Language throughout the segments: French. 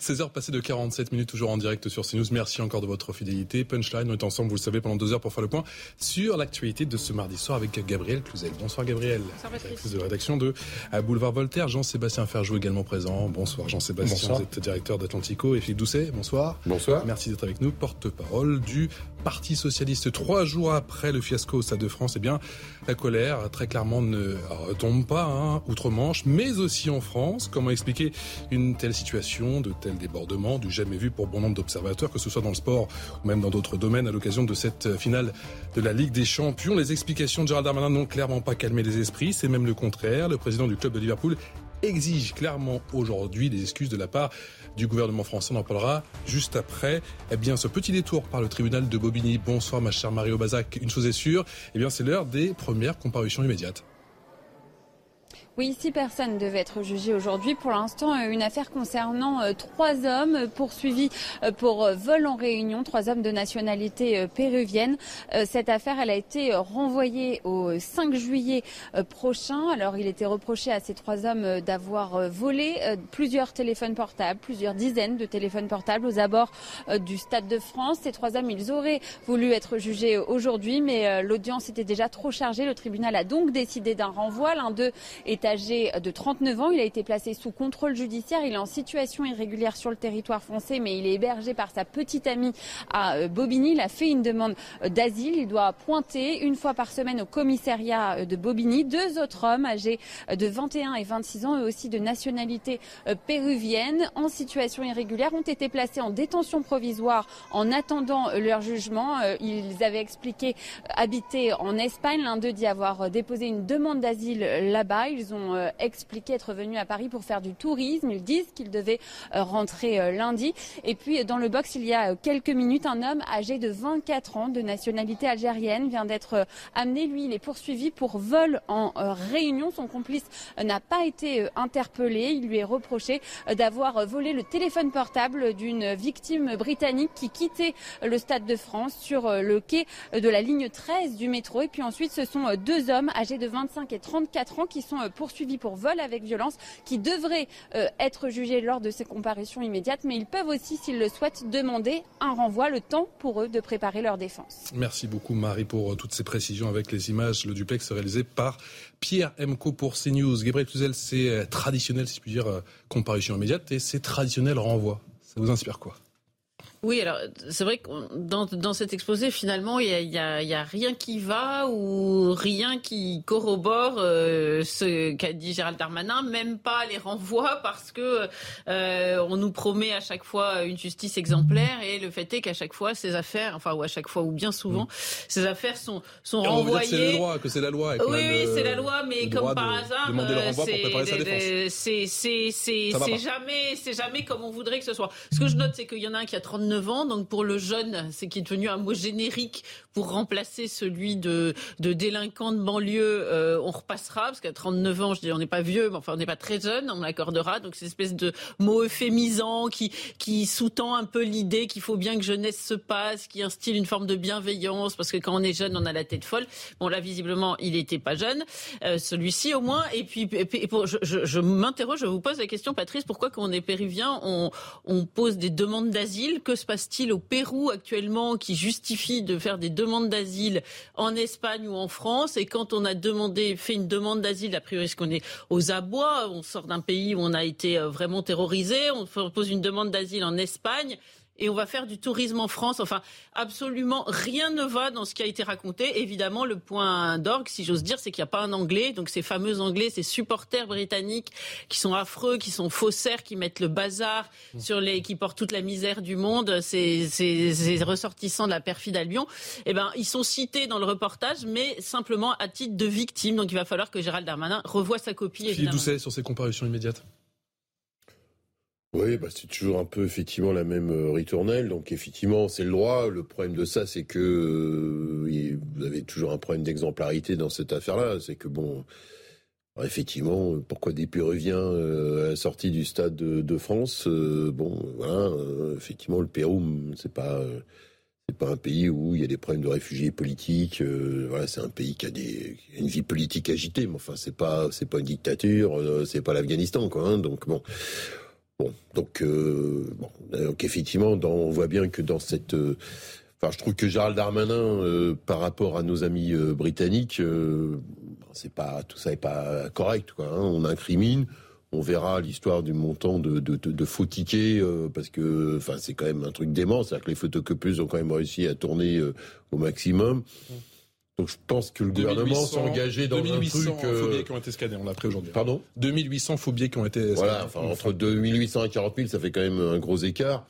16h passées de 47 minutes, toujours en direct sur CNews. Merci encore de votre fidélité. Punchline, on est ensemble, vous le savez, pendant deux heures pour faire le point sur l'actualité de ce mardi soir avec Gabriel Cluzel. Bonsoir Gabriel. Bonsoir Directrice de rédaction de Boulevard Voltaire. Jean-Sébastien Ferjou également présent. Bonsoir Jean-Sébastien, vous êtes directeur d'Atlantico. Et Philippe Doucet, bonsoir. Bonsoir. Merci d'être avec nous, porte-parole du Parti Socialiste. Trois jours après le fiasco au Stade de France, eh bien, la colère, très clairement, ne retombe pas, hein, outre-Manche, mais aussi en France. Comment expliquer une telle situation, de tels débordements, du jamais vu pour bon nombre d'observateurs, que ce soit dans le sport ou même dans d'autres domaines, à l'occasion de cette finale de la Ligue des Champions Les explications de Gérald Darmanin n'ont clairement pas calmé les esprits, c'est même le contraire. Le président du club de Liverpool exige clairement aujourd'hui des excuses de la part du gouvernement français. On en parlera juste après. Eh bien, ce petit détour par le tribunal de Bobigny. Bonsoir, ma chère Mario Bazac. Une chose est sûre, eh bien, c'est l'heure des premières comparutions immédiates. Oui, six personnes devaient être jugées aujourd'hui. Pour l'instant, euh, une affaire concernant euh, trois hommes poursuivis euh, pour vol en réunion, trois hommes de nationalité péruvienne. Cette affaire, elle a été renvoyée au 5 juillet prochain. Alors, il était reproché à ces trois hommes d'avoir volé plusieurs téléphones portables, plusieurs dizaines de téléphones portables aux abords du Stade de France. Ces trois hommes, ils auraient voulu être jugés aujourd'hui, mais l'audience était déjà trop chargée. Le tribunal a donc décidé d'un renvoi. L'un d'eux est âgé de 39 ans. Il a été placé sous contrôle judiciaire. Il est en situation irrégulière sur le territoire français, mais il est hébergé par sa petite amie à euh, Bobigny. Il a fait une demande euh, d'asile. Il doit pointer une fois par semaine au commissariat euh, de Bobigny. Deux autres hommes âgés de 21 et 26 ans, eux aussi de nationalité péruvienne, en situation irrégulière, ont été placés en détention provisoire en attendant leur jugement. Ils avaient expliqué habiter en Espagne. L'un d'eux dit avoir déposé une demande d'asile là-bas. Ont euh, expliqué être venus à Paris pour faire du tourisme. Ils disent qu'ils devaient euh, rentrer euh, lundi. Et puis dans le box, il y a quelques minutes, un homme âgé de 24 ans, de nationalité algérienne, vient d'être amené. Lui, il est poursuivi pour vol en réunion. Son complice n'a pas été interpellé. Il lui est reproché d'avoir volé le téléphone portable d'une victime britannique qui quittait le Stade de France sur le quai de la ligne 13 du métro. Et puis ensuite, ce sont deux hommes âgés de 25 et 34 ans qui sont poursuivis pour vol avec violence qui devraient euh, être jugés lors de ces comparutions immédiates, mais ils peuvent aussi, s'ils le souhaitent, demander un renvoi, le temps pour eux de préparer leur défense. Merci beaucoup Marie pour euh, toutes ces précisions avec les images. Le duplex réalisé par Pierre Emco pour CNews. Gabriel Cluzel, c'est euh, traditionnel, si je puis dire, comparution immédiate et c'est traditionnel renvoi. Ça vous inspire quoi? Oui, alors c'est vrai que dans, dans cet exposé, finalement, il y a, y a, rien qui va ou rien qui corrobore euh, ce qu'a dit Gérald Darmanin, même pas les renvois parce que euh, on nous promet à chaque fois une justice exemplaire et le fait est qu'à chaque fois ces affaires, enfin ou à chaque fois ou bien souvent, mm. ces affaires sont sont renvoyées. C'est la loi, que c'est la loi. oui, oui, c'est la loi, mais comme par hasard, c'est c'est c'est jamais c'est jamais comme on voudrait que ce soit. Ce que je note, c'est qu'il y en a un qui a 39 ans. Donc pour le jeune, c'est qui est devenu un mot générique pour remplacer celui de, de délinquant de banlieue. Euh, on repassera parce qu'à 39 ans, je dis on n'est pas vieux, mais enfin on n'est pas très jeune, on l'accordera. Donc c'est une espèce de mot euphémisant qui qui sous-tend un peu l'idée qu'il faut bien que jeunesse se passe, qui instille une forme de bienveillance parce que quand on est jeune, on a la tête folle. Bon là visiblement, il n'était pas jeune, euh, celui-ci au moins. Et puis je, je m'interroge, je vous pose la question, Patrice, pourquoi quand on est péruvien, on, on pose des demandes d'asile que se passe-t-il au Pérou actuellement qui justifie de faire des demandes d'asile en Espagne ou en France Et quand on a demandé, fait une demande d'asile, a priori, ce qu'on est aux abois, on sort d'un pays où on a été euh, vraiment terrorisé, on pose une demande d'asile en Espagne et on va faire du tourisme en France. Enfin, absolument rien ne va dans ce qui a été raconté. Évidemment, le point d'orgue, si j'ose dire, c'est qu'il n'y a pas un Anglais. Donc ces fameux Anglais, ces supporters britanniques qui sont affreux, qui sont faussaires, qui mettent le bazar sur les, qui portent toute la misère du monde, ces, ces, ressortissants de la perfide Albion, eh ben, ils sont cités dans le reportage, mais simplement à titre de victime. Donc il va falloir que Gérald Darmanin revoie sa copie. Philippe Doucet sur ces comparutions immédiates. Oui, bah c'est toujours un peu effectivement la même euh, ritournelle. Donc effectivement, c'est le droit. Le problème de ça, c'est que euh, vous avez toujours un problème d'exemplarité dans cette affaire-là. C'est que bon, effectivement, pourquoi des Péruviens euh, à la sortie du stade de, France Bon, voilà, effectivement, le Pérou, c'est pas c'est pas un pays où il y a des problèmes de réfugiés politiques. voilà, c'est un pays qui a des une vie politique agitée, mais enfin, c'est pas c'est pas une dictature, c'est pas l'Afghanistan, quoi. Hein, donc bon. Bon, donc, bon, donc effectivement, on voit bien que dans cette Enfin, je trouve que Gérald Darmanin, euh, par rapport à nos amis euh, britanniques, euh, c'est pas tout ça n'est pas correct. Hein. On incrimine, on verra l'histoire du montant de, faux tickets parce que, enfin, c'est quand même un truc dément. C'est-à-dire que les photocopieuses ont quand même réussi à tourner au maximum. Donc je pense que le gouvernement s'est engagé dans un truc. 2800 faux qui ont été scannés, on l'a appris aujourd'hui. Pardon? 2800 faux billets qui ont été scannés. Voilà, enfin, entre 2800 et 40 000, ça fait quand même un gros écart.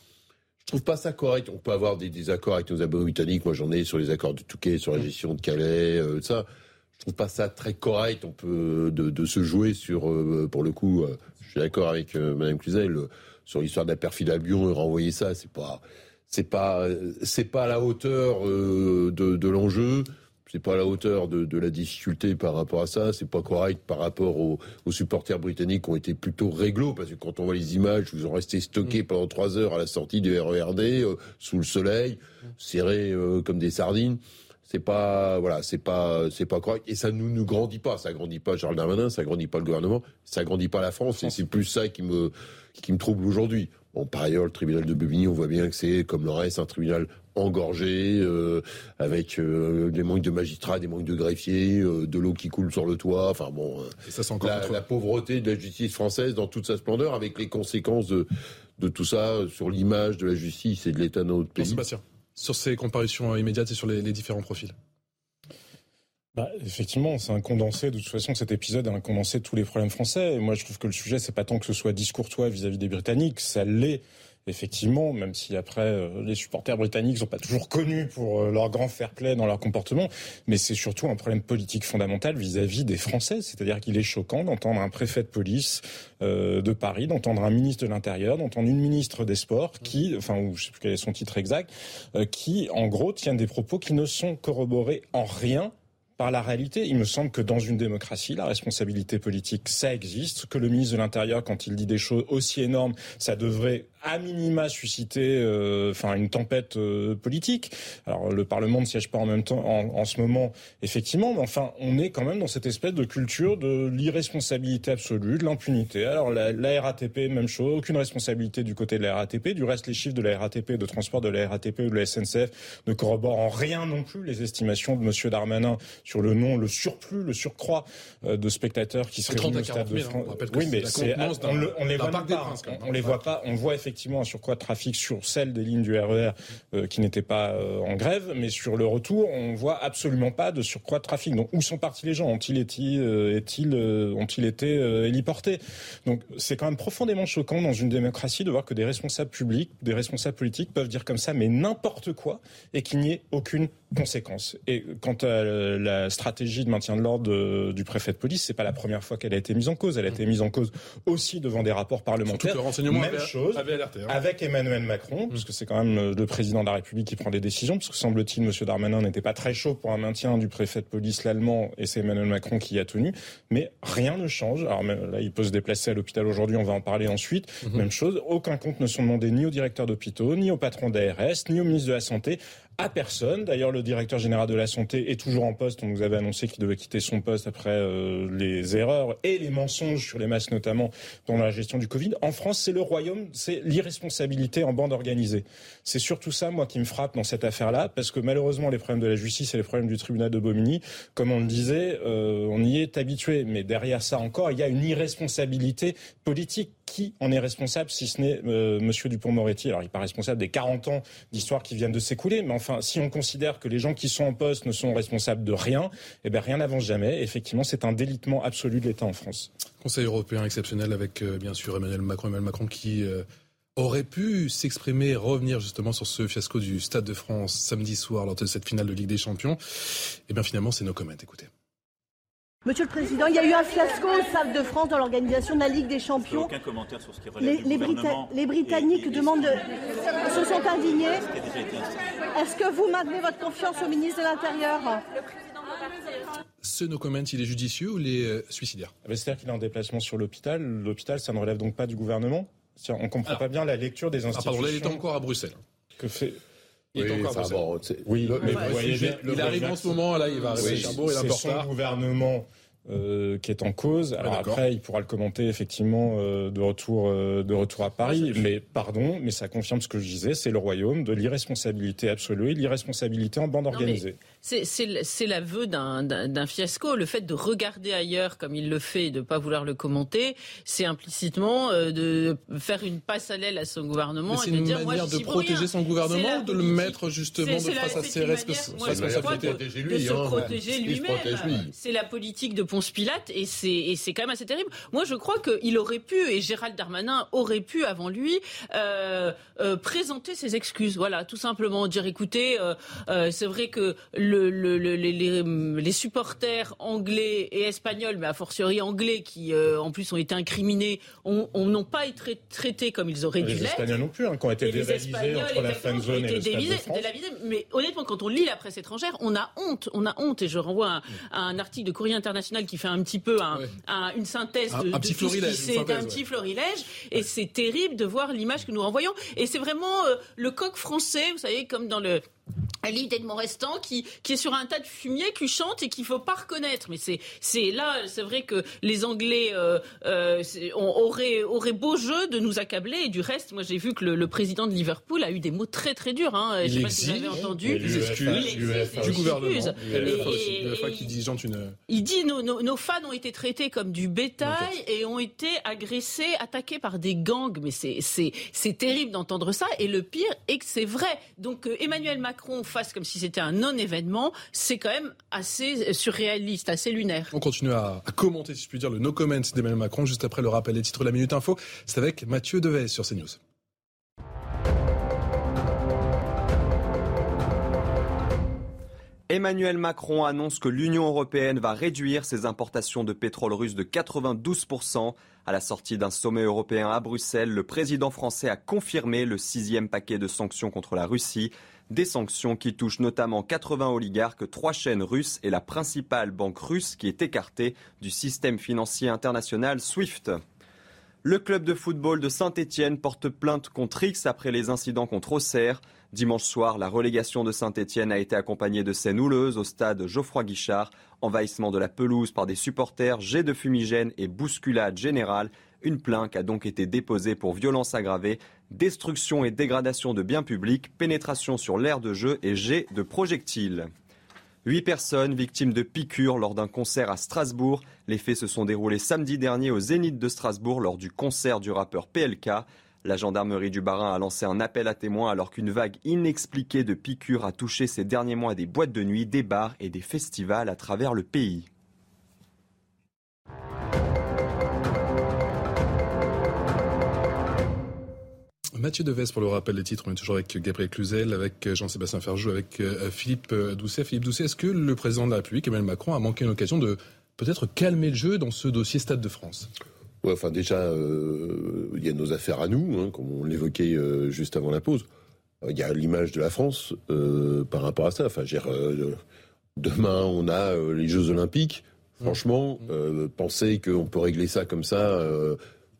Je trouve pas ça correct. On peut avoir des désaccords avec nos amis britanniques. Moi, j'en ai sur les accords de Touquet, sur la gestion de Calais, euh, ça. Je trouve pas ça très correct. On peut de, se jouer sur, euh, pour le coup, euh, je suis d'accord avec Madame Cluzel sur l'histoire de la perfide Albion et renvoyer ça. C'est pas, c'est pas, c'est pas à la hauteur de, de l'enjeu c'est pas à la hauteur de, la difficulté par rapport à ça. C'est pas correct par rapport aux, supporters britanniques qui ont été plutôt réglo parce que quand on voit les images, ils ont resté stockés mm. pendant trois heures à la sortie du RERD euh, sous le soleil, serrés euh, comme des sardines. C'est pas voilà, c'est pas c'est pas correct et ça nous nous grandit pas. Ça grandit pas Charles Darmanin, ça grandit pas le gouvernement, ça grandit pas la France et c'est plus ça qui me qui me trouble aujourd'hui. Bon, par ailleurs, le tribunal de Bobigny, on voit bien que c'est, comme le reste, un tribunal engorgé, euh, avec euh, des manques de magistrats, des manques de greffiers, euh, de l'eau qui coule sur le toit. Enfin bon, ça, la, la, pauvreté de la justice française dans toute sa splendeur, avec les conséquences de, de tout ça sur l'image de la justice et de l'État dans notre pays. Sébastien, sur ces comparutions immédiates et sur les, les différents profils. Bah, effectivement, c'est un condensé. De toute façon, cet épisode est un condensé de tous les problèmes français. Et moi, je trouve que le sujet, c'est pas tant que ce soit discourtois vis-à-vis des Britanniques, ça l'est effectivement, même si après euh, les supporters britanniques sont pas toujours connus pour euh, leur grand fair play dans leur comportement, mais c'est surtout un problème politique fondamental vis-à-vis des Français. C'est-à-dire qu'il est choquant d'entendre un préfet de police euh, de Paris, d'entendre un ministre de l'Intérieur, d'entendre une ministre des Sports qui, enfin, ou je sais plus quel est son titre exact, qui, en gros, tiennent des propos qui ne sont corroborés en rien par la réalité. Il me semble que dans une démocratie, la responsabilité politique, ça existe, que le ministre de l'Intérieur, quand il dit des choses aussi énormes, ça devrait à minima susciter euh, enfin une tempête euh, politique. Alors le Parlement ne siège pas en même temps en, ce moment effectivement, mais enfin on est quand même dans cette espèce de culture de l'irresponsabilité absolue, de l'impunité. Alors la, la, RATP même chose, aucune responsabilité du côté de la RATP. Du reste les chiffres de la RATP, de transport de la RATP ou de la SNCF ne corroborent en rien non plus les estimations de Monsieur Darmanin sur le nom, le surplus, le surcroît euh, de spectateurs qui seraient venus au stade de hein, France. oui, mais on, on, les voit pas. On, les voit pas. On voit effectivement effectivement un surcroît de trafic sur celle des lignes du RER e euh, qui n'étaient pas euh, en grève, mais sur le retour, on voit absolument pas de surcroît de trafic. Donc où sont partis les gens? Ont-ils été, euh, ont-ils été héliportés? Donc c'est quand même profondément choquant dans une démocratie de voir que des responsables publics, des responsables politiques peuvent dire comme ça, mais n'importe quoi, et qu'il n'y ait aucune conséquence. Et quant à la stratégie de maintien de l'ordre du préfet de police, c'est pas la première fois qu'elle a été mise en cause. Elle a été mise en cause aussi devant des rapports parlementaires. Même chose. Hein. Avec Emmanuel Macron, parce que c'est quand même le président de la République qui prend des décisions, parce que semble-t-il, M. Darmanin n'était pas très chaud pour un maintien du préfet de police l'allemand, et c'est Emmanuel Macron qui y a tenu. Mais rien ne change. Alors là, il peut se déplacer à l'hôpital aujourd'hui, on va en parler ensuite. Mhm. Même chose, aucun compte ne sont demandés ni au directeur d'hôpitaux, ni au patron d'ARS, ni au ministre de la Santé, à personne. D'ailleurs, le directeur général de la santé est toujours en poste. On nous avait annoncé qu'il devait quitter son poste après euh, les erreurs et les mensonges sur les masques, notamment dans la gestion du Covid. En France, c'est le royaume, c'est l'irresponsabilité en bande organisée. C'est surtout ça, moi, qui me frappe dans cette affaire-là, parce que malheureusement, les problèmes de la justice et les problèmes du tribunal de Bobigny, comme on le disait, euh, on y est habitué. Mais derrière ça encore, il y a une irresponsabilité politique qui en est responsable si ce n'est euh, Monsieur Dupont-Moretti Alors, il n'est pas responsable des 40 ans d'histoire qui viennent de s'écouler, mais enfin, si on considère que les gens qui sont en poste ne sont responsables de rien, eh bien, rien n'avance jamais. Effectivement, c'est un délitement absolu de l'État en France. Conseil européen exceptionnel avec, euh, bien sûr, Emmanuel Macron, Emmanuel Macron qui euh, aurait pu s'exprimer, revenir justement sur ce fiasco du Stade de France samedi soir lors de cette finale de Ligue des Champions. Eh bien, finalement, c'est nos comments. Écoutez. Monsieur le Président, il y a eu un fiasco au Stade de France dans l'organisation de la Ligue des Champions. Aucun commentaire sur ce qui les, les, les Britanniques demandent, se sont indignés. Est-ce que vous maintenez votre confiance au ministre de l'Intérieur? Ce no comment, il est judicieux ou il est euh, suicidaire? Ah ben, C'est-à-dire qu'il est en déplacement sur l'hôpital. L'hôpital, ça ne relève donc pas du gouvernement On ne comprend pas bien la lecture des institutions. Ah pardon, là, il est encore à Bruxelles. Que fait... Il est encore à Bruxelles. oui, mais vous voyez bien, il arrive en ce moment, là, il va arriver oui, il est son gouvernement euh, qui est en cause. Alors après, il pourra le commenter effectivement euh, de retour euh, de retour à Paris. Mais pardon, mais ça confirme ce que je disais, c'est le royaume de l'irresponsabilité absolue et l'irresponsabilité en bande organisée. C'est l'aveu d'un fiasco. Le fait de regarder ailleurs comme il le fait et de ne pas vouloir le commenter, c'est implicitement de faire une passe à l'aile à son gouvernement et de dire moi de protéger son gouvernement ou de le mettre justement de face à ses responsabilités. De se hein. protéger lui-même. C'est la politique de Ponce Pilate et c'est quand même assez terrible. Moi, je crois qu'il aurait pu, et Gérald Darmanin aurait pu avant lui, euh, euh, présenter ses excuses. Voilà, tout simplement dire écoutez, euh, c'est vrai que le, les, supporters anglais et espagnols, mais a fortiori anglais, qui en plus ont été incriminés, n'ont pas été traités comme ils auraient dû l'être. Les Espagnols non plus, hein, qui ont été dévalisés entre la fin zone et le Mais honnêtement, quand on lit la presse étrangère, on a honte. On a honte. Et je renvoie à un article de Courrier International qui fait un petit peu une synthèse de, un petit florilège, c'est un petit florilège et c'est terrible de voir l'image que nous renvoyons et c'est vraiment euh, le coq français vous savez comme dans le d'Edmond Restant qui, qui est sur un tas de fumier qui chante et qu'il faut pas reconnaître. Mais c'est, c'est là, c'est vrai que les Anglais euh, euh, auraient, auraient beau jeu de nous accabler. Et du reste, moi j'ai vu que le, président de Liverpool a eu des mots très très durs. Hein. Je sais pas si vous avez entendu. Il excuses du gouvernement. Il dit nos, nos, fans ont été traités comme du bétail et ont été agressés, attaqués par des gangs. Mais c'est, c'est, c'est terrible d'entendre ça. Et le pire est que c'est vrai. Donc euh, Emmanuel Macron fasse comme si c'était un non-événement, c'est quand même assez surréaliste, assez lunaire. On continue à, commenter, si je puis dire, le no comment d'Emmanuel Macron juste après le rappel des titres de la Minute Info. C'est avec Mathieu Deves sur CNews. Emmanuel Macron annonce que l'Union européenne va réduire ses importations de pétrole russe de 92%. À la sortie d'un sommet européen à Bruxelles, le président français a confirmé le sixième paquet de sanctions contre la Russie. Des sanctions qui touchent notamment 80 oligarques, trois chaînes russes et la principale banque russe qui est écartée du système financier international SWIFT. Le club de football de Saint-Étienne porte plainte contre X après les incidents contre Auxerre. Dimanche soir, la relégation de Saint-Étienne a été accompagnée de scènes houleuses au stade Geoffroy Guichard, envahissement de la pelouse par des supporters, jets de fumigène et bousculade générale. Une plainte a donc été déposée pour violence aggravée, destruction et dégradation de biens publics, pénétration sur l'aire de jeu et jet de projectiles. Huit personnes victimes de piqûres lors d'un concert à Strasbourg. Les faits se sont déroulés samedi dernier au Zénith de Strasbourg lors du concert du rappeur PLK. La gendarmerie du Barin a lancé un appel à témoins alors qu'une vague inexpliquée de piqûres a touché ces derniers mois des boîtes de nuit, des bars et des festivals à travers le pays. Mathieu Deves pour le rappel des titres. On est toujours avec Gabriel Cluzel, avec Jean-Sébastien Ferjou, avec euh, Philippe Doucet. Philippe Doucet, est-ce que le président de la République, Emmanuel Macron, a manqué une occasion de peut-être calmer le jeu dans ce dossier Stade de France? Ouais, enfin déjà, euh, il y a nos affaires à nous, hein, comme on l'évoquait euh, juste avant la pause. Il y a l'image de la France par rapport à ça. Enfin, demain, on a les Jeux Olympiques. Mmh. Franchement, mmh. penser qu'on peut régler ça comme ça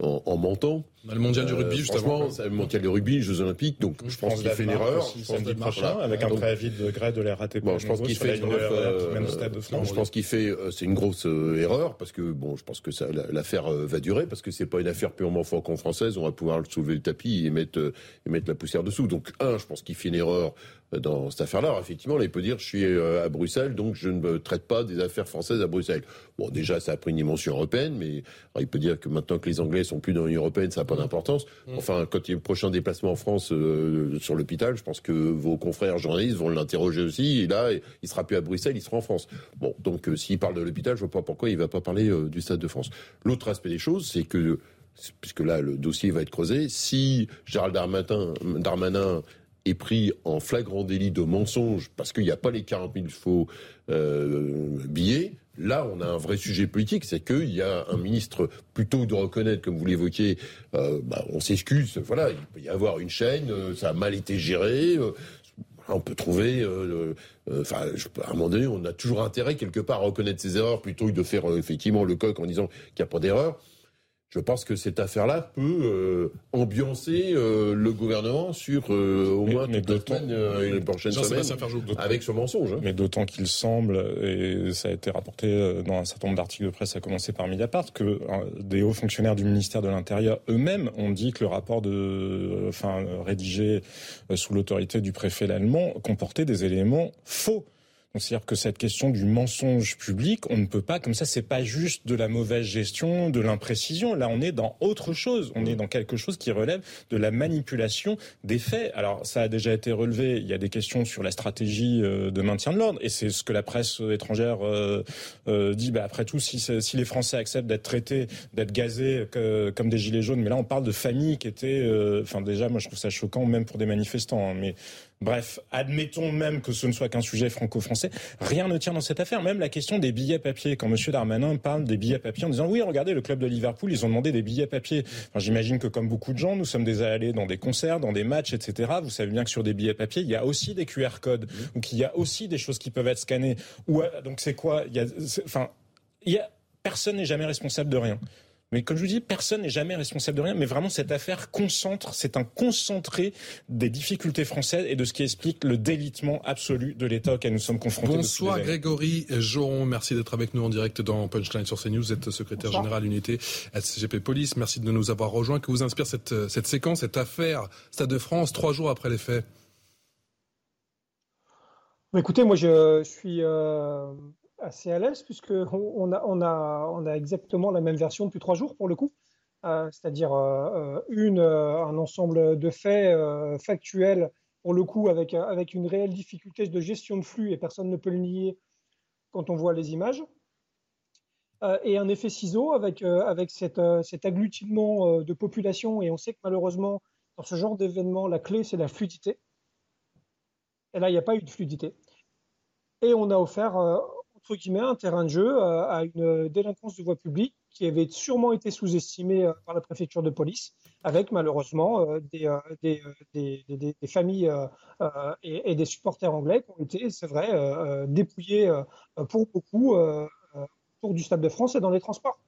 en, en mentant, le mondial du rugby, euh, justement. C'est le mondial du rugby, les Jeux Olympiques. Donc, je pense qu'il fait une erreur. Samedi prochain, avec un préavis de gré de la RATP. Bon, je pense qu'il fait une Je pense qu'il fait, c'est une grosse euh, erreur parce que bon, je pense que ça, l'affaire euh, va durer parce que c'est pas une affaire purement franco-française. On va pouvoir soulever le tapis et mettre et mettre la poussière dessous. Donc, un, je pense qu'il fait une erreur dans cette affaire-là. effectivement, là, il peut dire je suis à Bruxelles, donc je ne traite pas des affaires françaises à Bruxelles. Bon, déjà, ça a pris une dimension européenne, mais il peut dire que maintenant que les Anglais sont plus dans l'Union européenne, ça pas d'importance. Mm. Enfin, quand il y a le prochain déplacement en France euh, sur l'hôpital, je pense que vos confrères journalistes vont l'interroger aussi. Et là, il sera plus à Bruxelles, il sera en France. Bon, donc euh, s'il parle de l'hôpital, je vois pas pourquoi il va pas parler euh, du Stade de France. L'autre aspect des choses, c'est que puisque là le dossier va être creusé, si Gérald Darmanin, Darmanin est pris en flagrant délit de mensonge parce qu'il n'y a pas les 40 000 faux billets, Là, on a un vrai sujet politique, c'est qu'il y a un ministre, plutôt de reconnaître, comme vous l'évoquiez, euh, bah, on s'excuse, voilà, il peut y avoir une chaîne, euh, ça a mal été géré. Euh, on peut trouver, enfin, à un moment donné, on a toujours intérêt quelque part à reconnaître ses erreurs plutôt que de faire effectivement le coq en disant qu'il n'y a pas d'erreur je pense que cette affaire-là peut euh, ambiancer euh, le gouvernement sur euh, au moins mais, toute la semaine et les prochaines semaines avec ce mensonge. Hein. Mais d'autant qu'il semble, et ça a été rapporté dans un certain nombre d'articles de presse, à commencer par Mediapart, que des hauts fonctionnaires du ministère de l'Intérieur eux-mêmes ont dit que le rapport de, enfin, rédigé sous l'autorité du préfet allemand comportait des éléments faux. C'est-à-dire que cette question du mensonge public, on ne peut pas, comme ça, c'est pas juste de la mauvaise gestion, de l'imprécision. Là, on est dans autre chose. On est dans quelque chose qui relève de la manipulation des faits. Alors, ça a déjà été relevé. Il y a des questions sur la stratégie euh, de maintien de l'ordre. Et c'est ce que la presse étrangère euh, euh, dit. Bah, après tout, si, si, les Français acceptent d'être traités, d'être gazés comme des gilets jaunes, mais là, on parle de familles qui étaient, enfin, déjà, moi, je trouve ça choquant, même pour des manifestants. Hein, mais Bref, admettons même que ce ne soit qu'un sujet franco-français. Rien ne tient dans cette affaire. Même la question des billets papier. Quand M. Darmanin parle des billets papier en disant oui, regardez, le club de Liverpool, ils ont demandé des billets papier. Enfin, J'imagine que comme beaucoup de gens, nous sommes déjà allés dans des concerts, dans des matchs, etc. Vous savez bien que sur des billets papier, il y a aussi des QR codes. Donc il y a aussi des choses qui peuvent être scannées. Ou, donc c'est quoi? Il y a, Enfin, il y a, personne n'est jamais responsable de rien. Mais comme je vous dis, personne n'est jamais responsable de rien. Mais vraiment, cette affaire concentre, c'est un concentré des difficultés françaises et de ce qui explique le délitement absolu de l'État auquel nous sommes confrontés. Bonsoir Grégory Joron, merci d'être avec nous en direct dans Punchline sur CNews. Vous êtes secrétaire général unité SGP Police. Merci de nous avoir rejoints. Que vous inspire cette, cette séquence, cette affaire Stade de France, trois jours après les faits? Écoutez, moi je suis euh, assez à l'aise puisque on a, on, a, on a exactement la même version depuis trois jours pour le coup, euh, c'est-à-dire euh, euh, une, un ensemble de faits factuels pour le coup avec, avec une réelle difficulté de gestion de flux et personne ne peut le nier quand on voit les images. et un effet ciseau avec, avec cet agglutinement de population et on sait que malheureusement dans ce genre d'événement la clé c'est la fluidité. Et là il n'y a pas eu de fluidité. Et on a offert un terrain de jeu euh, à une délinquance de voie publique qui avait sûrement été sous-estimée euh, par la préfecture de police, avec malheureusement euh, des, familles et, des supporters anglais qui ont été, c'est vrai, dépouillés pour beaucoup autour du Stade de France et dans les transports.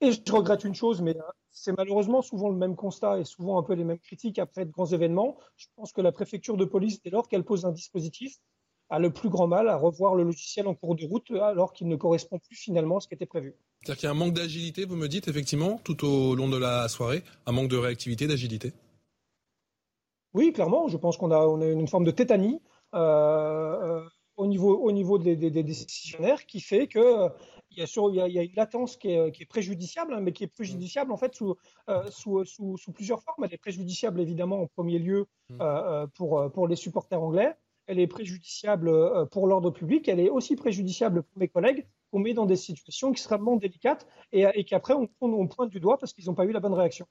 Et je regrette une chose, mais c'est malheureusement souvent le même constat et souvent un peu les mêmes critiques après de grands événements. Je pense que la préfecture de police, dès lors qu'elle pose un dispositif, a le plus grand mal à revoir le logiciel en cours de route alors qu'il ne correspond plus finalement à ce qui était prévu. C'est-à-dire qu'il y a un manque d'agilité, vous me dites effectivement, tout au long de la soirée, un manque de réactivité, d'agilité? Oui, clairement, je pense qu'on a, une forme de tétanie euh, euh, au, niveau, au niveau des, décisionnaires qui fait qu'il euh, y, a une latence qui est, préjudiciable, hein, mais qui est préjudiciable en fait sous, sous, plusieurs formes. Elle est préjudiciable évidemment en premier lieu mmh. pour, pour les supporters anglais elle est préjudiciable euh, pour l'ordre public, elle est aussi préjudiciable pour mes collègues qu'on met dans des situations extrêmement délicates et, et qu'après on, on, pointe du doigt parce qu'ils n'ont pas eu la bonne réaction.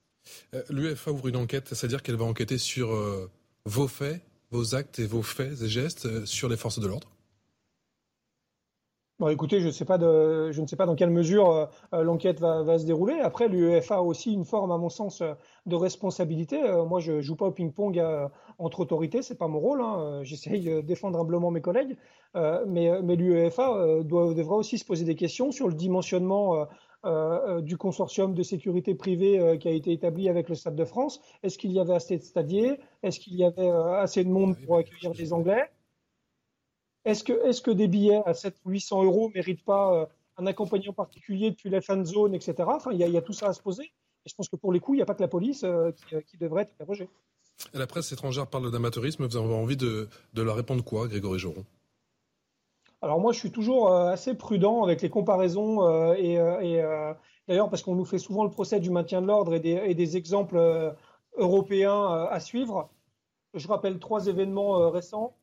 Euh, L'UFA ouvre une enquête, c'est-à-dire qu'elle va enquêter sur euh, vos faits, vos actes et vos faits et gestes sur les forces de l'ordre Bon, écoutez, je, sais pas de, je ne sais pas dans quelle mesure euh, l'enquête va, va, se dérouler. Après, l'UEFA a aussi une forme, à mon sens, de responsabilité. Euh, moi, je joue pas au ping-pong euh, entre autorités, c'est pas mon rôle. Hein. J'essaye de défendre humblement mes collègues, mais, mais l'UEFA devra aussi se poser des questions sur le dimensionnement du consortium de sécurité privée qui a été établi avec le Stade de France. Est-ce qu'il y avait assez de stadiers? Est-ce qu'il y avait assez de monde pour accueillir les Anglais? Est-ce que, est que des billets à 700 800 euros ne méritent pas euh, un accompagnant particulier depuis la fan zone, etc. Enfin, il y, a tout ça à se poser. Et je pense que pour les coups, il n'y a pas que la police euh, euh, qui, devrait être interrogée. La presse étrangère parle d'amateurisme. Vous avez envie de, leur répondre quoi, Grégory Joron? Alors moi, je suis toujours assez prudent avec les comparaisons. et, d'ailleurs, parce qu'on nous fait souvent le procès du maintien de l'ordre et des exemples européens à suivre. Je rappelle trois événements récents.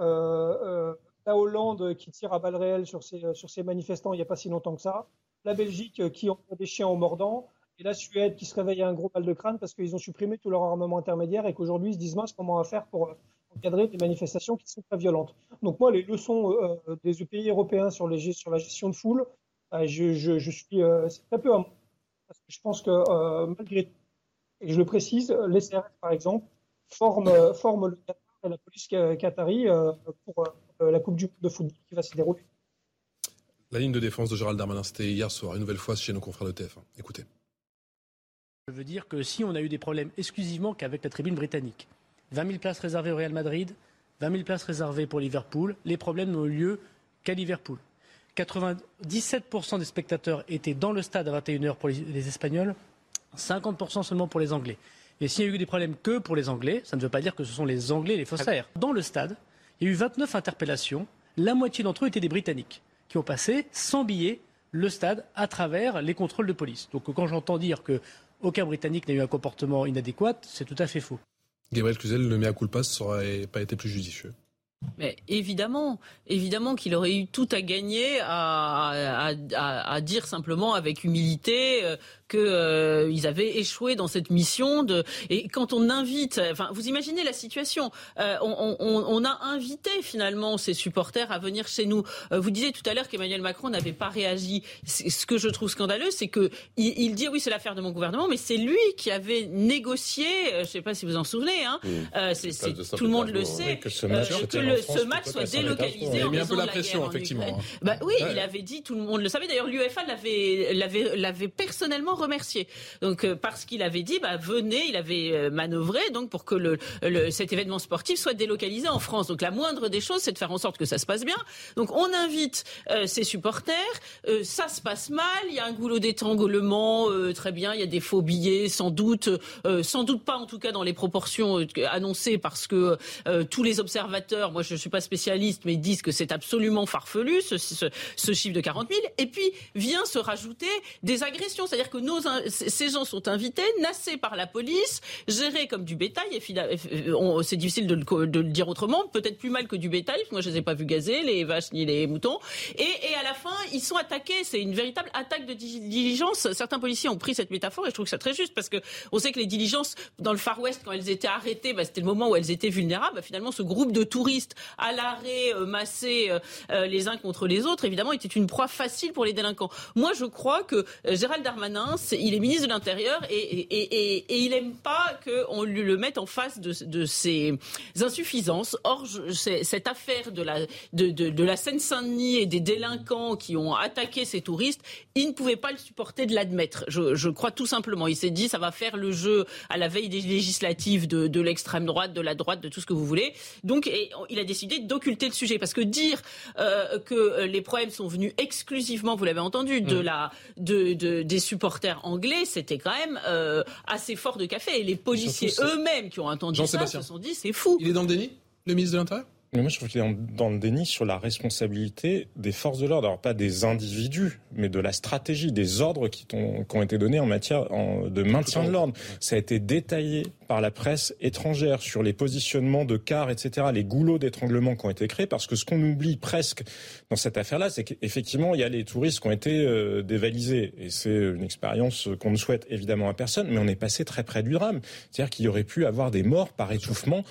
Euh, euh, la Hollande qui tire à balles réelles sur ses, ses manifestants il n'y a pas si longtemps que ça, la Belgique qui envoie des chiens en mordant, et la Suède qui se réveille à un gros mal de crâne parce qu'ils ont supprimé tout leur armement intermédiaire et qu'aujourd'hui ils se disent mince comment on va faire pour euh, encadrer des manifestations qui sont très violentes. Donc moi les leçons des pays européens sur, la gestion de foule, je, suis très peu à parce que je pense que malgré et je le précise, les CRS par exemple forment, forment le à la police qatari pour la Coupe du Monde de football qui va se dérouler. La ligne de défense de Gérald Darmanin, c'était hier soir, une nouvelle fois chez nos confrères de TF1. Écoutez. Je veux dire que si on a eu des problèmes exclusivement qu'avec la tribune britannique, 20 000 places réservées au Real Madrid, 20 000 places réservées pour Liverpool, les problèmes n'ont eu lieu qu'à Liverpool. 97% des spectateurs étaient dans le stade à 21h pour les Espagnols, 50% seulement pour les Anglais. Et s'il y a eu des problèmes que pour les Anglais, ça ne veut pas dire que ce sont les Anglais les faussaires. Dans le stade, il y a eu 29 interpellations, la moitié d'entre eux étaient des Britanniques, qui ont passé sans billet le stade à travers les contrôles de police. Donc quand j'entends dire qu'aucun Britannique n'a eu un comportement inadéquat, c'est tout à fait faux. Gabriel Cluzel, le mea culpa, ça n'aurait pas été plus judicieux. Mais évidemment, évidemment qu'il aurait eu tout à gagner à, à, dire simplement avec humilité euh, qu'ils euh, avaient échoué dans cette mission. De... Et quand on invite, enfin, vous imaginez la situation. Euh, on, on, on, a invité finalement ces supporters à venir chez nous. vous disiez tout à l'heure qu'Emmanuel Macron n'avait pas réagi. Ce que je trouve scandaleux, c'est que il, dit oui, c'est l'affaire de mon gouvernement, mais c'est lui qui avait négocié. je ne sais pas si vous en souvenez. Hein, c'est, tout le monde le sait. Que ce ce match soit délocalisé. Il a mis un peu la pression, effectivement. Bah, oui, il avait dit, tout le monde le savait. D'ailleurs, l'UEFA l'avait, l'avait, l'avait personnellement remercié. Donc, euh, parce qu'il avait dit, bah, venez, il avait euh, manœuvré donc pour que le, cet événement sportif soit délocalisé en France. Donc, la moindre des choses, c'est de faire en sorte que ça se passe bien. Donc, on invite euh, ses supporters. ça se passe mal. Il y a un goulot d'étranglement. très bien. Il y a des faux billets, sans doute. sans doute pas, en tout cas, dans les proportions annoncées, parce que tous les observateurs, moi, je suis pas spécialiste, mais ils disent que c'est absolument farfelu, ce, chiffre de 40 000. Et puis, vient se rajouter des agressions. C'est-à-dire que ces gens sont invités, nassés par la police, gérés comme du bétail. Et c'est difficile de le, dire autrement. Peut-être plus mal que du bétail, moi, je les ai pas vus gazer, les vaches ni les moutons. Et, et à la fin, ils sont attaqués. C'est une véritable attaque de diligence. Certains policiers ont pris cette métaphore et je trouve que c'est très juste parce que on sait que les diligences dans le Far West, quand elles étaient arrêtées, bah, c'était le moment où elles étaient vulnérables. Bah, finalement, ce groupe de touristes à l'arrêt, euh, massés euh, euh, les uns contre les autres, évidemment, était une proie facile pour les délinquants. Moi, je crois que Gérald Darmanin, il est ministre de l'Intérieur et, il n'aime pas qu'on le mette en face de, ses insuffisances. Or, cette affaire de la, de, la Seine-Saint-Denis et des délinquants qui ont attaqué ces touristes, il ne pouvait pas le supporter de l'admettre. Je, crois tout simplement. Il s'est dit, ça va faire le jeu à la veille des législatives de, de l'extrême droite, de la droite, de tout ce que vous voulez. Donc, et, il a décidé d'occulter le sujet. Parce que dire euh, que euh, les problèmes sont venus exclusivement, vous l'avez entendu, de mm. la, de, des supporters anglais, c'était quand même euh, assez fort de café. Et les policiers eux-mêmes qui ont entendu ça se sont dit c'est fou. Il est dans le déni, le ministre de l'Intérieur? Mais moi, je trouve qu'il est dans le déni sur la responsabilité des forces de l'ordre. Alors, pas des individus, mais de la stratégie, des ordres qui, ont, qui ont été donnés en matière de maintien de l'ordre. Ça a été détaillé par la presse étrangère sur les positionnements de cars, etc., les goulots d'étranglement qui ont été créés, parce que ce qu'on oublie presque dans cette affaire-là, c'est qu'effectivement, il y a les touristes qui ont été euh, dévalisés. Et c'est une expérience qu'on ne souhaite évidemment à personne, mais on est passé très près du drame. C'est-à-dire qu'il y aurait pu avoir des morts par étouffement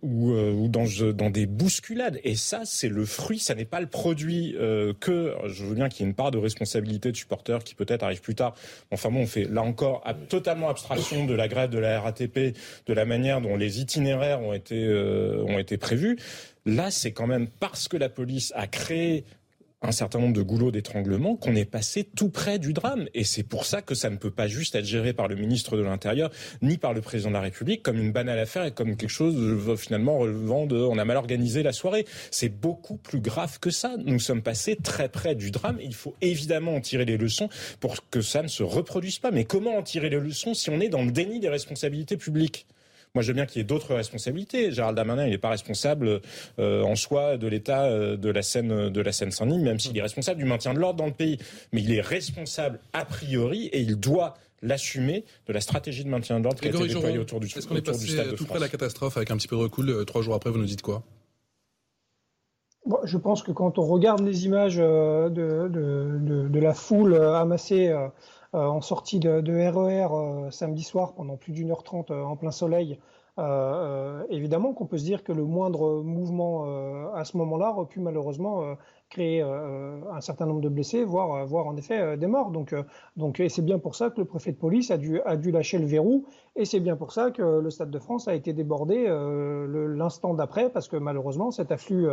ou, euh, dans des bousculades. Et ça, c'est le fruit, ça n'est pas le produit euh, que, je veux bien qu'il y ait une part de responsabilité de supporters qui peut-être arrive plus tard. Enfin bon, on fait là encore totalement abstraction de la grève de la RATP de la manière dont les itinéraires ont été, euh, ont été prévus. Là, c'est quand même parce que la police a créé un certain nombre de goulots d'étranglement qu'on est passé tout près du drame. Et c'est pour ça que ça ne peut pas juste être géré par le ministre de l'Intérieur ni par le président de la République comme une banale affaire et comme quelque chose euh, finalement relevant de on a mal organisé la soirée. C'est beaucoup plus grave que ça. Nous sommes passés très près du drame. Il faut évidemment en tirer les leçons pour que ça ne se reproduise pas. Mais comment en tirer les leçons si on est dans le déni des responsabilités publiques? Moi, je veux bien qu'il y ait d'autres responsabilités. Gérald Darmanin, il n'est pas responsable euh, en soi de l'état euh, de la Seine, de la Seine-Saint-Denis, même s'il est responsable du maintien de l'ordre dans le pays. Mais il est responsable a priori et il doit l'assumer de la stratégie de maintien de l'ordre qui a été déployée autour du, Est-ce qu'on est passé tout près de la catastrophe avec un petit peu de recul euh, Trois jours après, vous nous dites quoi? Je pense que quand on regarde les images de, de, de la foule amassée euh, en sortie de, RER e euh, samedi soir pendant plus d'une heure trente euh, en plein soleil. évidemment qu'on peut se dire que le moindre mouvement à ce moment-là aurait pu malheureusement créer un certain nombre de blessés, voire, voire en effet des morts. Donc, donc, et c'est bien pour ça que le préfet de police a dû, a dû lâcher le verrou, et c'est bien pour ça que le Stade de France a été débordé l'instant d'après, parce que malheureusement, cet afflux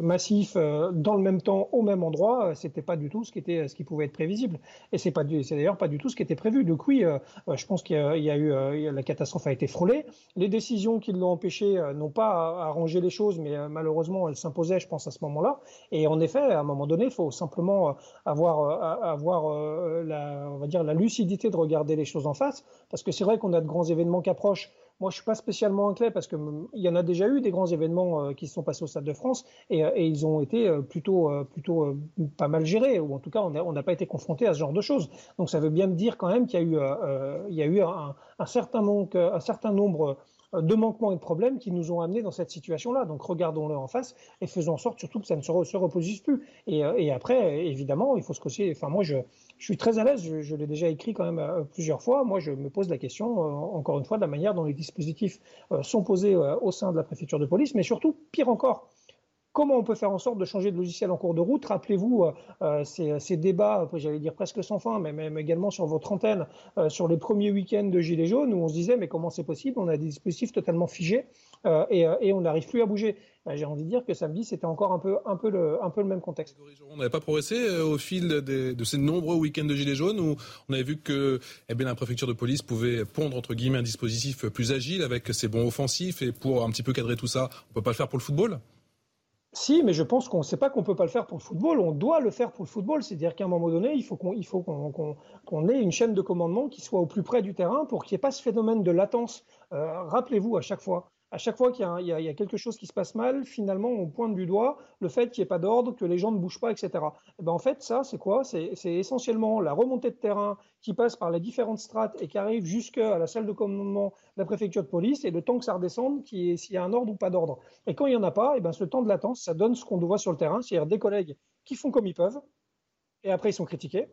massif dans le même temps, au même endroit, c'était pas du tout ce qui, était, ce qui pouvait être prévisible. Et c'est d'ailleurs pas du tout ce qui était prévu. Donc oui, je pense qu'il y, eu, la catastrophe a été frôlée. Les décisions qui l'ont empêché euh, n'ont pas arrangé les choses, mais euh, malheureusement, elles s'imposaient, je pense, à ce moment-là. Et en effet, à un moment donné, il faut simplement euh, avoir, avoir la, on va dire, la lucidité de regarder les choses en face, parce que c'est vrai qu'on a de grands événements qui approchent. Moi, je suis pas spécialement inquiet parce qu'il y en a déjà eu des grands événements qui se sont passés au Stade de France et, ils ont été plutôt, plutôt pas mal gérés, ou en tout cas, on n'a pas été confronté à ce genre de choses. Donc, ça veut bien me dire quand même qu'il y a eu, il y a eu un certain nombre de manquements et de problèmes qui nous ont amenés dans cette situation-là. Donc regardons-le en face et faisons en sorte surtout que ça ne se, reposite plus. Euh, et, après, évidemment, il faut se causer. Enfin, moi, je, suis très à l'aise, je, l'ai déjà écrit quand même euh, plusieurs fois. Moi, je me pose la question, euh, encore une fois, de la manière dont les dispositifs sont posés au sein de la préfecture de police, mais surtout, pire encore, Comment on peut faire en sorte de changer de logiciel en cours de route? Rappelez-vous euh, euh, ces, débats, j'allais dire presque sans fin, mais même également sur votre antenne, euh, sur les premiers week-ends de Gilets jaunes, où on se disait mais comment c'est possible? On a des dispositifs totalement figés et, on n'arrive plus à bouger. J'ai envie de dire que samedi, c'était encore un peu, le même contexte. On n'avait pas progressé au fil de ces nombreux week-ends de Gilets jaunes où on avait vu que eh bien, la préfecture de police pouvait pondre entre guillemets un dispositif plus agile avec ses bons offensifs et pour un petit peu cadrer tout ça, on ne peut pas le faire pour le football? Si, mais je pense qu'on ne sait pas qu'on ne peut pas le faire pour le football. On doit le faire pour le football. C'est-à-dire qu'à un moment donné, il faut qu'on ait une chaîne de commandement qui soit au plus près du terrain pour qu'il n'y ait pas ce phénomène de latence. Euh, rappelez-vous à chaque fois, à chaque fois qu'il y, a quelque chose qui se passe mal, finalement, on pointe du doigt le fait qu'il n'y ait pas d'ordre, que les gens ne bougent pas, etc. Et eh ben en fait, ça, c'est quoi? C'est essentiellement la remontée de terrain qui passe par les différentes strates et qui arrive jusqu'à la salle de commandement de la préfecture de police, et le temps que ça redescende, s'il y a un ordre ou pas d'ordre. Et quand il n'y en a pas, et eh ben ce temps de latence, ça donne ce qu'on voit sur le terrain, c'est-à-dire des collègues qui font comme ils peuvent, et après ils sont critiqués,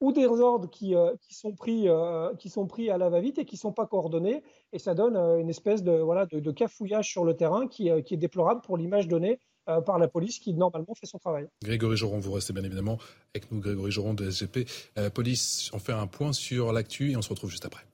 ou des ordres qui, euh, qui, sont, pris, euh, qui sont pris à la va-vite et qui ne sont pas coordonnés. Et ça donne euh, une espèce de, voilà, cafouillage sur le terrain qui, qui est déplorable pour l'image donnée par la police qui normalement fait son travail. Grégory Joron, vous restez bien évidemment avec nous, Grégory Joron de SGP. police, on fait un point sur l'actu et on se retrouve juste après.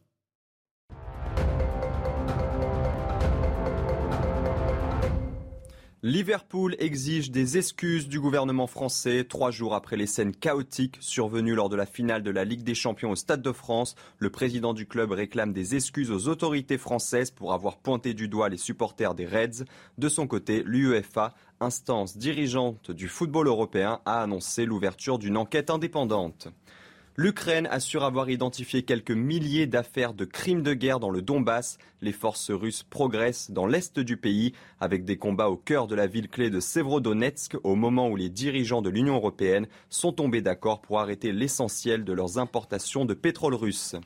Liverpool exige des excuses du gouvernement français trois jours après les scènes chaotiques survenues lors de la finale de la Ligue des Champions au Stade de France. Le président du club réclame des excuses aux autorités françaises pour avoir pointé du doigt les supporters des Reds. De son côté, l'UEFA, instance dirigeante du football européen, a annoncé l'ouverture d'une enquête indépendante. L'Ukraine assure avoir identifié quelques milliers d'affaires de crimes de guerre dans le Donbass. Les forces russes progressent dans l'est du pays avec des combats au cœur de la ville clé de Severodonetsk au moment où les dirigeants de l'Union européenne sont tombés d'accord pour arrêter l'essentiel de leurs importations de pétrole russe.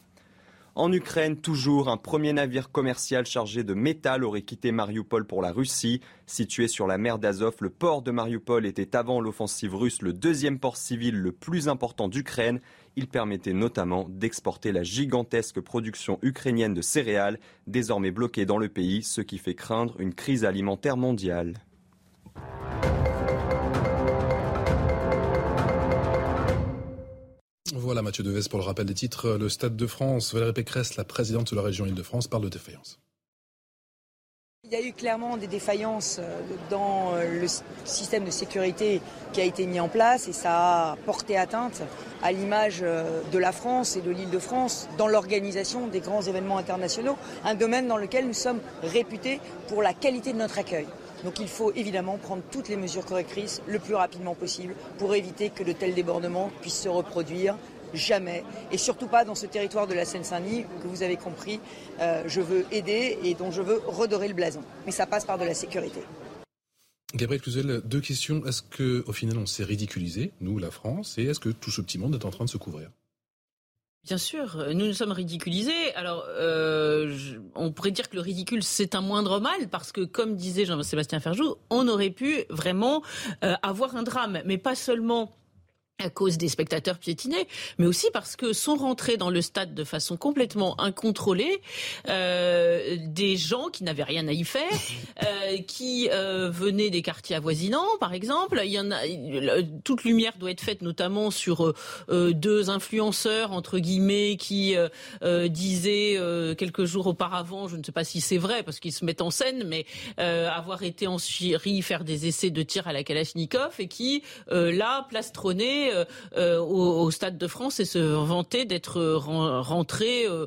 En Ukraine, toujours, un premier navire commercial chargé de métal aurait quitté Mariupol pour la Russie. Situé sur la mer d'Azov, le port de Mariupol était avant l'offensive russe le deuxième port civil le plus important d'Ukraine. Il permettait notamment d'exporter la gigantesque production ukrainienne de céréales, désormais bloquée dans le pays, ce qui fait craindre une crise alimentaire mondiale. Voilà Mathieu Deves pour le rappel des titres. Le Stade de France, Valérie Pécresse, la présidente de la région Île-de-France, parle de défaillance. Il y a eu clairement des défaillances euh, dans euh, le système de sécurité qui a été mis en place et ça a porté atteinte à l'image euh, de la France et de l'île de France dans l'organisation des grands événements internationaux, un domaine dans lequel nous sommes réputés pour la qualité de notre accueil. Donc il faut évidemment prendre toutes les mesures correctrices le plus rapidement possible pour éviter que de tels débordements puissent se reproduire. Jamais. Et surtout pas dans ce territoire de la Seine-Saint-Denis que vous avez compris, euh, je veux aider et dont je veux redorer le blason. Mais ça passe par de la sécurité. Gabriel Cluzel, deux questions. Est-ce qu'au final on s'est ridiculisé, nous, la France, et est-ce que tout ce petit monde est en train de se couvrir? Bien sûr, nous nous sommes ridiculisés. Alors, euh, on pourrait dire que le ridicule, c'est un moindre mal, parce que, comme disait Jean-Sébastien Ferjou, on aurait pu vraiment euh, avoir un drame, mais pas seulement à cause des spectateurs piétinés, mais aussi parce que sont rentrés dans le stade de façon complètement incontrôlée euh, des gens qui n'avaient rien à y faire, euh, qui euh, venaient des quartiers avoisinants, par exemple. Il y en a, toute lumière doit être faite notamment sur euh, euh, deux influenceurs entre guillemets qui euh, disaient quelques jours auparavant, je ne sais pas si c'est vrai parce qu'ils se mettent en scène, mais avoir été en Syrie faire des essais de tir à la Kalachnikov et qui là plastronnaient euh, euh, au, Stade de France et se vanter d'être rentré euh,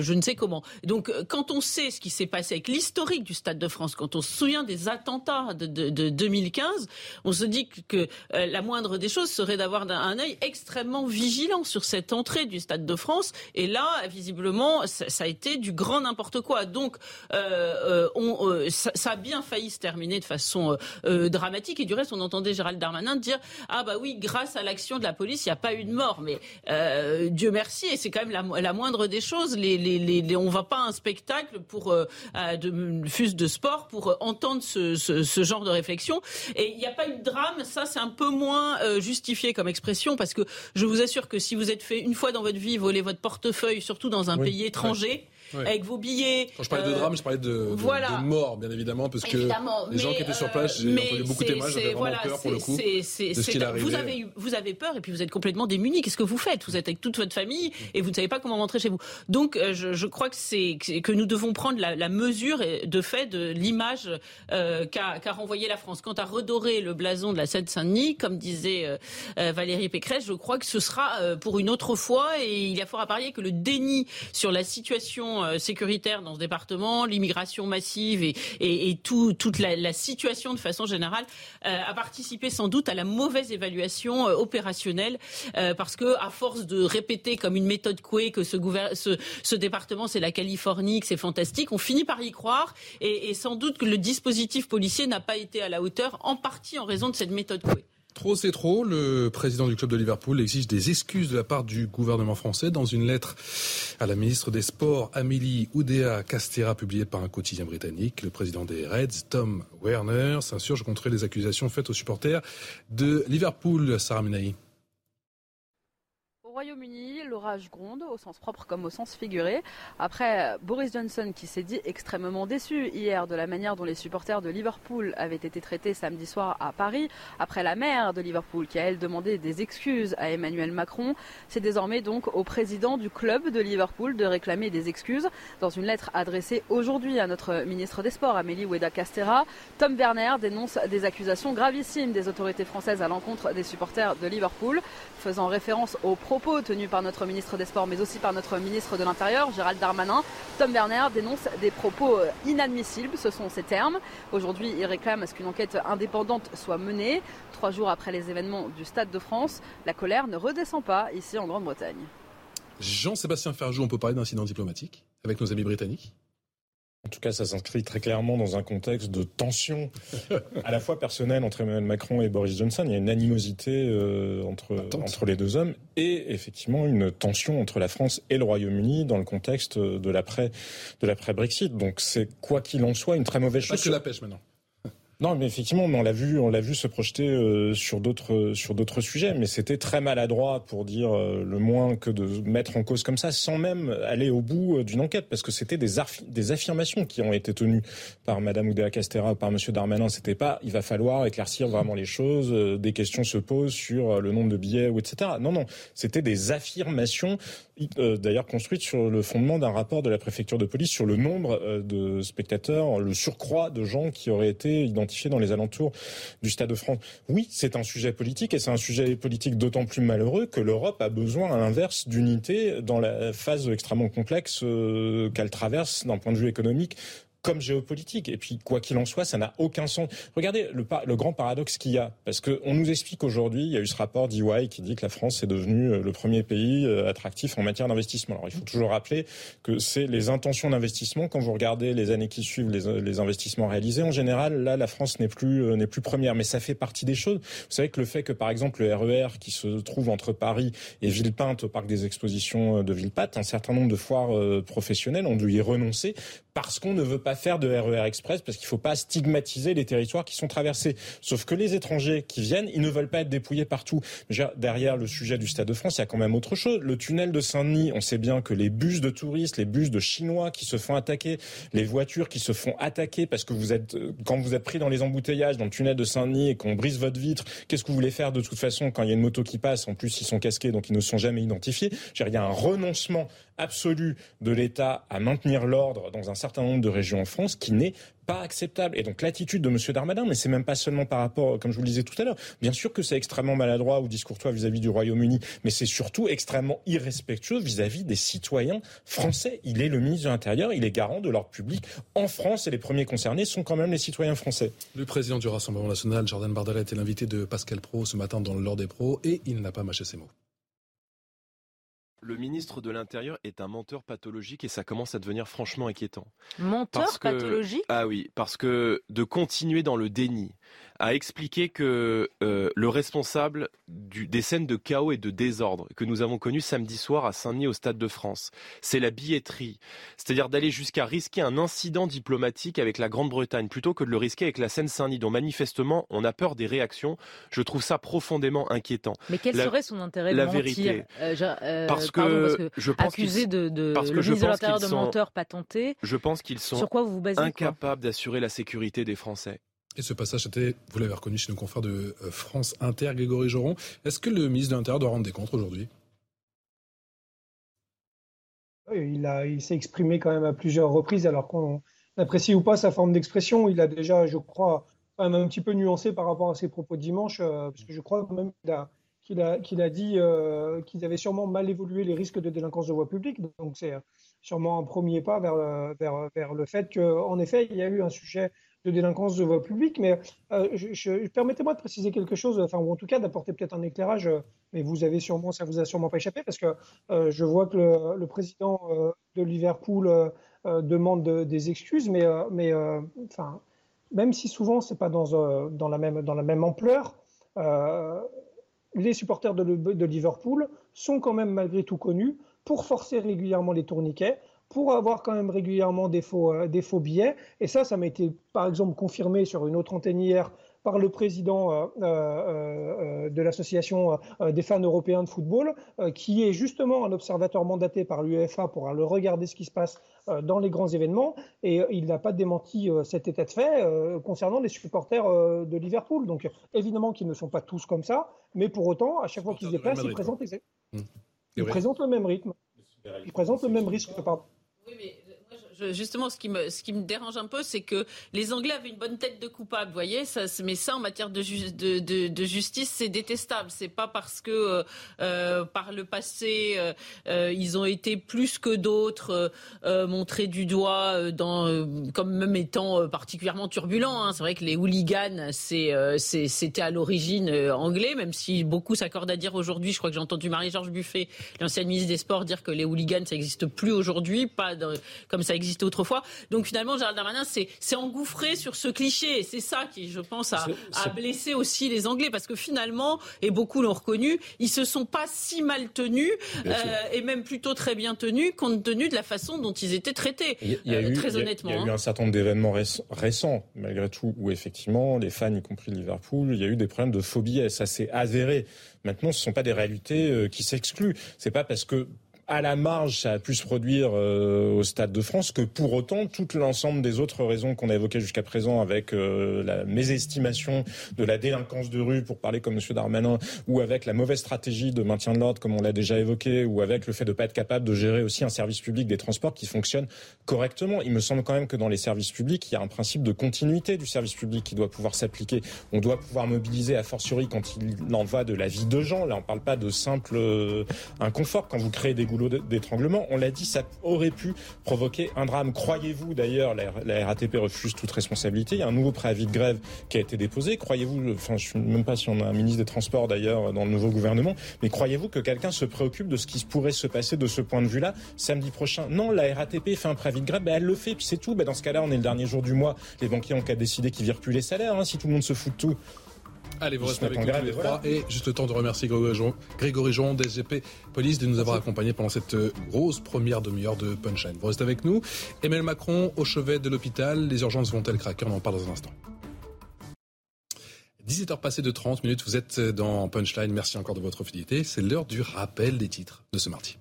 je ne sais comment. Donc quand on sait ce qui s'est passé avec l'historique du Stade de France, quand on se souvient des attentats de, 2015, on se dit que la moindre des choses serait d'avoir un œil extrêmement vigilant sur cette entrée du Stade de France. Et là, visiblement, ça, a été du grand n'importe quoi. Donc, on, ça, a bien failli se terminer de façon dramatique. Et du reste, on entendait Gérald Darmanin dire ah bah oui, grâce à l'action de la police, il n'y a pas eu de mort. Mais euh, Dieu merci, et c'est quand même la, moindre des choses. Les, les, on ne va pas à un spectacle pour euh, de fuse de sport pour entendre ce, genre de réflexion. Et il n'y a pas eu de drame. Ça, c'est un peu moins euh, justifié comme expression parce que je vous assure que si vous êtes fait une fois dans votre vie voler votre portefeuille, surtout dans un pays étranger avec vos billets. Quand je parlais de drame, je parlais de, de, mort, bien évidemment, parce que les gens qui étaient sur place, j'ai entendu beaucoup de témoignages, j'avais vraiment peur pour le coup de ce qu'il Vous avez, vous avez peur et puis vous êtes complètement démunis. Qu'est-ce que vous faites? Vous êtes avec toute votre famille et vous ne savez pas comment rentrer chez vous. Donc, euh, je, je crois que c'est que nous devons prendre la, la, mesure de fait de l'image euh, qu'a renvoyé la France. Quant à redorer le blason de la Seine-Saint-Denis, comme disait euh, euh, Valérie Pécresse, je crois que ce sera pour une autre fois et il y a fort à parier que le déni sur la situation euh, sécuritaire dans ce département, l'immigration massive et, et, et tout, toute la, situation de façon générale euh, a participé sans doute à la mauvaise évaluation euh, opérationnelle parce que à force de répéter comme une méthode couée que ce département c'est la Californie, que c'est fantastique, on finit par y croire et, et sans doute que le dispositif policier n'a pas été à la hauteur en partie en raison de cette méthode couée. Trop c'est trop. Le président du club de Liverpool exige des excuses de la part du gouvernement français dans une lettre à la ministre des Sports, Amélie Oudéa Castera, publiée par un quotidien britannique. Le président des Reds, Tom Werner, s'insurge contre les accusations faites aux supporters de Liverpool. Sarah Menaï. Au Royaume-Uni, l'orage gronde, au sens propre comme au sens figuré. Après Boris Johnson, qui s'est dit extrêmement déçu hier de la manière dont les supporters de Liverpool avaient été traités samedi soir à Paris, après la maire de Liverpool, qui a elle demandé des excuses à Emmanuel Macron, c'est désormais donc au président du club de Liverpool de réclamer des excuses. Dans une lettre adressée aujourd'hui à notre ministre des Sports, Amélie Oueda Castera, Tom Werner dénonce des accusations gravissimes des autorités françaises à l'encontre des supporters de Liverpool, faisant référence aux propos propos tenus par notre ministre des Sports, mais aussi par notre ministre de l'Intérieur, Gérald Darmanin. Tom Werner dénonce des propos euh, inadmissibles, ce sont ses termes. Aujourd'hui, il réclame à ce qu'une enquête indépendante soit menée. Trois jours après les événements du Stade de France, la colère ne redescend pas ici en Grande-Bretagne. Jean-Sébastien Ferjou, on peut parler d'incident diplomatique avec nos amis britanniques? En tout cas, ça s'inscrit très clairement dans un contexte de tension à la fois personnelle entre Emmanuel Macron et Boris Johnson. Il y a une animosité euh, entre, entre les deux hommes et effectivement une tension entre la France et le Royaume-Uni dans le contexte de l'après de l'après Brexit. Donc c'est quoi qu'il en soit une très mauvaise chose. Pas que la pêche maintenant. Non, mais effectivement, on l'a vu, on l'a vu se projeter euh, sur d'autres sur d'autres sujets, mais c'était très maladroit pour dire euh, le moins que de mettre en cause comme ça, sans même aller au bout euh, d'une enquête, parce que c'était des, affirmations qui ont été tenues par Madame Oudéa Castera, par Monsieur Darmanin. C'était pas, il va falloir éclaircir vraiment les choses, des questions se posent sur le nombre de billets ou etc. Non, non, c'était des affirmations d'ailleurs construites sur le fondement d'un rapport de la préfecture de police sur le nombre de spectateurs, le surcroît de gens qui auraient été identifiés dans les alentours du Stade de France. Oui, c'est un sujet politique et c'est un sujet politique d'autant plus malheureux que l'Europe a besoin, à l'inverse, d'unité dans la phase extrêmement complexe euh, qu'elle traverse d'un point de vue économique comme géopolitique. Et puis, quoi qu'il en soit, ça n'a aucun sens. Regardez le, le grand paradoxe qu'il y a. Parce qu'on nous explique aujourd'hui, il y a eu ce rapport d'EY qui dit que la France est devenue euh, le premier pays euh, attractif en matière d'investissement. Alors, il faut toujours rappeler que c'est les intentions d'investissement. Quand vous regardez les années qui suivent les, les investissements réalisés, en général, là, la France n'est plus, euh, n'est plus première. Mais ça fait partie des choses. Vous savez que le fait que, par exemple, le RER e qui se trouve entre Paris et Villepinte, au parc des expositions de Villepinte, un certain nombre de foires professionnelles ont dû y renoncer parce qu'on ne veut pas faire de RER e Express parce qu'il faut pas stigmatiser les territoires qui sont traversés. Sauf que les étrangers qui viennent, ils ne veulent pas être dépouillés partout. Derrière le sujet du Stade de France, il y a quand même autre chose. Le tunnel de Saint-Denis, on sait bien que les bus de touristes, les bus de Chinois qui se font attaquer, les voitures qui se font attaquer parce que vous êtes, quand vous êtes pris dans les embouteillages dans le tunnel de Saint-Denis et qu'on brise votre vitre, qu'est-ce que vous voulez faire de toute façon quand il y a une moto qui passe? En plus, ils sont casqués, donc ils ne sont jamais identifiés. Il y a un renoncement absolu de l'État à maintenir l'ordre dans un certain nombre de régions en France qui n'est pas acceptable. Et donc l'attitude de M. Darmanin, mais c'est même pas seulement par rapport, comme je vous le disais tout à l'heure, bien sûr que c'est extrêmement maladroit ou discourtois vis-à-vis du Royaume-Uni, mais c'est surtout extrêmement irrespectueux vis-à-vis des citoyens français. Il est le ministre de l'Intérieur, il est garant de l'ordre public en France et les premiers concernés sont quand même les citoyens français. Le président du Rassemblement national, Jordan Bardella, était l'invité de Pascal Pro ce matin dans l'ordre des pros et il n'a pas mâché ses mots. Le ministre de l'Intérieur est un menteur pathologique et ça commence à devenir franchement inquiétant. Menteur pathologique? Ah oui, parce que de continuer dans le déni, a expliqué que euh, le responsable des scènes de chaos et de désordre que nous avons connues samedi soir à Saint-Denis au Stade de France, c'est la billetterie. C'est-à-dire d'aller jusqu'à risquer un incident diplomatique avec la Grande-Bretagne plutôt que de le risquer avec la Seine-Saint-Denis, dont manifestement on a peur des réactions. Je trouve ça profondément inquiétant. Mais quel serait son intérêt de la mentir vérité euh, euh, parce, que je pense accusé de, de parce que le ministre de de menteur patenté. Je pense qu'ils sont incapables d'assurer la sécurité des Français. Et ce passage était, vous l'avez reconnu chez nos confrères de euh, France Inter, Grégory Joron. Est-ce que le ministre de l'Intérieur doit rendre des comptes aujourd'hui? Il, s'est exprimé quand même à plusieurs reprises, alors qu'on apprécie ou pas sa forme d'expression. Il a déjà, je crois, quand même un petit peu nuancé par rapport à ses propos dimanche, euh, parce que je crois quand même qu'il a, qu'il a, dit euh, qu'ils avaient sûrement mal évolué les risques de délinquance de voie publique. Donc c'est sûrement un premier pas vers le fait qu'en effet, il y a eu un sujet de délinquance de voie publique. Mais euh, permettez-moi de préciser quelque chose, enfin, ou en tout cas d'apporter peut-être un éclairage, euh, mais vous avez sûrement, ça vous a sûrement pas échappé, parce que euh, je vois que le, président de Liverpool demande des excuses, mais, mais enfin, même si souvent c'est pas dans, dans, la même, dans la même ampleur, les supporters de Liverpool sont quand même malgré tout connus pour forcer régulièrement les tourniquets, pour avoir quand même régulièrement des faux, euh, des faux billets. Et ça, ça m'a été par exemple confirmé sur une autre antenne hier par le président euh, euh, de l'association des fans européens de football, qui est justement un observateur mandaté par l'UEFA pour aller regarder ce qui se passe dans les grands événements. Et il n'a pas démenti cet état de fait concernant les supporters de Liverpool. Donc évidemment qu'ils ne sont pas tous comme ça, mais pour autant, à chaque fois qu'ils se déplacent, ils présentent, mmh. ils présentent le même rythme. Ils présentent le même risque. Pardon. Mais justement, ce qui me, dérange un peu, c'est que les Anglais avaient une bonne tête de coupable, vous voyez. Ça, mais ça, en matière de, justice, c'est détestable. C'est pas parce que euh, euh par le passé, euh, ils ont été plus que d'autres montrés du doigt dans, comme même étant particulièrement turbulents. Hein. C'est vrai que les hooligans, c'était à l'origine anglais, même si beaucoup s'accordent à dire aujourd'hui. Je crois que j'ai entendu Marie-Georges Buffet, l'ancienne ministre des Sports, dire que les hooligans, ça n'existe plus aujourd'hui, pas comme ça existe autrefois. Donc finalement, Gérald Darmanin s'est engouffré sur ce cliché. Et c'est ça qui, je pense, a, blessé aussi les Anglais. Parce que finalement, et beaucoup l'ont reconnu, ils se sont pas si mal tenus, euh, et même plutôt très bien tenus, compte tenu de la façon dont ils étaient traités. Il y a, eu, très honnêtement. Il y a, eu hein. un certain nombre d'événements récents, malgré tout, où effectivement, les fans, y compris Liverpool, il y a eu des problèmes de phobie, et ça s'est avéré. Maintenant, ce ne sont pas des réalités euh, qui s'excluent. C'est pas parce que à la marge, ça a pu se produire euh, au Stade de France, que pour autant, tout l'ensemble des autres raisons qu'on a évoquées jusqu'à présent, avec euh, la mésestimation de la délinquance de rue, pour parler comme M. Darmanin, ou avec la mauvaise stratégie de maintien de l'ordre, comme on l'a déjà évoqué, ou avec le fait de ne pas être capable de gérer aussi un service public des transports qui fonctionne correctement. Il me semble quand même que dans les services publics, il y a un principe de continuité du service public qui doit pouvoir s'appliquer. On doit pouvoir mobiliser a fortiori quand il en va de la vie de gens. Là, on ne parle pas de simple euh, inconfort. Quand vous créez des goulots d'étranglement. On l'a dit, ça aurait pu provoquer un drame. Croyez-vous d'ailleurs, la, RATP refuse toute responsabilité. Il y a un nouveau préavis de grève qui a été déposé. Croyez-vous, enfin je ne sais même pas si on a un ministre des Transports d'ailleurs dans le nouveau gouvernement, mais croyez-vous que quelqu'un se préoccupe de ce qui pourrait se passer de ce point de vue-là samedi prochain? Non, la RATP fait un préavis de grève, elle le fait, puis c'est tout. Ben dans ce cas-là, on est le dernier jour du mois. Les banquiers ont qu'à décider qu'ils virent plus les salaires, hein, si tout le monde se fout de tout. Allez, vous restez avec nous tous les trois. Et juste le temps de remercier Grégory Jean, DSGP Police, de nous avoir accompagnés pendant cette euh, grosse première demi-heure de Punchline. Vous restez avec nous. Emmanuel Macron au chevet de l'hôpital. Les urgences vont-elles craquer? On en parle dans un instant. 17h passées de 30 minutes, vous êtes dans Punchline. Merci encore de votre fidélité. C'est l'heure du rappel des titres de ce mardi.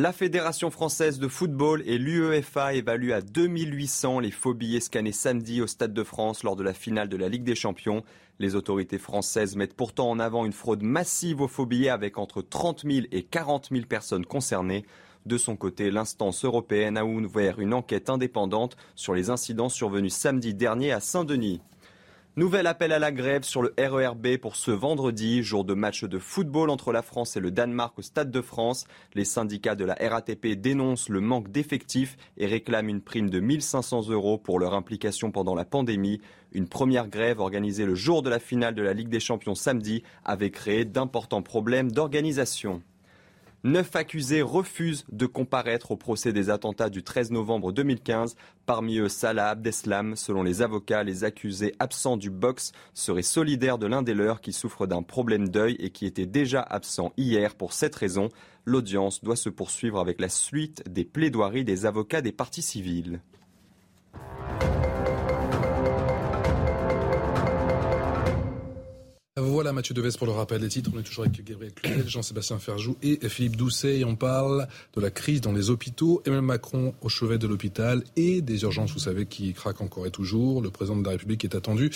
La Fédération française de football et l'UEFA évaluent à 2800 les faux billets scannés samedi au Stade de France lors de la finale de la Ligue des Champions. Les autorités françaises mettent pourtant en avant une fraude massive aux faux avec entre 30 000 et 40 000 personnes concernées. De son côté, l'instance européenne a ouvert une enquête indépendante sur les incidents survenus samedi dernier à Saint-Denis. Nouvel appel à la grève sur le RERB pour ce vendredi, jour de match de football entre la France et le Danemark au Stade de France. Les syndicats de la RATP dénoncent le manque d'effectifs et réclament une prime de 1500 euros pour leur implication pendant la pandémie. Une première grève organisée le jour de la finale de la Ligue des Champions samedi avait créé d'importants problèmes d'organisation. Neuf accusés refusent de comparaître au procès des attentats du 13 novembre 2015. Parmi eux, Salah Abdeslam. Selon les avocats, les accusés absents du box seraient solidaires de l'un des leurs qui souffre d'un problème d'œil et qui était déjà absent hier pour cette raison. L'audience doit se poursuivre avec la suite des plaidoiries des avocats des parties civiles. Voilà Mathieu Deves pour le rappel des titres. On est toujours avec Gabriel Cluzel, Jean-Sébastien Ferjou et Philippe Doucet. Et on parle de la crise dans les hôpitaux. Emmanuel Macron au chevet de l'hôpital et des urgences, vous savez, qui craquent encore et toujours. Le président de la République est attendu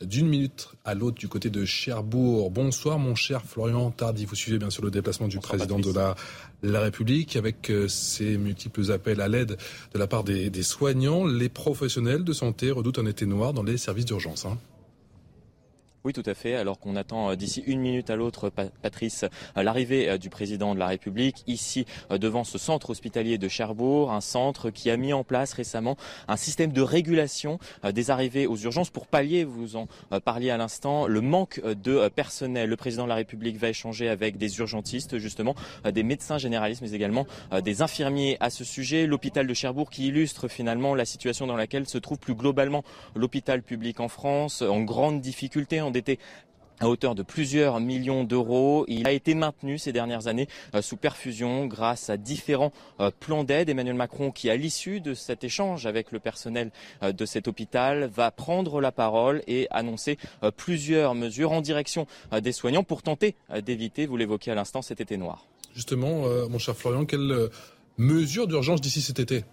d'une minute à l'autre du côté de Cherbourg. Bonsoir mon cher Florian Tardy. Vous suivez bien sûr le déplacement du président de la, la République avec euh, ses multiples appels à l'aide de la part des, des, soignants. Les professionnels de santé redoutent un été noir dans les services d'urgence. Hein. Oui, tout à fait. Alors qu'on attend euh, d'ici une minute à l'autre, Patrice, euh, l'arrivée euh, du président de la République ici devant ce centre hospitalier de Cherbourg, un centre qui a mis en place récemment un système de régulation des arrivées aux urgences pour pallier, vous en parliez à l'instant, le manque de personnel. Le président de la République va échanger avec des urgentistes, justement, des médecins généralistes, mais également des infirmiers à ce sujet. L'hôpital de Cherbourg qui illustre finalement la situation dans laquelle se trouve plus globalement l'hôpital public en France, en grande difficulté, était à hauteur de plusieurs millions d'euros. Il a été maintenu ces dernières années euh, sous perfusion grâce à différents euh, plans d'aide. Emmanuel Macron, qui à l'issue de cet échange avec le personnel euh, de cet hôpital, va prendre la parole et annoncer plusieurs mesures en direction des soignants pour tenter d'éviter, vous l'évoquez à l'instant, cet été noir. Justement, mon cher Florian, quelles mesures d'urgence d'ici cet été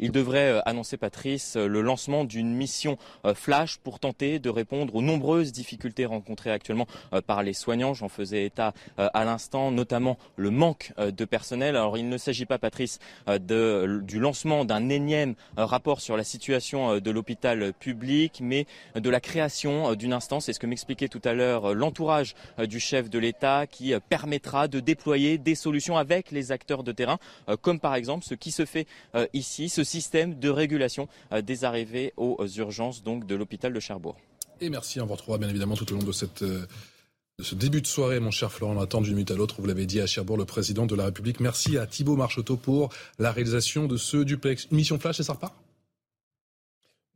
il devrait euh, annoncer, Patrice, euh, le lancement d'une mission euh, flash pour tenter de répondre aux nombreuses difficultés rencontrées actuellement par les soignants. J'en faisais état à l'instant, notamment le manque de personnel. Alors il ne s'agit pas, Patrice, du lancement d'un énième rapport sur la situation de l'hôpital public, mais de la création d'une instance, c'est ce que m'expliquait tout à l'heure l'entourage du chef de l'État, qui permettra de déployer des solutions avec les acteurs de terrain, comme par exemple ce qui se fait ici, système de régulation euh, des arrivées aux urgences donc de l'hôpital de Cherbourg. Et merci, on vous retrouvera bien évidemment tout au long de cette euh, ce début de soirée, mon cher Florent, on attend d'une minute à l'autre, vous l'avez dit à Cherbourg, le président de la République. Merci à Thibault Marcheteau pour la réalisation de ce duplex. Une mission flash, et ça repart?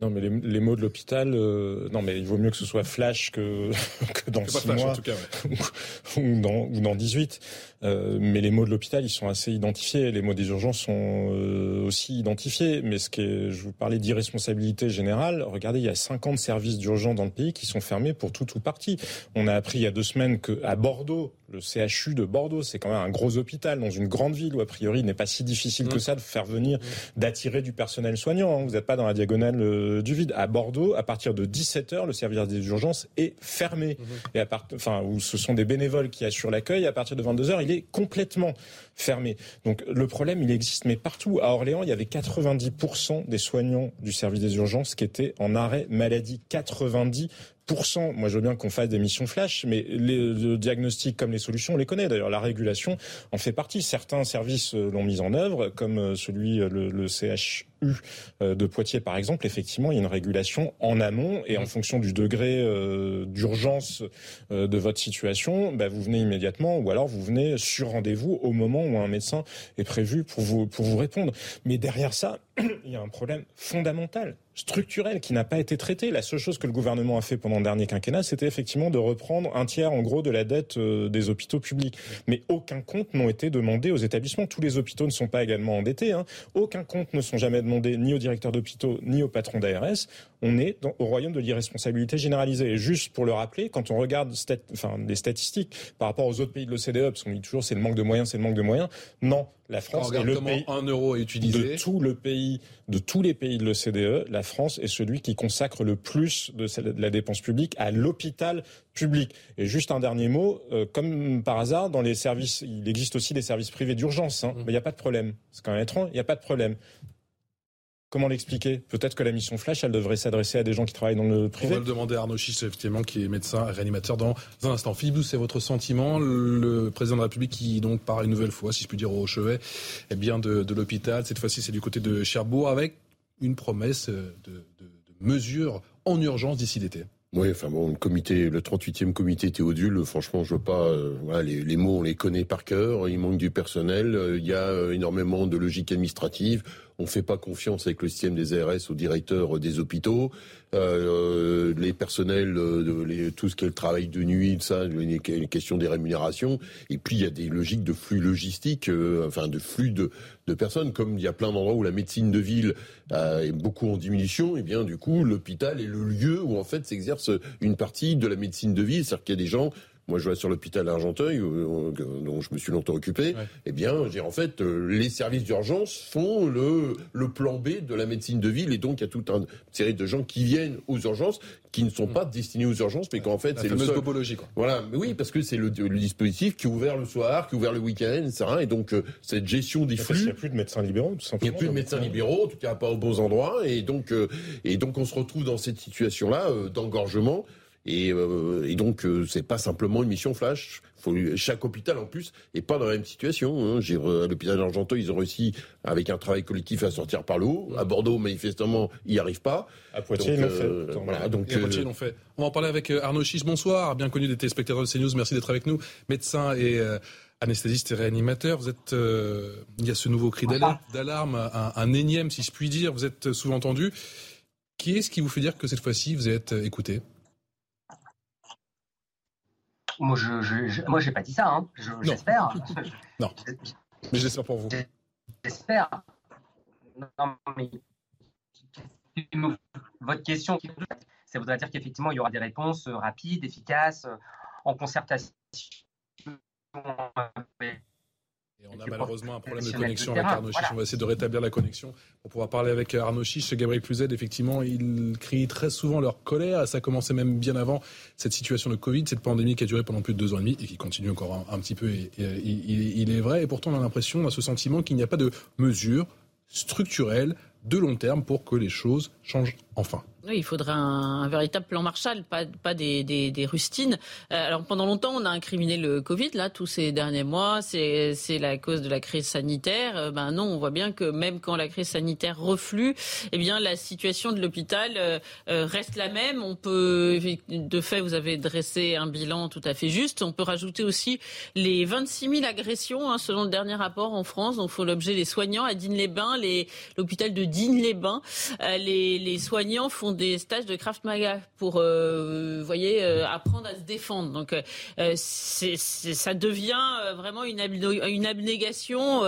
Non, mais les, mots de l'hôpital, euh, non, mais il vaut mieux que ce soit flash que, que dans 6 mois en tout cas, ou, dans, ou dans 18. Euh, mais les mots de l'hôpital, ils sont assez identifiés. Les mots des urgences sont euh, aussi identifiés. Mais ce que je vous parlais d'irresponsabilité générale, regardez, il y a 50 services d'urgence dans le pays qui sont fermés pour tout ou partie. On a appris il y a deux semaines qu'à Bordeaux, le CHU de Bordeaux, c'est quand même un gros hôpital dans une grande ville où a priori il n'est pas si difficile que mmh. ça de faire venir, d'attirer du personnel soignant. Hein. Vous n'êtes pas dans la diagonale du vide. À Bordeaux, à partir de 17 h le service des urgences est fermé. Mmh. Et à part, enfin, où ce sont des bénévoles qui assurent l'accueil. À partir de 22 h il est complètement fermé. Donc le problème, il existe, mais partout. À Orléans, il y avait 90% des soignants du service des urgences qui étaient en arrêt maladie. 90% moi je veux bien qu'on fasse des missions flash, mais les, le diagnostic comme les solutions, on les connaît. D'ailleurs, la régulation en fait partie. Certains services l'ont mise en œuvre, comme celui, le, le CHU de Poitiers par exemple. Effectivement, il y a une régulation en amont et en fonction du degré d'urgence de votre situation, bah, vous venez immédiatement ou alors vous venez sur rendez-vous au moment où un médecin est prévu pour vous, pour vous répondre. Mais derrière ça, il y a un problème fondamental structurel qui n'a pas été traité. La seule chose que le gouvernement a fait pendant le dernier quinquennat, c'était effectivement de reprendre un tiers, en gros, de la dette euh, des hôpitaux publics. Mais aucun compte n'a été demandé aux établissements. Tous les hôpitaux ne sont pas également endettés. Hein. Aucun compte ne sont jamais demandés ni aux directeurs d'hôpitaux ni aux patrons d'ARS. On est dans, au royaume de l'irresponsabilité généralisée. Et juste pour le rappeler, quand on regarde enfin, les statistiques par rapport aux autres pays de l'OCDE, parce qu'on dit toujours c'est le manque de moyens, c'est le manque de moyens. Non, la France est le pays un euro est utilisé de tout le pays, de tous les pays de l'OCDE. La France est celui qui consacre le plus de la dépense publique à l'hôpital public. Et juste un dernier mot, euh, comme par hasard, dans les services, il existe aussi des services privés d'urgence. Hein, mmh. Mais il n'y a pas de problème. C'est quand même étrange. Il n'y a pas de problème. Comment l'expliquer? Peut-être que la mission Flash, elle devrait s'adresser à des gens qui travaillent dans le privé. On va le demander à Arnaud Chiche, effectivement, qui est médecin réanimateur dans un instant. Philippe c'est votre sentiment? Le président de la République qui, donc, part une nouvelle fois, si je puis dire, au chevet eh bien, de, de l'hôpital. Cette fois-ci, c'est du côté de Cherbourg, avec une promesse de, de, de mesures en urgence d'ici l'été. Oui, enfin bon, le comité, le 38e comité Théodule, franchement, je veux pas. Euh, voilà, les, les, mots, on les connaît par cœur. Il manque du personnel. Euh, il y a euh, énormément de logique administrative. On fait pas confiance avec le système des ARS aux directeurs des hôpitaux. Euh, les personnels, euh, les, tout ce qui est le travail de nuit, ça, les, questions des rémunérations. Et puis il y a des logiques de flux logistiques, euh, enfin de flux de, de, personnes. Comme il y a plein d'endroits où la médecine de ville est beaucoup en diminution, et eh bien du coup l'hôpital est le lieu où en fait s'exerce une partie de la médecine de ville. C'est-à-dire qu'il y a des gens moi, je vois sur l'hôpital Argenteuil, dont je me suis longtemps occupé. Eh bien, en fait, euh, les services d'urgence font le, le plan B de la médecine de ville, et donc il y a toute une série de gens qui viennent aux urgences, qui ne sont mm. pas destinés aux urgences, mais qu'en fait, c'est le seul... quoi. Voilà, mais oui, parce que c'est le, dispositif qui est ouvert le soir, qui est ouvert le week-end, etc. Et donc, euh, cette gestion des flux. Il n'y a plus de médecins libéraux, tout simplement. Il n'y a plus de médecins libéraux, en tout cas pas aux bons endroits, et donc, euh, et donc on se retrouve dans cette situation-là d'engorgement. Et, euh, et donc, euh, c'est pas simplement une mission flash. Faut, chaque hôpital, en plus, est pas dans la même situation. Hein. J'ai, à l'hôpital d'Argenteuil, ils ont réussi, avec un travail collectif, à sortir par le haut. À Bordeaux, manifestement, ils n'y arrivent pas. À Poitiers, ils l'ont fait. Euh, voilà, donc, à Poitiers, l'ont fait. On va en parler avec Arnaud Chiche. Bonsoir, bien connu des téléspectateurs de CNews. Merci d'être avec nous. Médecin et anesthésiste et réanimateur. Vous êtes, il y a ce nouveau cri d'alarme, un, un, énième, si je puis dire. Vous êtes souvent entendu. Qui est-ce qui vous fait dire que cette fois-ci, vous êtes écouté? Moi, je, je, moi, j'ai pas dit ça. Hein. J'espère. non. Mais j'espère pour vous. J'espère. Non, mais votre question, ça voudrait dire qu'effectivement, il y aura des réponses rapides, efficaces, en concertation on a malheureusement un problème de connexion avec Arnaud Chiche. On va essayer de rétablir la connexion pour pouvoir parler avec Arnaud Chiche. Gabriel Cluzet, effectivement, ils crient très souvent leur colère. Ça a commencé même bien avant cette situation de Covid, cette pandémie qui a duré pendant plus de deux ans et demi et qui continue encore un, petit peu. Et, il, est vrai. Et pourtant, on a l'impression, on a ce sentiment qu'il n'y a pas de mesures structurelles de long terme pour que les choses changent enfin. Il faudrait un, véritable plan Marshall, pas, des, rustines. Euh, alors pendant longtemps, on a incriminé le Covid, là, tous ces derniers mois, c'est la cause de la crise sanitaire. Euh, ben non, on voit bien que même quand la crise sanitaire reflue, eh bien la situation de l'hôpital euh, reste la même. On peut, de fait, vous avez dressé un bilan tout à fait juste. On peut rajouter aussi les 26 000 agressions, hein, selon le dernier rapport en France, dont font l'objet les soignants à Digne-les-Bains, l'hôpital de Digne-les-Bains. les, les soignants font des stages de Kraft Maga pour, euh, voyez, euh, apprendre à se défendre. Donc, euh, c'est, ça devient vraiment une, une abnégation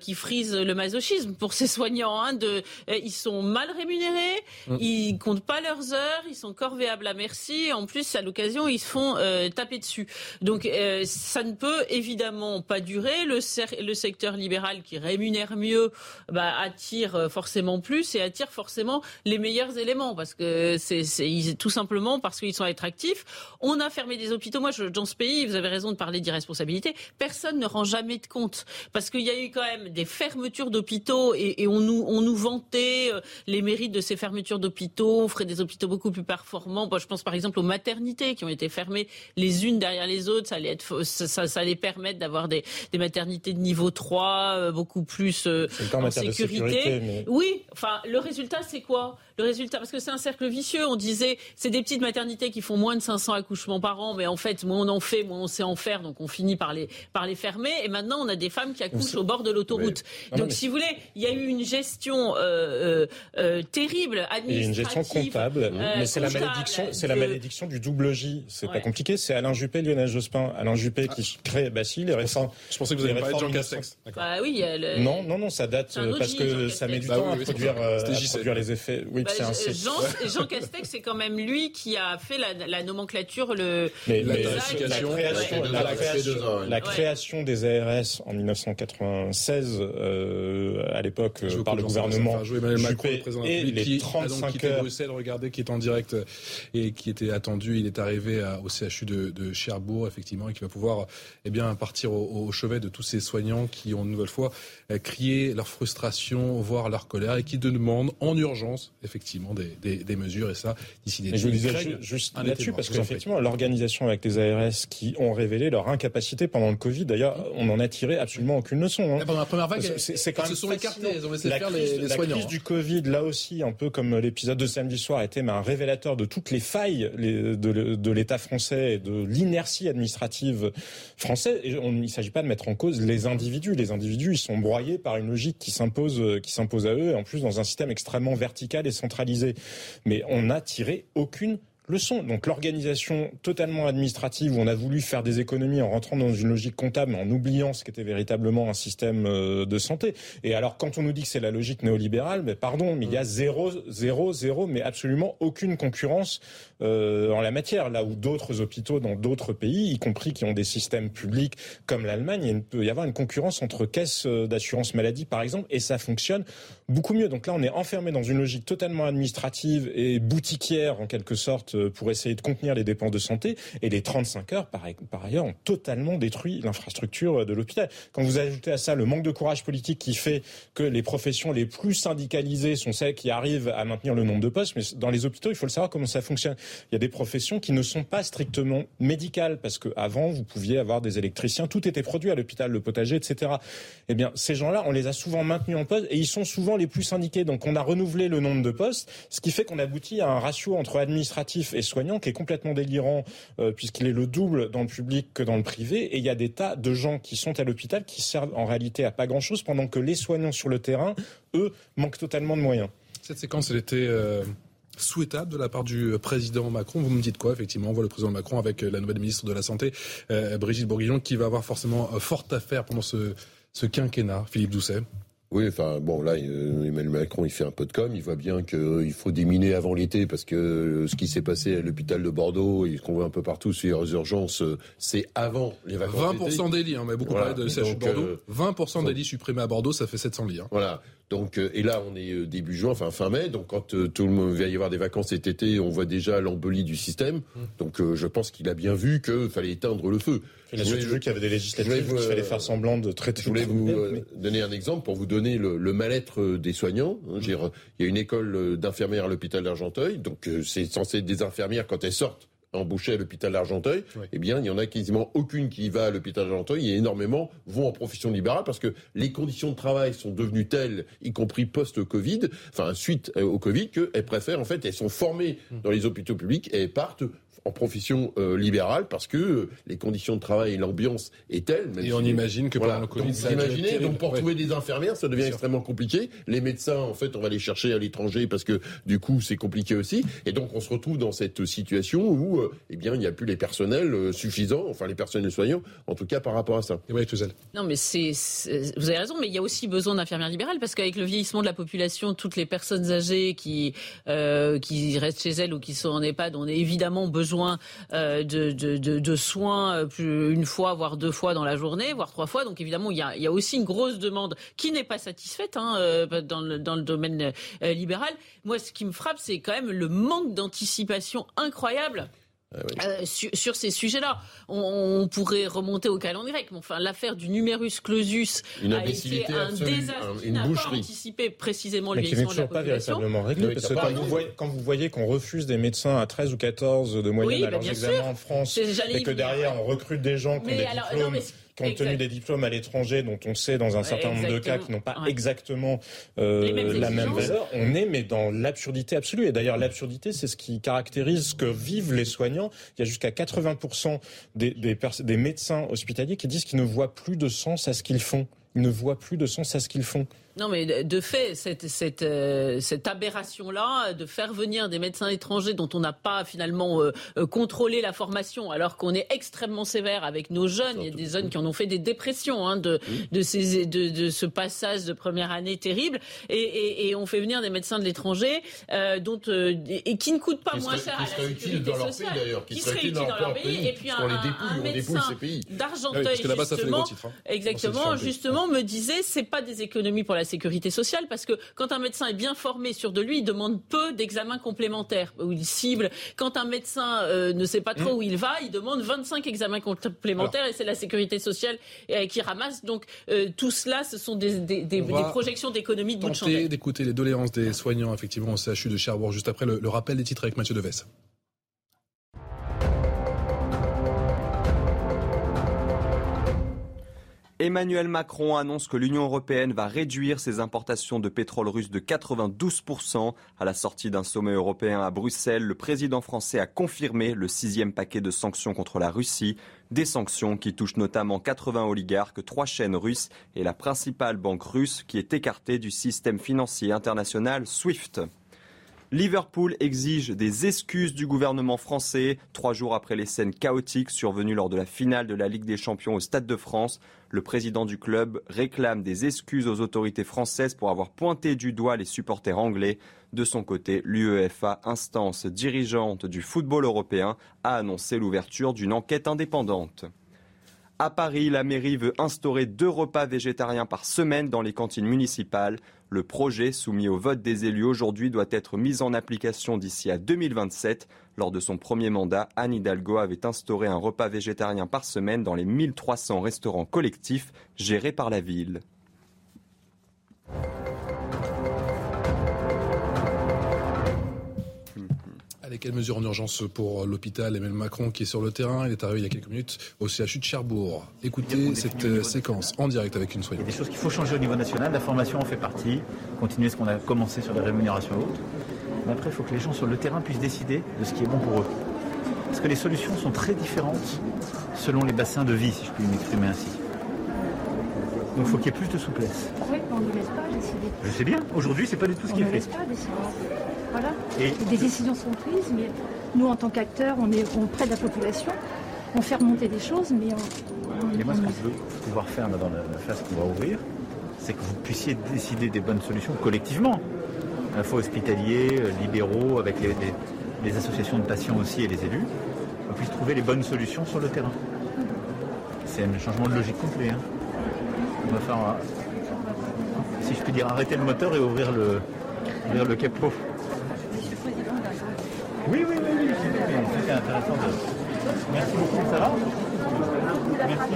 qui frise le masochisme pour ces soignants. Hein, de, ils sont mal rémunérés, mmh. ils comptent pas leurs heures, ils sont corvéables à merci. En plus, à l'occasion, ils se font taper dessus. Donc, ça ne peut évidemment pas durer. Le, le secteur libéral qui rémunère mieux bah, attire forcément plus et attire forcément les meilleurs éléments. Simplement parce que c'est tout simplement parce qu'ils sont attractifs. On a fermé des hôpitaux. Moi, je, dans ce pays, vous avez raison de parler d'irresponsabilité. Personne ne rend jamais de compte parce qu'il y a eu quand même des fermetures d'hôpitaux et, on nous on nous vantait euh, les mérites de ces fermetures d'hôpitaux. On ferait des hôpitaux beaucoup plus performants. je pense par exemple aux maternités qui ont été fermées les unes derrière les autres. Ça allait être ça, ça, allait permettre d'avoir des, des, maternités de niveau 3 euh, beaucoup plus euh, en sécurité. Oui, enfin le résultat c'est quoi? Le résultat, parce que c'est un cercle vicieux. On disait, c'est des petites maternités qui font moins de 500 accouchements par an, mais en fait, moins on en fait, moins on sait en faire, donc on finit par les, par les fermer. Et maintenant, on a des femmes qui accouchent au bord de l'autoroute. Donc, si vous voulez, il y a eu une gestion euh, euh, euh terrible, administrative. une gestion comptable, euh, mais c'est la malédiction, c'est la malédiction du double J. C'est pas compliqué. C'est Alain Juppé, Lionel Jospin. Alain Juppé qui crée Bacille, les récents. Je pensais que vous alliez parler de Jean Castex. Bah oui. Non, non, non, ça date parce que ça met du bah temps à produire les effets. Oui, bah, Jean, Castex, c'est quand même lui qui a fait la, nomenclature, le, la, création, des ARS en 1996, euh, à l'époque, par le gouvernement Macron, le président et les qui 35 a Bruxelles, regardez, qui est en direct et qui était attendu. Il est arrivé au CHU de, Cherbourg, effectivement, et qui va pouvoir eh bien, partir au, chevet de tous ces soignants qui ont une nouvelle fois crié leur frustration, voire leur colère, et qui demandent en urgence, effectivement, des, mesures et ça d'ici des. Mais je disais juste là-dessus parce qu'effectivement l'organisation avec les ARS qui ont révélé leur incapacité pendant le Covid. D'ailleurs, on n'en a tiré absolument aucune leçon. Hein. Pendant la première vague, c'est quand même se sont écartés. Ils ont laissé la faire crise, les, soignants. La crise du Covid, là aussi, un peu comme l'épisode de samedi soir, était mais un révélateur de toutes les failles de, de l'État français et de l'inertie administrative française. Et on, il ne s'agit pas de mettre en cause les individus. Les individus, ils sont broyés par une logique qui s'impose, qui s'impose à eux, et en plus dans un système extrêmement vertical et centralisé. Mais on n'a tiré aucune leçon. Donc l'organisation totalement administrative où on a voulu faire des économies en rentrant dans une logique comptable, mais en oubliant ce qu'était véritablement un système euh, de santé. Et alors quand on nous dit que c'est la logique néolibérale, mais pardon, mais il y a zéro, zéro, zéro, mais absolument aucune concurrence euh, en la matière. Là où d'autres hôpitaux dans d'autres pays, y compris qui ont des systèmes publics comme l'Allemagne, il peut y avoir une concurrence entre caisses euh, d'assurance maladie par exemple, et ça fonctionne beaucoup mieux. Donc là, on est enfermé dans une logique totalement administrative et boutiquière en quelque sorte pour essayer de contenir les dépenses de santé. Et les 35 heures, par, ailleurs, ont totalement détruit l'infrastructure de l'hôpital. Quand vous ajoutez à ça le manque de courage politique qui fait que les professions les plus syndicalisées sont celles qui arrivent à maintenir le nombre de postes, mais dans les hôpitaux, il faut le savoir comment ça fonctionne. Il y a des professions qui ne sont pas strictement médicales parce qu'avant, vous pouviez avoir des électriciens, tout était produit à l'hôpital, le potager, etc. Eh bien, ces gens-là, on les a souvent maintenus en poste et ils sont souvent les plus syndiqués. Donc, on a renouvelé le nombre de postes, ce qui fait qu'on aboutit à un ratio entre et soignant qui est complètement délirant euh, puisqu'il est le double dans le public que dans le privé. Et il y a des tas de gens qui sont à l'hôpital qui servent en réalité à pas grand-chose pendant que les soignants sur le terrain, eux, manquent totalement de moyens. Cette séquence, était euh, souhaitable de la part du président Macron. Vous me dites quoi Effectivement, on voit le président Macron avec la nouvelle ministre de la Santé, euh, Brigitte Bourguignon, qui va avoir forcément fort à faire pendant ce, ce quinquennat. Philippe Doucet. Oui, enfin bon, là, euh, Emmanuel Macron, il fait un peu de com. Il voit bien qu'il euh, faut déminer avant l'été parce que euh, ce qui s'est passé à l'hôpital de Bordeaux et ce qu'on voit un peu partout sur les urgences, c'est avant les vacances. 20% des lits, hein, on beaucoup parlé de CHU de Bordeaux. 20% des lits supprimés à Bordeaux, ça fait 700 lits. Hein. Voilà. Donc, et là, on est début juin, enfin fin mai. Donc, quand tout le monde va y avoir des vacances cet été, on voit déjà l'embolie du système. Mmh. Donc, je pense qu'il a bien vu qu'il fallait éteindre le feu. Il a surtout vu qu'il y avait des législatives qu'il fallait faire semblant de traiter. Je voulais vous euh, donner un exemple pour vous donner le, le mal-être euh, des soignants. Hein, il y a une école euh, d'infirmières à l'hôpital d'Argenteuil, donc c'est censé être des infirmières quand elles sortent embauchées à l'hôpital d'Argenteuil, eh bien, il y en a quasiment aucune qui va à l'hôpital d'Argenteuil et énormément vont en profession libérale parce que les conditions de travail sont devenues telles, y compris post-Covid, enfin, suite au Covid, qu'elles préfèrent, en fait, elles sont formées mmh. dans les hôpitaux publics et elles partent en profession euh, libérale parce que euh, les conditions de travail et l'ambiance est telle. et on imagine que pendant le Covid, ça imaginez, donc pour trouver des infirmières, ça devient extrêmement compliqué. Les médecins, en fait, on va les chercher à l'étranger parce que du coup, c'est compliqué aussi. Et donc, on se retrouve dans cette situation où, euh, eh bien, il n'y a plus les personnels suffisants, enfin les personnels soignants, en tout cas par rapport à ça. Et ouais, non, mais c'est, vous avez raison, mais il y a aussi besoin d'infirmières libérales parce qu'avec le vieillissement de la population, toutes les personnes âgées qui qui restent chez elles ou qui sont en EHPAD, on a évidemment besoin besoin de, soins une fois, voire deux fois dans la journée, voire trois fois. Donc évidemment, il y a, aussi une grosse demande qui n'est pas satisfaite hein, le, dans le domaine libéral. Moi, ce qui me frappe, c'est quand même le manque d'anticipation incroyable ah euh, sur, ces sujets-là. On, pourrait remonter au calendrier grec, mais enfin, l'affaire du numerus clausus a été un désastre une n'a pas anticipé précisément le vieillissement de la pas véritablement réglé, parce que quand vous, voyez, quand vous, voyez, qu'on refuse des médecins à 13 ou 14 de moyenne à bah, leurs examens en France, et que derrière on recrute des gens qui ont des diplômes compte tenu des diplômes à l'étranger, dont on sait dans un certain nombre de cas qui n'ont pas exactement euh, la même valeur, on est mais dans l'absurdité absolue. Et d'ailleurs, l'absurdité, c'est ce qui caractérise ce que vivent les soignants. Il y a jusqu'à 80% des, des, des médecins hospitaliers qui disent qu'ils ne voient plus de sens à ce qu'ils font. Ils ne voient plus de sens à ce qu'ils font. Non, mais de fait, cette, cette, euh, cette aberration-là, de faire venir des médecins étrangers dont on n'a pas finalement euh, euh, contrôlé la formation, alors qu'on est extrêmement sévère avec nos jeunes. Il y a des jeunes qui en ont fait des dépressions hein, de, de, ces, de, de, ce passage de première année terrible. Et, et, et on fait venir des médecins de l'étranger dont et qui ne coûtent pas moins cher à la sécurité sociale, qui seraient utiles dans leur pays. Et puis un, un médecin d'Argenteuil, justement, hein. exactement, justement, me disait, c'est pas des économies pour la sécurité sociale parce que quand un médecin est bien formé sur de lui, il demande peu d'examens complémentaires où il cible. Quand un médecin euh, ne sait pas trop mmh. où il va, il demande 25 examens complémentaires et c'est la sécurité sociale euh, qui ramasse. Donc euh, tout cela, ce sont des, des, des, des projections d'économie de bout de d'écouter les doléances des soignants effectivement au CHU de Cherbourg juste après le, le rappel des titres avec Mathieu Deves. Emmanuel Macron annonce que l'Union européenne va réduire ses importations de pétrole russe de 92%. À la sortie d'un sommet européen à Bruxelles, le président français a confirmé le sixième paquet de sanctions contre la Russie. Des sanctions qui touchent notamment 80 oligarques, trois chaînes russes et la principale banque russe qui est écartée du système financier international SWIFT. Liverpool exige des excuses du gouvernement français. Trois jours après les scènes chaotiques survenues lors de la finale de la Ligue des Champions au Stade de France, le président du club réclame des excuses aux autorités françaises pour avoir pointé du doigt les supporters anglais. De son côté, l'UEFA, instance dirigeante du football européen, a annoncé l'ouverture d'une enquête indépendante. À Paris, la mairie veut instaurer deux repas végétariens par semaine dans les cantines municipales. Le projet, soumis au vote des élus aujourd'hui, doit être mis en application d'ici à 2027. Lors de son premier mandat, Anne Hidalgo avait instauré un repas végétarien par semaine dans les 1300 restaurants collectifs gérés par la ville. Allez, quelles mesures en urgence pour l'hôpital Emmanuel Macron qui est sur le terrain? Il est arrivé il y a quelques minutes au CHU de Cherbourg. Écoutez cette euh, séquence en direct avec une soignante. Il y a des choses qu'il faut changer au niveau national. La formation en fait partie. Continuer ce qu'on a commencé sur les rémunérations hautes. Mais après, il faut que les gens sur le terrain puissent décider de ce qui est bon pour eux. Parce que les solutions sont très différentes selon les bassins de vie, si je puis m'exprimer ainsi. Donc il faut qu'il y ait plus de souplesse. Oui, on ne laisse pas décider. Je sais bien. Aujourd'hui, c'est pas du tout ce qui est fait. Pas voilà. Et des décisions sont prises, mais nous, en tant qu'acteurs, on est près de la population. On fait remonter des choses, mais on. et moi, ce que je veux pouvoir faire dans la phase qu'on va ouvrir, c'est que vous puissiez décider des bonnes solutions collectivement. Info hospitalier, euh, libéraux, avec les, associations de patients aussi et les élus, on puisse trouver les bonnes solutions sur le terrain. C'est un changement de logique complet. Hein. On va faire, si je puis dire, arrêter le moteur et ouvrir le, ouvrir le capot. Oui, oui, oui, oui, c'était intéressant. De... Merci beaucoup, ça va Merci,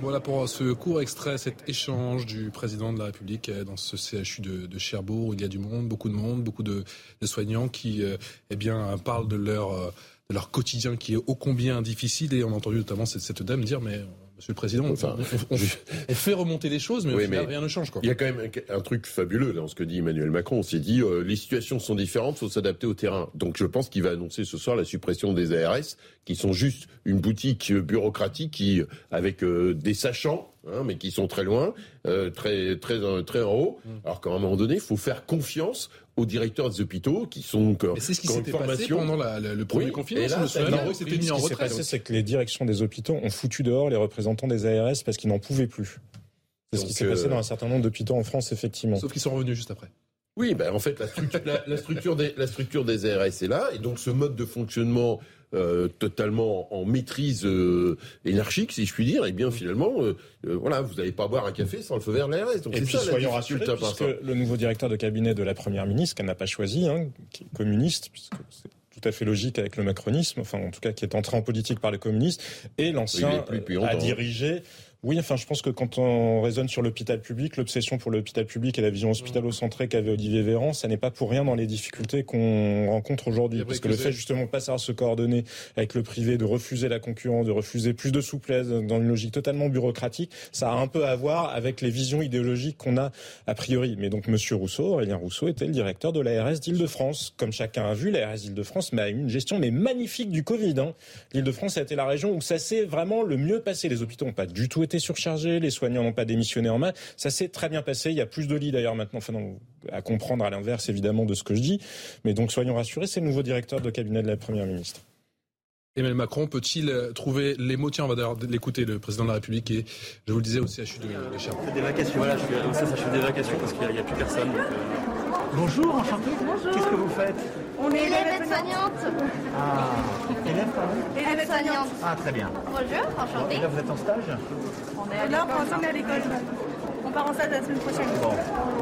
Voilà pour ce court extrait, cet échange du président de la République dans ce CHU de, Cherbourg. Il y a du monde, beaucoup de monde, beaucoup de, de qui euh, eh bien, parlent de leur, euh, de leur quotidien qui est ô combien difficile. Et on a entendu notamment cette, cette dame dire, mais Monsieur le Président, enfin, on, fait remonter les choses, mais, au final, rien ne change. Il y a quand même un, truc fabuleux dans ce que dit Emmanuel Macron. On s'est dit, euh, les situations sont différentes, faut s'adapter au terrain. Donc je pense qu'il va annoncer ce soir la suppression des ARS, qui sont juste une boutique bureaucratique qui, avec euh, des sachants, hein, mais qui sont très loin, euh, très très très en haut. Mm. Alors qu'à un moment donné, il faut faire confiance aux directeurs des hôpitaux qui sont c'est ce qui s'était passé pendant le premier confinement. Là, c'était mis en retrait. Ce qui c'est que les directions des hôpitaux ont foutu dehors les représentants des ARS parce qu'ils n'en pouvaient plus. C'est ce qui s'est passé dans un certain nombre d'hôpitaux en France, effectivement. Sauf qu'ils sont revenus juste après. Oui, ben en fait, la structure, la, structure des, la structure des ARS est là, et donc ce mode de fonctionnement euh, totalement en maîtrise euh, énarchique, si je puis dire, et eh bien finalement, euh, voilà, vous n'allez pas boire un café sans le feu vert de l'ARS. Donc et puis ça, soyons rassurés, puisque le nouveau directeur de cabinet de la première ministre, qu'elle n'a pas choisi, hein, qui est communiste, puisque c'est tout à fait logique avec le macronisme, enfin en tout cas qui est entré en politique par les communistes, et l'ancien a dirigé oui, enfin, je pense que quand on raisonne sur l'hôpital public, l'obsession pour l'hôpital public et la vision hospitalo-centrée qu'avait Olivier Véran, ça n'est pas pour rien dans les difficultés qu'on rencontre aujourd'hui. Parce que, le fait justement de pas savoir se coordonner avec le privé, de refuser la concurrence, de refuser plus de souplesse dans une logique totalement bureaucratique, ça a un peu à voir avec les visions idéologiques qu'on a a priori. Mais donc, Monsieur Rousseau, Aurélien Rousseau, était le directeur de l'ARS d'Île-de-France. Comme chacun a vu, l'ARS d'Île-de-France a eu une gestion mais magnifique du Covid. Hein. L'Île-de-France a été la région où ça s'est vraiment le mieux passé. Les hôpitaux n'ont pas du tout été surchargés, les soignants n'ont pas démissionné en masse. Ça s'est très bien passé. Il y a plus de lits d'ailleurs maintenant, enfin à comprendre à l'inverse évidemment de ce que je dis. Mais donc soyons rassurés, c'est le nouveau directeur de cabinet de la Première ministre. Emmanuel Macron peut-il trouver les mots? Tiens, on va d'ailleurs l'écouter, le président de la République, et je vous le disais au CHU de l'Écharpe. Des vacations, voilà, je suis au CHU des vacations parce qu'il n'y a, plus personne. Euh. Bonjour, enchanté. Bonjour. Qu'est-ce que vous faites? On est élèves soignantes. Ah, élèves pardon Élèves soignantes. Ah, très bien. Bonjour, enchanté. Et là, vous êtes en stage On est là, pour l'instant, à l'école. On part en stage la semaine prochaine. Bon,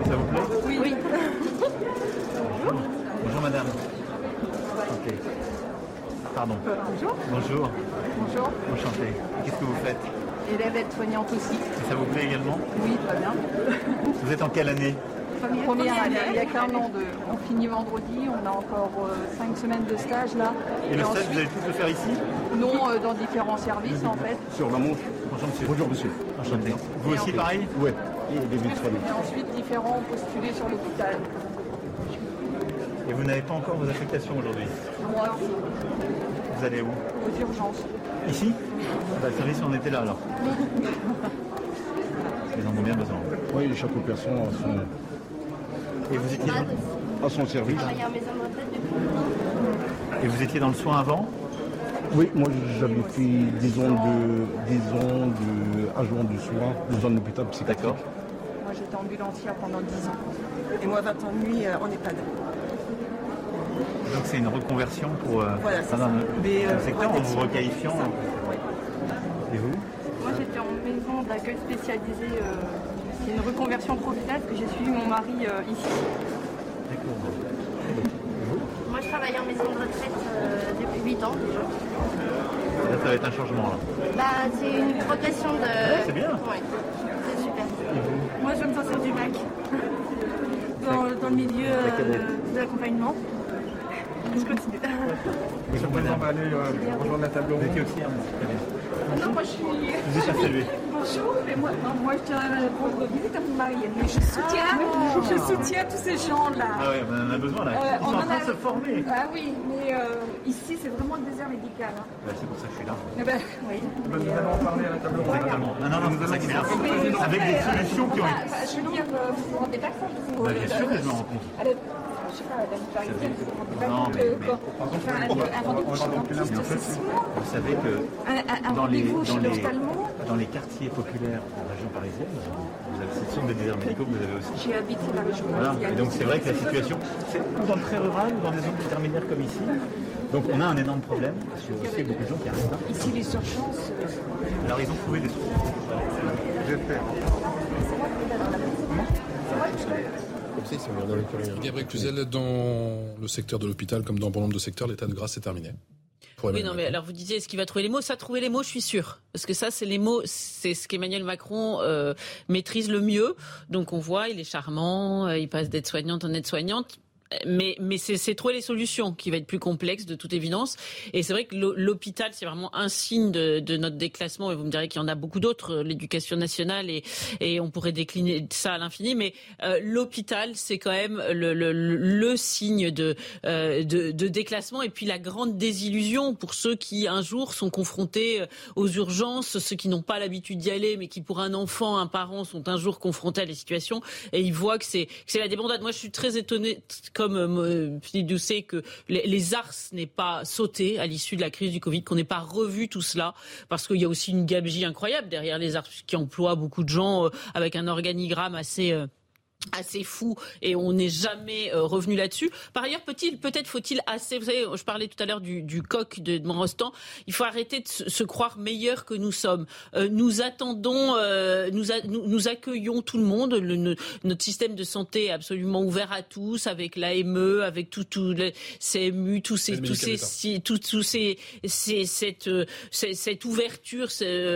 et ça vous plaît Oui. oui. Bonjour. Bonjour, madame. Ok. Pardon. Bonjour. Bonjour. Bonjour. Enchanté. Qu'est-ce que vous faites Élève aide-soignante aussi. Et ça vous plaît également Oui, très bien. Vous êtes en quelle année Première, année. Il n'y a qu'un an de. On finit vendredi, on a encore euh, cinq semaines de stage là. Et, le stage, vous allez tous le faire ici? Non, euh, dans différents services en fait. Sur la montre. Bonjour monsieur. Bonjour monsieur. Enchanté. Vous aussi pareil? Oui. Et début de Et ensuite différents postulés sur l'hôpital. Et vous n'avez pas encore vos affectations aujourd'hui? Moi Vous allez où? Aux urgences. Ici? Bah, Le service, on était là alors. Ils en ont bien besoin. Oui, chaque personne a son, Et vous étiez à son service. Et vous étiez dans le soin avant? Oui, moi j'avais fait 10 ans de, 10 ans de agent du soin dans un hôpital psychiatrique. Moi j'étais ambulancière pendant 10 ans. Et moi 20 ans de nuit euh, en EHPAD. Donc c'est une reconversion pour euh, voilà, le euh, secteur en vous requalifiant. Et vous? Moi j'étais en maison d'accueil spécialisée. Euh, c'est une reconversion professionnelle que j'ai suivi mon mari ici. D'accord. Moi je travaille en maison de retraite depuis 8 ans déjà. Là, ça va être un changement là. Bah, c'est une progression de. c'est bien. Ouais, c'est super. Moi je me sortir du bac. Dans, dans le milieu de l'accompagnement. Je continue. on va aller euh, rejoindre la table ronde. Vous étiez aussi, hein, Non, moi je suis. Vous êtes salué. Et moi, non, moi je tiens à rendre visite à mon mari, mais je soutiens, ah. je soutiens tous ces gens-là. Ah oui, on en a besoin là. Euh, Ils sont en train de se former. Ah oui, mais euh, ici c'est vraiment le désert médical. Hein. Bah, c'est pour ça que je suis là. Ben, oui. Bah, nous allons en parler à la table ronde. Non, non, non, c'est ça qui est Avec des solutions qui ont. Ah, bah, je veux dire, vous vous rendez pas compte bah, Bien sûr que je me rends compte je sais pas, la parisienne, non, mais, mais, un, un rendez-vous chez dentiste, c'est six mois. Vous savez que dans, les, dans, les, dans les quartiers populaires de la région parisienne, vous avez, ce sont des déserts médicaux que vous avez aussi. J'ai habité la région voilà. Et donc c'est vrai que la situation, c'est ou dans le très rural ou dans des zones intermédiaires comme ici. Donc on a un énorme problème, parce qu'il y a aussi beaucoup de gens qui arrivent là. Ici les surchances. Alors ils ont trouvé des solutions. J'espère. Gabriel Cluzel, dans le secteur de l'hôpital, comme dans bon nombre de secteurs, l'état de grâce est terminé. Oui, non, mais alors vous disiez, est-ce qu'il va trouver les mots? Ça, trouver les mots, je suis sûr. Parce que ça, c'est les mots, c'est ce qu'Emmanuel Macron euh, maîtrise le mieux. Donc on voit, il est charmant, euh, il passe d'aide soignante en aide soignante mais, c'est trouver les solutions qui va être plus complexe de toute évidence. Et c'est vrai que l'hôpital, c'est vraiment un signe de, notre déclassement. Et vous me direz qu'il y en a beaucoup d'autres, euh, l'éducation nationale, et, on pourrait décliner ça à l'infini. Mais euh, l'hôpital, c'est quand même le, signe de, euh, de, déclassement et puis la grande désillusion pour ceux qui un jour sont confrontés aux urgences, ceux qui n'ont pas l'habitude d'y aller, mais qui pour un enfant, un parent sont un jour confrontés à les situations et ils voient que c'est la débandade. Moi, je suis très étonnée comme euh, Philippe Doucet, que les, ARS n'aient pas sauté à l'issue de la crise du Covid, qu'on n'ait pas revu tout cela, parce qu'il y a aussi une gabegie incroyable derrière les ARS qui emploient beaucoup de gens euh, avec un organigramme assez... Euh, assez fou et on n'est jamais euh, revenu là-dessus. Par ailleurs, peut-être faut-il assez, vous savez, je parlais tout à l'heure du, du, coq de, de Morostan, il faut arrêter de se, croire meilleur que nous sommes. Euh, nous attendons, euh, nous, nous, accueillons tout le monde, le, notre système de santé est absolument ouvert à tous, avec l'AME, avec tout, tout le CMU, tous ces, tous ces, tout, tous ces, ces cette, cette, ouverture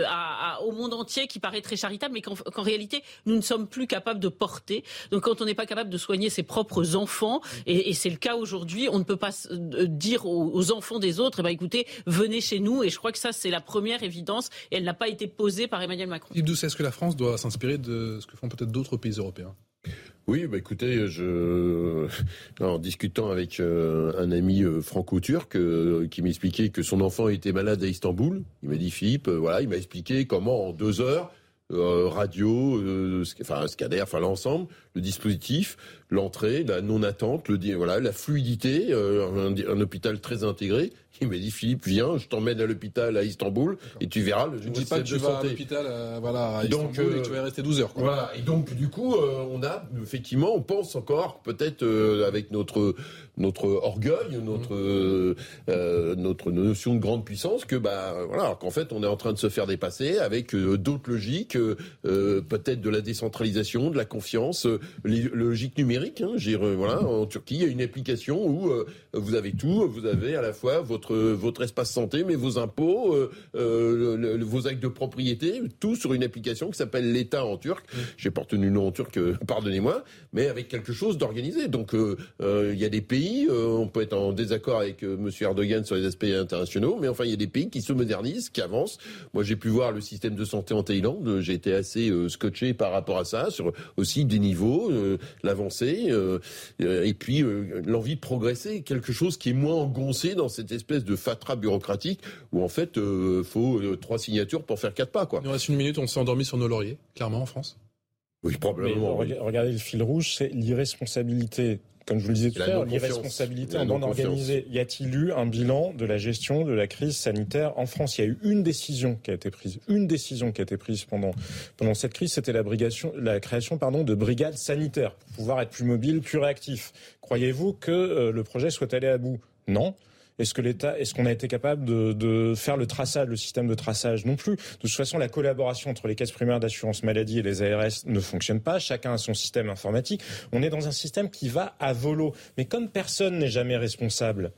à, au monde entier qui paraît très charitable, mais qu'en réalité, nous ne sommes plus capables de porter. Donc quand on n'est pas capable de soigner ses propres enfants, et, c'est le cas aujourd'hui, on ne peut pas euh, dire aux, enfants des autres, eh ben, écoutez, venez chez nous. Et je crois que ça, c'est la première évidence, et elle n'a pas été posée par Emmanuel Macron. Yves Doucet, est-ce que la France doit s'inspirer de ce que font peut-être d'autres pays européens? Oui, bah écoutez, je en discutant avec euh, un ami euh, franco-turc qui m'expliquait que son enfant était malade à Istanbul, il m'a dit Philippe, voilà, il m'a expliqué comment en deux heures euh, radio, euh, enfin scanner, enfin l'ensemble, le dispositif, l'entrée, la non-attente, le voilà, la fluidité, euh, un, hôpital très intégré. Il m'a dit Philippe, viens, je t'emmène à l'hôpital à Istanbul et tu verras le. Je ne dis pas que tu vas à l'hôpital, voilà, à Istanbul donc, et tu vas rester 12 heures. Quoi. Voilà. Et donc du coup, on a effectivement, on pense encore peut-être avec notre notre orgueil, notre euh, notre notion de grande puissance que bah voilà, qu'en fait on est en train de se faire dépasser avec d'autres logiques, peut-être de la décentralisation, de la confiance, les logiques numériques. Hein, voilà, en Turquie, il y a une application où euh, vous avez tout. Vous avez à la fois votre votre espace santé, mais vos impôts, euh, euh, vos actes de propriété, tout sur une application qui s'appelle l'État en turc. J'ai pas retenu le nom en turc, pardonnez-moi, mais avec quelque chose d'organisé. Donc il y a des pays, on peut être en désaccord avec Monsieur Erdogan sur les aspects internationaux, mais enfin il y a des pays qui se modernisent, qui avancent. Moi j'ai pu voir le système de santé en Thaïlande. J'ai été assez scotché par rapport à ça, sur aussi des niveaux, l'avancée. Euh, et puis euh, l'envie de progresser, quelque chose qui est moins engoncé dans cette espèce de fatras bureaucratique où en fait euh, faut trois signatures pour faire quatre pas. Quoi. Il nous reste une minute, on s'est endormi sur nos lauriers, clairement en France. Oui, probablement. Regardez le fil rouge, c'est l'irresponsabilité comme je vous le disais tout à l'heure, l'irresponsabilité en bande organisée. Y a-t-il eu un bilan de la gestion de la crise sanitaire en France? Il y a eu une décision qui a été prise, une décision qui a été prise pendant pendant cette crise, c'était la, la création pardon de brigades sanitaires pour pouvoir être plus mobile, plus réactif. Croyez-vous que euh, le projet soit allé à bout? Non. Est-ce que l'État, est-ce qu'on a été capable de, de, faire le traçage, le système de traçage Non plus? De toute façon, la collaboration entre les caisses primaires d'assurance maladie et les ARS ne fonctionne pas. Chacun a son système informatique. On est dans un système qui va à volo. Mais comme personne n'est jamais responsable,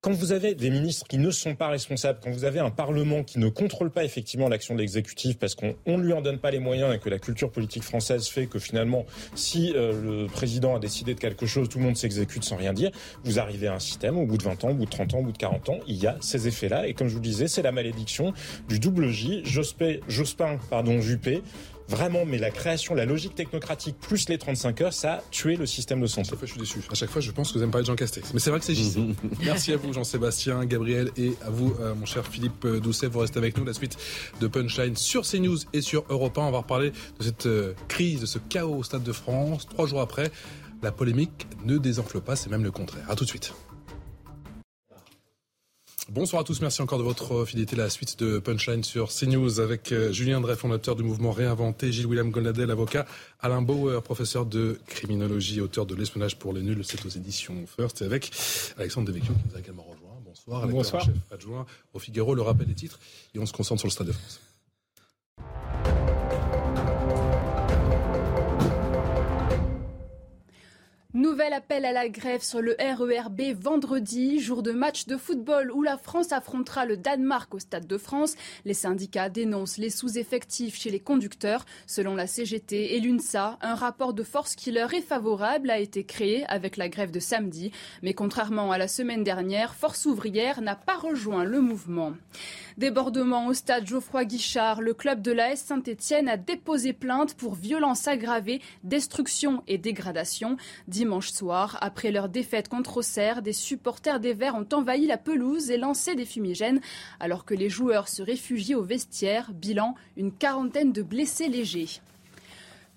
quand vous avez des ministres qui ne sont pas responsables, quand vous avez un Parlement qui ne contrôle pas effectivement l'action de l'exécutif parce qu'on ne lui en donne pas les moyens et que la culture politique française fait que finalement, si euh, le président a décidé de quelque chose, tout le monde s'exécute sans rien dire, vous arrivez à un système, au bout de 20 ans, au bout de 30 ans, au bout de 40 ans, il y a ces effets-là. Et comme je vous le disais, c'est la malédiction du double J, Jospin, pardon, Juppé, Vraiment, mais la création, la logique technocratique plus les 35 heures, ça a tué le système de santé. À chaque fois, je suis déçu. À chaque fois, je pense que vous n'aimez pas Jean Castex. Mais c'est vrai que c'est juste. Merci à vous, Jean-Sébastien, Gabriel, et à vous, euh, mon cher Philippe Doucet. Vous restez avec nous. La suite de Punchline sur CNews et sur Europe 1. On va reparler de cette euh, crise, de ce chaos au Stade de France. Trois jours après, la polémique ne désenfle pas, c'est même le contraire. À tout de suite. Bonsoir à tous, merci encore de votre fidélité. La suite de Punchline sur CNews avec euh, Julien Drey, fondateur du mouvement Réinventé, Gilles William Goldadel, avocat, Alain Bauer, professeur de criminologie, auteur de L'espionnage pour les nuls, c'est aux éditions First, et avec Alexandre Devecchio qui nous a également rejoint. Bonsoir, Bonsoir. chef adjoint au Figaro, le rappel des titres, et on se concentre sur le Stade de France. Nouvel appel à la grève sur le RERB vendredi, jour de match de football où la France affrontera le Danemark au Stade de France. Les syndicats dénoncent les sous-effectifs chez les conducteurs. Selon la CGT et l'UNSA, un rapport de force qui leur est favorable a été créé avec la grève de samedi. Mais contrairement à la semaine dernière, Force ouvrière n'a pas rejoint le mouvement. Débordement au stade Geoffroy Guichard, le club de l'AS Saint-Etienne a déposé plainte pour violence aggravée, destruction et dégradation. Dimanche soir, après leur défaite contre Auxerre, des supporters des Verts ont envahi la pelouse et lancé des fumigènes, alors que les joueurs se réfugient au vestiaire. Bilan, une quarantaine de blessés légers.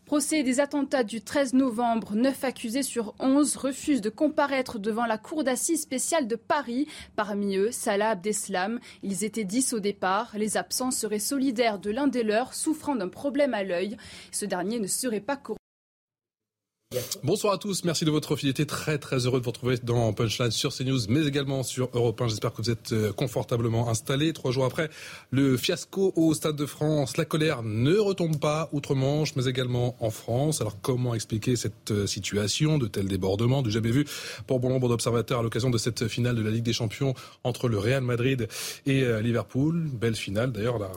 Procès des attentats du 13 novembre. Neuf accusés sur 11 refusent de comparaître devant la cour d'assises spéciale de Paris. Parmi eux, Salah Abdeslam. Ils étaient dix au départ. Les absents seraient solidaires de l'un des leurs souffrant d'un problème à l'œil. Ce dernier ne serait pas Bonsoir à tous, merci de votre fidélité. Très très heureux de vous retrouver dans Punchline sur CNews, mais également sur Europe 1. J'espère que vous êtes euh, confortablement installés. Trois jours après le fiasco au Stade de France, la colère ne retombe pas outre-Manche, mais également en France. Alors comment expliquer cette euh, situation de tel débordement du jamais vu pour bon nombre d'observateurs à l'occasion de cette finale de la Ligue des Champions entre le Real Madrid et euh, Liverpool? Belle finale d'ailleurs là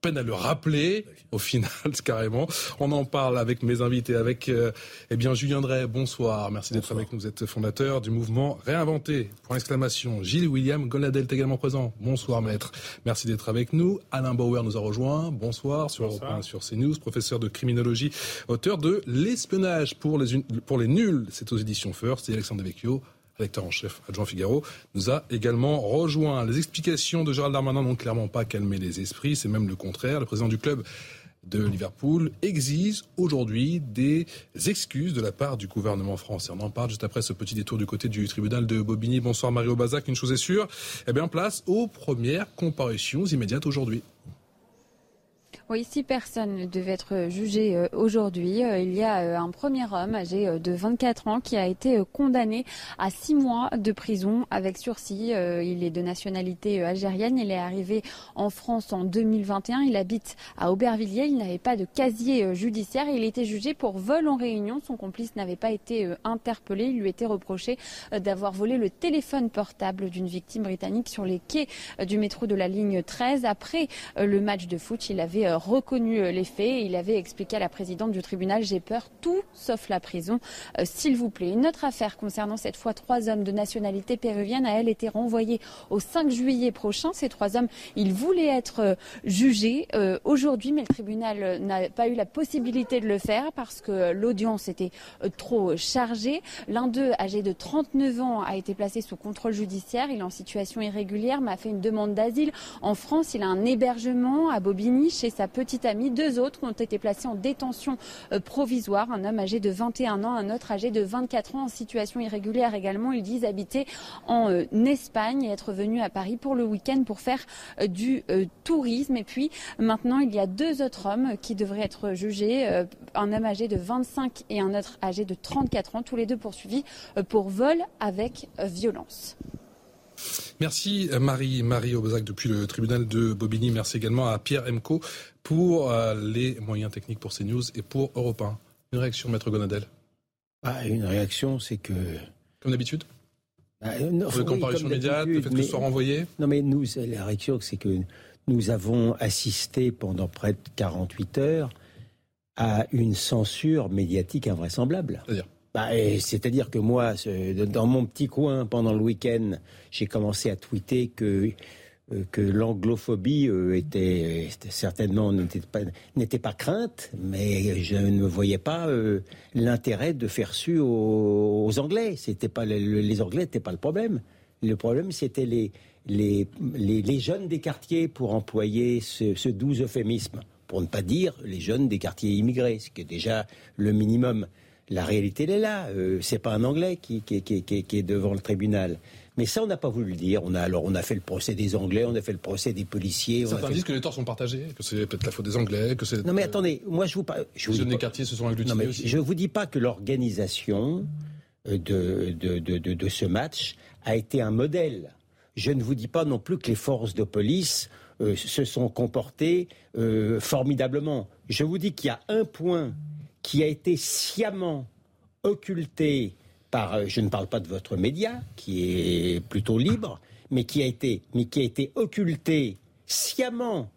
peine à le rappeler au final carrément. On en parle avec mes invités, avec euh, eh bien Julien Drey. Bonsoir, merci d'être avec nous. Vous êtes fondateur du mouvement Réinventé. Point exclamation. Gilles William Gonadel est également présent. Bonsoir maître. Merci d'être avec nous. Alain Bauer nous a rejoint. Bonsoir sur Bonsoir. sur CNews, professeur de criminologie, auteur de L'espionnage pour les pour les nuls. C'est aux éditions First et Alexandre Devecchio lecteur en chef adjoint Figaro, nous a également rejoint. Les explications de Gérald Darmanin n'ont clairement pas calmé les esprits, c'est même le contraire. Le président du club de Liverpool exige aujourd'hui des excuses de la part du gouvernement français. On en parle juste après ce petit détour du côté du tribunal de Bobigny. Bonsoir Mario Bazac, une chose est sûre, eh bien place aux premières comparutions immédiates aujourd'hui. Oui, six personnes devaient être jugées euh, aujourd'hui. Euh, il y a euh, un premier homme âgé de 24 ans qui a été condamné à six mois de prison avec sursis. Il est de nationalité algérienne. Il est arrivé en France en 2021. Il habite à Aubervilliers. Il n'avait pas de casier judiciaire. Il était jugé pour vol en réunion. Son complice n'avait pas été interpellé. Il lui était reproché d'avoir volé le téléphone portable d'une victime britannique sur les quais du métro de la ligne 13. Après le match de foot, il avait reconnu euh, les faits. Il avait expliqué à la présidente du tribunal J'ai peur, tout sauf la prison, euh, s'il vous plaît. Une autre affaire concernant cette fois trois hommes de nationalité péruvienne a elle été renvoyée au 5 juillet prochain. Ces trois hommes, ils voulaient être euh, jugés aujourd'hui, mais le tribunal n'a pas eu la possibilité de le faire parce que l'audience était trop chargée. L'un d'eux, âgé de 39 ans, a été placé sous contrôle judiciaire. Il est en situation irrégulière, mais a fait une demande d'asile en France. Il a un hébergement à Bobigny chez sa petite amie. Deux autres ont été placés en détention euh, provisoire. Un homme âgé de 21 ans, un autre âgé de 24 ans en situation irrégulière également. Ils disent habiter en euh, Espagne et être venus à Paris pour le week-end pour faire euh, du tourisme. Et puis maintenant, il y a deux autres hommes qui devraient être jugés. Un homme âgé de 25 et un autre âgé de 34 ans, tous les deux poursuivis pour vol avec violence. Merci Marie, Marie Aubezac depuis le tribunal de Bobigny. Merci également à Pierre Emco pour euh, les moyens techniques pour CNews et pour Europe 1. Une réaction, Maître Gonadel? Ah, Une réaction, c'est que... Comme d'habitude? Bah, non, comparution immédiate, le fait que ce soit renvoyé? Non mais nous, la réaction, c'est que nous avons assisté pendant près de 48 heures à une censure médiatique invraisemblable. C'est-à-dire? Bah, C'est-à-dire que moi, dans mon petit coin, pendant le week-end, j'ai commencé à tweeter que euh, l'anglophobie euh, était, certainement n'était pas, crainte, mais je ne voyais pas euh, l'intérêt de faire su aux, Anglais. Pas les Anglais n'étaient pas le problème. Le problème, c'était les, jeunes des quartiers, pour employer ce doux euphémisme, pour ne pas dire les jeunes des quartiers immigrés, ce qui est déjà le minimum. La réalité, elle est là. Euh, c'est pas un Anglais qui, qui, qui, qui, est devant le tribunal. Mais ça, on n'a pas voulu le dire. On a alors, on a fait le procès des Anglais, on a fait le procès des policiers. Certains disent que les torts sont partagés, que c'est peut-être la faute des Anglais, que c'est. Non, mais attendez, moi je vous parle. Je vous des quartiers se sont agglutinés aussi. Je vous dis pas que l'organisation euh, de, de, de, de, ce match a été un modèle. Je ne vous dis pas non plus que les forces de police euh, se sont comportées euh, formidablement. Je vous dis qu'il y a un point qui a été sciemment occulté par, euh, je ne parle pas de votre média, qui est plutôt libre, mais qui a été, mais qui a été occulté sciemment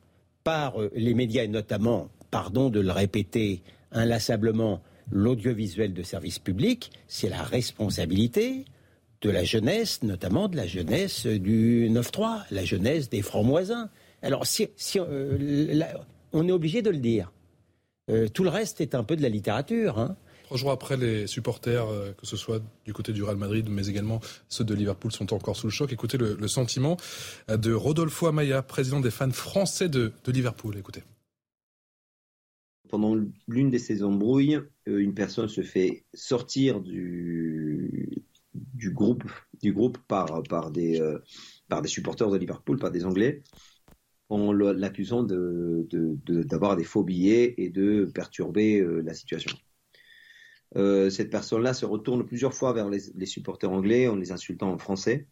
par euh, les médias, et notamment, pardon de le répéter inlassablement, l'audiovisuel de service public, c'est la responsabilité de la jeunesse, notamment de la jeunesse du 9-3, la jeunesse des francs-moisins. Alors, si, euh, on est obligé de le dire. Euh, tout le reste est un peu de la littérature. Hein. Trois jours après, les supporters, euh, que ce soit du côté du Real Madrid, mais également ceux de Liverpool, sont encore sous le choc. Écoutez le, sentiment euh, de Rodolfo Amaya, président des fans français de, Liverpool. Écoutez. Pendant l'une des saisons brouilles, une personne se fait sortir du, du groupe, du groupe par, par, des, par des supporters de Liverpool, par des Anglais en l'accusant d'avoir de, de, des faux billets et de perturber euh, la situation. Euh, cette personne-là se retourne plusieurs fois vers les, supporters anglais en les insultant en français.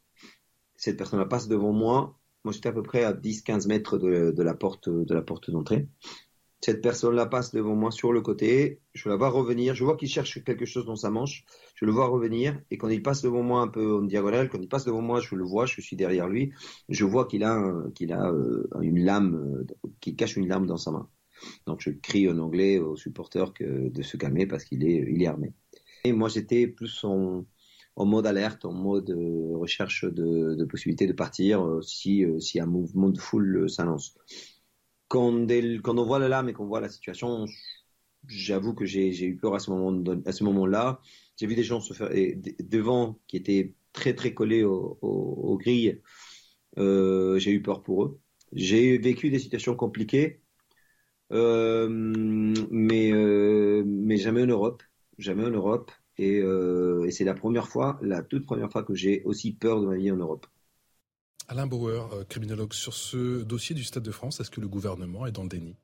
Cette personne-là passe devant moi. Moi, j'étais à peu près à 10-15 mètres de, la porte de la porte d'entrée. Cette personne-là passe devant moi sur le côté. Je la vois revenir. Je vois qu'il cherche quelque chose dans sa manche. Je le vois revenir. Et quand il passe devant moi un peu en diagonale, quand il passe devant moi, je le vois. Je suis derrière lui. Je vois qu'il a, qu'il a euh, une lame, euh, qu'il cache une lame dans sa main. Donc je crie en anglais aux supporters de se calmer parce qu'il est, il est armé. Et moi j'étais plus en, mode alerte, en mode euh, recherche de, de possibilité de partir si, si un mouvement de foule s'annonce quand, on voit la lame et qu'on voit la situation, j'avoue que j'ai eu peur à ce moment-là. J'ai vu des gens se faire devant qui étaient très très collés aux, grilles. Euh, j'ai eu peur pour eux. J'ai vécu des situations compliquées, euh, mais euh, mais jamais en Europe, jamais en Europe. Et, et c'est la première fois, la toute première fois que j'ai aussi peur de ma vie en Europe. Alain Bauer, criminologue, sur ce dossier du Stade de France, est-ce que le gouvernement est dans le déni?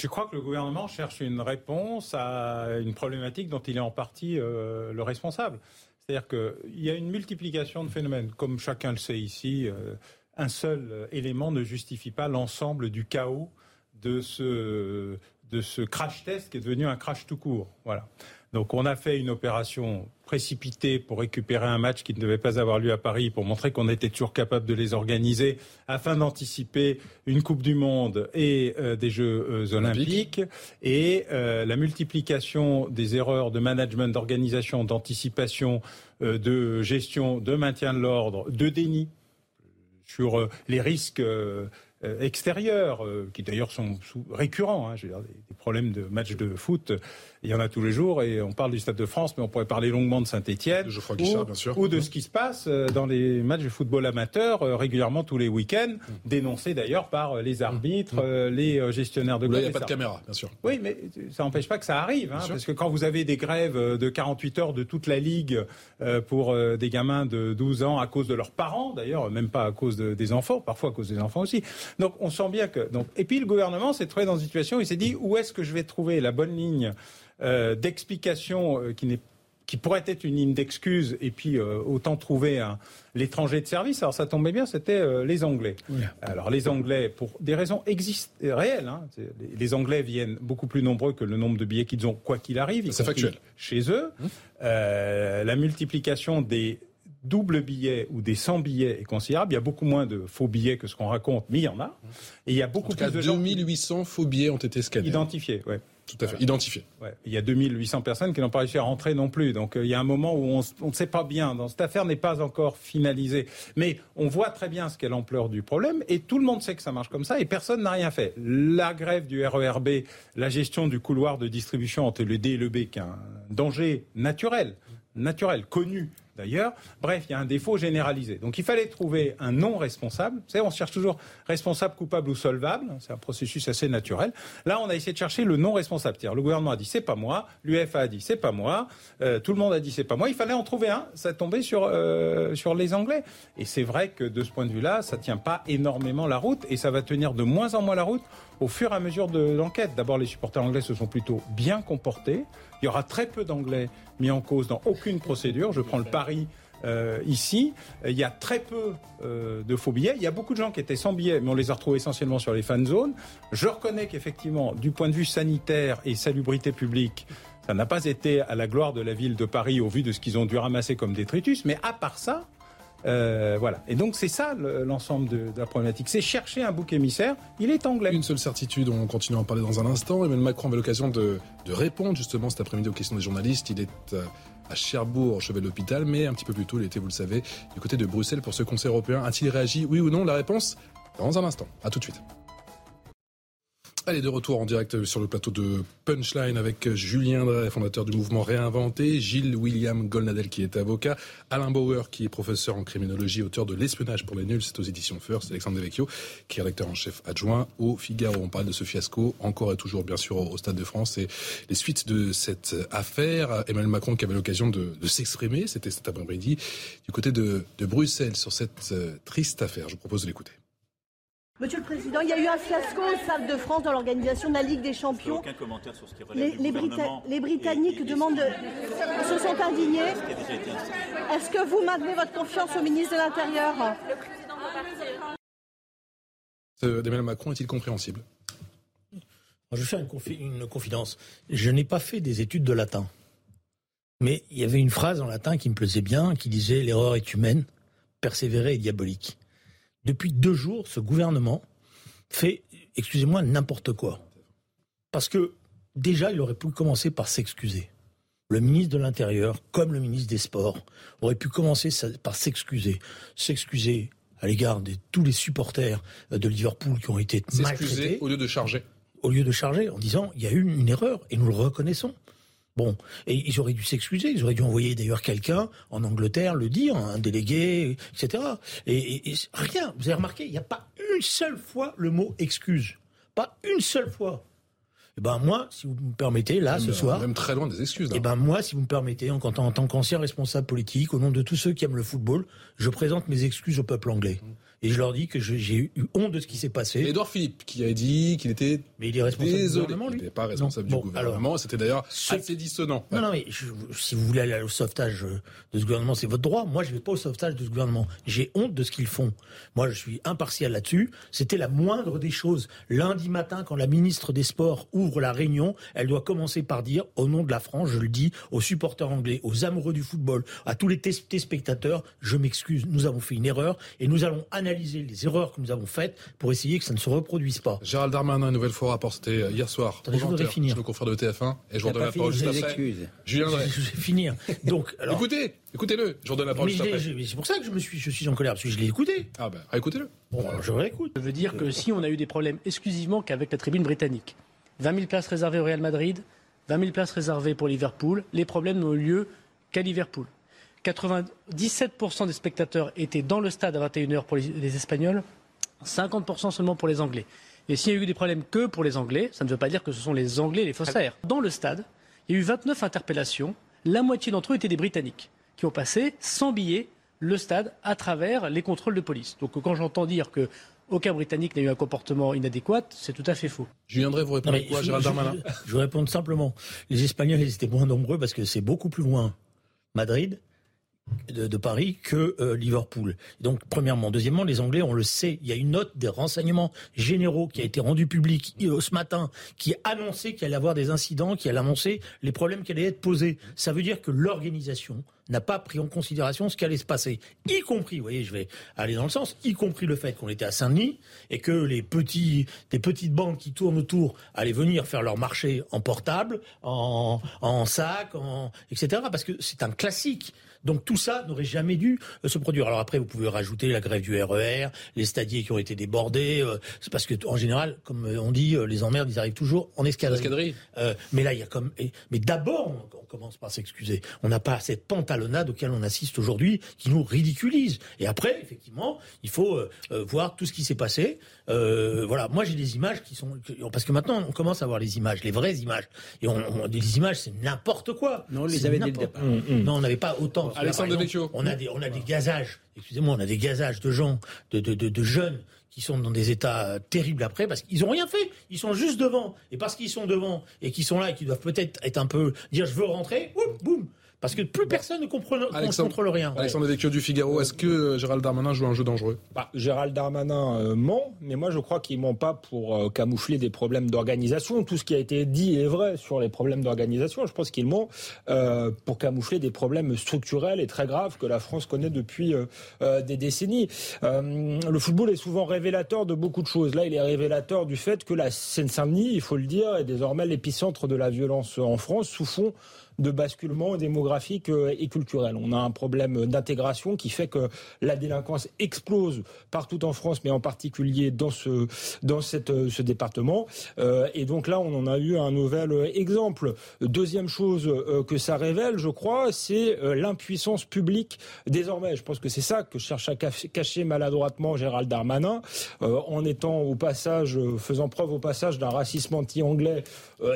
Je crois que le gouvernement cherche une réponse à une problématique dont il est en partie euh, le responsable? C'est-à-dire qu'il y a une multiplication de phénomènes. Comme chacun le sait ici, euh, un seul élément ne justifie pas l'ensemble du chaos de ce, de ce crash test qui est devenu un crash tout court. Voilà. Donc on a fait une opération précipitée pour récupérer un match qui ne devait pas avoir lieu à Paris, pour montrer qu'on était toujours capable de les organiser, afin d'anticiper une Coupe du Monde et euh, des Jeux euh, olympiques. Et euh, la multiplication des erreurs de management, d'organisation, d'anticipation, de gestion, de maintien de l'ordre, de déni sur les risques extérieurs, euh, qui d'ailleurs sont récurrents. Hein, je veux dire, des, problèmes de matchs de foot, il y en a tous les jours. Et on parle du Stade de France, mais on pourrait parler longuement de Saint-Etienne. Ou, ou, de ce qui se passe euh, dans les matchs de football amateur régulièrement tous les week-ends, mmh. dénoncés d'ailleurs par les arbitres, mmh. les gestionnaires de clubs. Il n'y a pas de caméra, bien sûr. Oui, mais ça n'empêche pas que ça arrive. Hein, parce que quand vous avez des grèves de 48 heures de toute la Ligue pour des gamins de 12 ans à cause de leurs parents, d'ailleurs, même pas à cause des enfants, parfois à cause des enfants aussi, donc on sent bien que. Donc, et puis le gouvernement s'est trouvé dans une situation où il s'est dit où est-ce que je vais trouver la bonne ligne euh, d'explication euh, qui n'est qui pourrait être une ligne d'excuse et puis euh, autant trouver l'étranger de service? Alors ça tombait bien, c'était les Anglais. Alors les Anglais, pour des raisons réelles, hein, les, Anglais viennent beaucoup plus nombreux que le nombre de billets qu'ils ont, quoi qu'il arrive. C'est factuel. Chez eux, mmh. la multiplication des double billet ou des 100 billets est considérable. Il y a beaucoup moins de faux billets que ce qu'on raconte, mais il y en a. Et il y a beaucoup plus de 2800 faux billets ont été scannés. Identifiés, ouais. Tout à fait, identifiés. Ouais. Il y a 2800 personnes qui n'ont pas réussi à rentrer non plus. Donc euh, il y a un moment où on ne sait pas bien. Dans cette affaire n'est pas encore finalisée. Mais on voit très bien ce qu'est l'ampleur du problème et tout le monde sait que ça marche comme ça et personne n'a rien fait. La grève du RERB, la gestion du couloir de distribution entre le D et le B, qui est un danger naturel, naturel, connu d'ailleurs. Bref, il y a un défaut généralisé. Donc il fallait trouver un non responsable. On cherche toujours responsable, coupable ou solvable. C'est un processus assez naturel. Là, on a essayé de chercher le non responsable. Le gouvernement a dit c'est pas moi, l'UEFA a dit c'est pas moi, euh, tout le monde a dit c'est pas moi. Il fallait en trouver un. Ça tombait sur euh, sur les Anglais. Et c'est vrai que de ce point de vue-là, ça tient pas énormément la route et ça va tenir de moins en moins la route au fur et à mesure de l'enquête. D'abord, les supporters anglais se sont plutôt bien comportés. Il y aura très peu d'anglais mis en cause dans aucune procédure. Je prends le pari euh, ici. Il y a très peu euh, de faux billets. Il y a beaucoup de gens qui étaient sans billets, mais on les a retrouvés essentiellement sur les fan zones. Je reconnais qu'effectivement, du point de vue sanitaire et salubrité publique, ça n'a pas été à la gloire de la ville de Paris au vu de ce qu'ils ont dû ramasser comme détritus. Mais à part ça, euh, voilà. Et donc c'est ça l'ensemble de, la problématique. C'est chercher un bouc émissaire. Il est anglais. Une seule certitude, on continue à en parler dans un instant. Emmanuel Macron avait l'occasion de, répondre justement cet après-midi aux questions des journalistes. Il est euh, à Cherbourg, chevet de l'hôpital, mais un petit peu plus tôt, il était, vous le savez, du côté de Bruxelles pour ce Conseil européen. A-t-il réagi, oui ou non? La réponse dans un instant. À tout de suite. Allez, de retour en direct sur le plateau de Punchline avec Julien Drey, fondateur du mouvement Réinventé, Gilles William Golnadel qui est avocat, Alain Bauer qui est professeur en criminologie, auteur de L'espionnage pour les nuls, c'est aux éditions First, Alexandre Devecchio qui est rédacteur en chef adjoint au Figaro. On parle de ce fiasco encore et toujours bien sûr au Stade de France et les suites de cette affaire. Emmanuel Macron qui avait l'occasion de, s'exprimer, c'était cet après-midi, du côté de, Bruxelles sur cette euh, triste affaire. Je vous propose de l'écouter. Monsieur le Président, il y a eu un fiasco au Stade de France dans l'organisation de la Ligue des Champions. Aucun commentaire sur ce qui les, les, les Britanniques demandent, se sont indignés. Est-ce que vous maintenez votre confiance au ministre de l'Intérieur Emmanuel Macron est-il compréhensible? Je vais faire une, une confidence. Je n'ai pas fait des études de latin. Mais il y avait une phrase en latin qui me plaisait bien, qui disait L'erreur est humaine, persévérer est diabolique depuis deux jours, ce gouvernement fait, excusez-moi, n'importe quoi. Parce que déjà, il aurait pu commencer par s'excuser. Le ministre de l'Intérieur, comme le ministre des Sports, aurait pu commencer par s'excuser. S'excuser à l'égard de tous les supporters de Liverpool qui ont été maltraités. au lieu de charger. Au lieu de charger, en disant il y a eu une erreur et nous le reconnaissons. Bon, et ils auraient dû s'excuser, ils auraient dû envoyer d'ailleurs quelqu'un en Angleterre le dire, un délégué, etc. Et, rien, vous avez remarqué, il n'y a pas une seule fois le mot excuse. Pas une seule fois. Eh ben moi, si vous me permettez, là, ce soir... Même très loin des excuses. Eh ben moi, si vous me permettez, en, en tant qu'ancien responsable politique, au nom de tous ceux qui aiment le football, je présente mes excuses au peuple anglais. Mmh et je leur dis que j'ai eu honte de ce qui s'est passé. Edouard Philippe qui a dit qu'il était mais il est responsable du gouvernement, lui. Il n'était pas responsable du gouvernement. C'était d'ailleurs assez dissonant. Non, non, mais si vous voulez aller au sauvetage euh, de ce gouvernement, c'est votre droit. Moi, je ne vais pas au sauvetage de ce gouvernement. J'ai honte de ce qu'ils font. Moi, je suis impartial là-dessus. C'était la moindre des choses. Lundi matin, quand la ministre des Sports ouvre la réunion, elle doit commencer par dire, au nom de la France, je le dis, aux supporters anglais, aux amoureux du football, à tous les téléspectateurs, je m'excuse. Nous avons fait une erreur et nous allons analyser analyser les erreurs que nous avons faites pour essayer que ça ne se reproduise pas. Gérald Darmanin, une nouvelle fois rapporté euh, hier soir. Attendez, je voudrais finir. Nos confrères de TF1 et je vous redonne la parole juste après. Julien Je vais finir. Donc, alors... Écoutez, écoutez-le. Je vous redonne la parole juste après. C'est pour ça que je me suis, je suis en colère parce que je l'ai écouté. Ah ben, écoutez-le. Bon, alors je réécoute. Je veux dire que si on a eu des problèmes exclusivement qu'avec la tribune britannique, 20 000 places réservées au Real Madrid, 20 000 places réservées pour Liverpool, les problèmes n'ont eu lieu qu'à Liverpool. 97% des spectateurs étaient dans le stade à 21h pour les Espagnols, 50% seulement pour les Anglais. Et s'il y a eu des problèmes que pour les Anglais, ça ne veut pas dire que ce sont les Anglais les faussaires. Dans le stade, il y a eu 29 interpellations. La moitié d'entre eux étaient des Britanniques qui ont passé sans billet le stade à travers les contrôles de police. Donc quand j'entends dire que aucun Britannique n'a eu un comportement inadéquat, c'est tout à fait faux. Je viendrai vous répondre quoi, Gérald Darmanin? je, je, vais répondre simplement. Les Espagnols, ils étaient moins nombreux parce que c'est beaucoup plus loin. Madrid, de, Paris que euh, Liverpool. Donc, premièrement. Deuxièmement, les Anglais, on le sait, il y a une note des renseignements généraux qui a été rendue publique ce matin, qui annonçait qu'il allait y avoir des incidents, qui allait annoncer les problèmes qui allaient être posés. Ça veut dire que l'organisation n'a pas pris en considération ce qui allait se passer, y compris, vous voyez, je vais aller dans le sens, y compris le fait qu'on était à Saint-Denis et que les petits, des petites bandes qui tournent autour allaient venir faire leur marché en portable, en, sac, etc. Parce que c'est un classique. Donc tout ça n'aurait jamais dû euh, se produire. Alors après, vous pouvez rajouter la grève du RER, e les stadiers qui ont été débordés. Euh, c'est parce que en général, comme euh, on dit, les emmerdes, ils arrivent toujours en escadrille. mais là, il y a comme. Mais d'abord, on, commence par s'excuser. On n'a pas cette pantalonnade auquel on assiste aujourd'hui, qui nous ridiculise. Et après, effectivement, il faut voir tout ce qui s'est passé. voilà. Moi, j'ai des images qui sont parce que maintenant, on commence à voir les images, les vraies images. Et on, les images, c'est n'importe quoi. Non, on les avait dès le départ. Non, on n'avait pas autant Alexandre. On a des, on a des gazages, excusez-moi, on a des gazages de gens, de, de, de, de jeunes qui sont dans des états terribles après parce qu'ils ont rien fait. Ils sont juste devant. Et parce qu'ils sont devant et qu'ils sont là et qu'ils doivent peut-être être un peu dire je veux rentrer, boum, parce que plus personne ne contrôle, contrôle rien. Alexandre Devecchio du Figaro, est-ce que euh, Gérald Darmanin joue un jeu dangereux? Bah, Gérald Darmanin euh, ment, mais moi je crois qu'il ment pas pour euh, camoufler des problèmes d'organisation. Tout ce qui a été dit est vrai sur les problèmes d'organisation. Je pense qu'il ment pour camoufler des problèmes structurels et très graves que la France connaît depuis des décennies. le football est souvent révélateur de beaucoup de choses. Là, il est révélateur du fait que la Seine-Saint-Denis, il faut le dire, est désormais l'épicentre de la violence en France, sous fond de basculement démographique euh, et culturel. On a un problème d'intégration qui fait que la délinquance explose partout en France, mais en particulier dans ce, dans cette, euh, ce département. Euh, et donc là, on en a eu un nouvel exemple. Deuxième chose que ça révèle, je crois, c'est l'impuissance publique désormais. Je pense que c'est ça que cherche à cacher maladroitement Gérald Darmanin, en étant au passage, faisant preuve au passage d'un racisme anti-anglais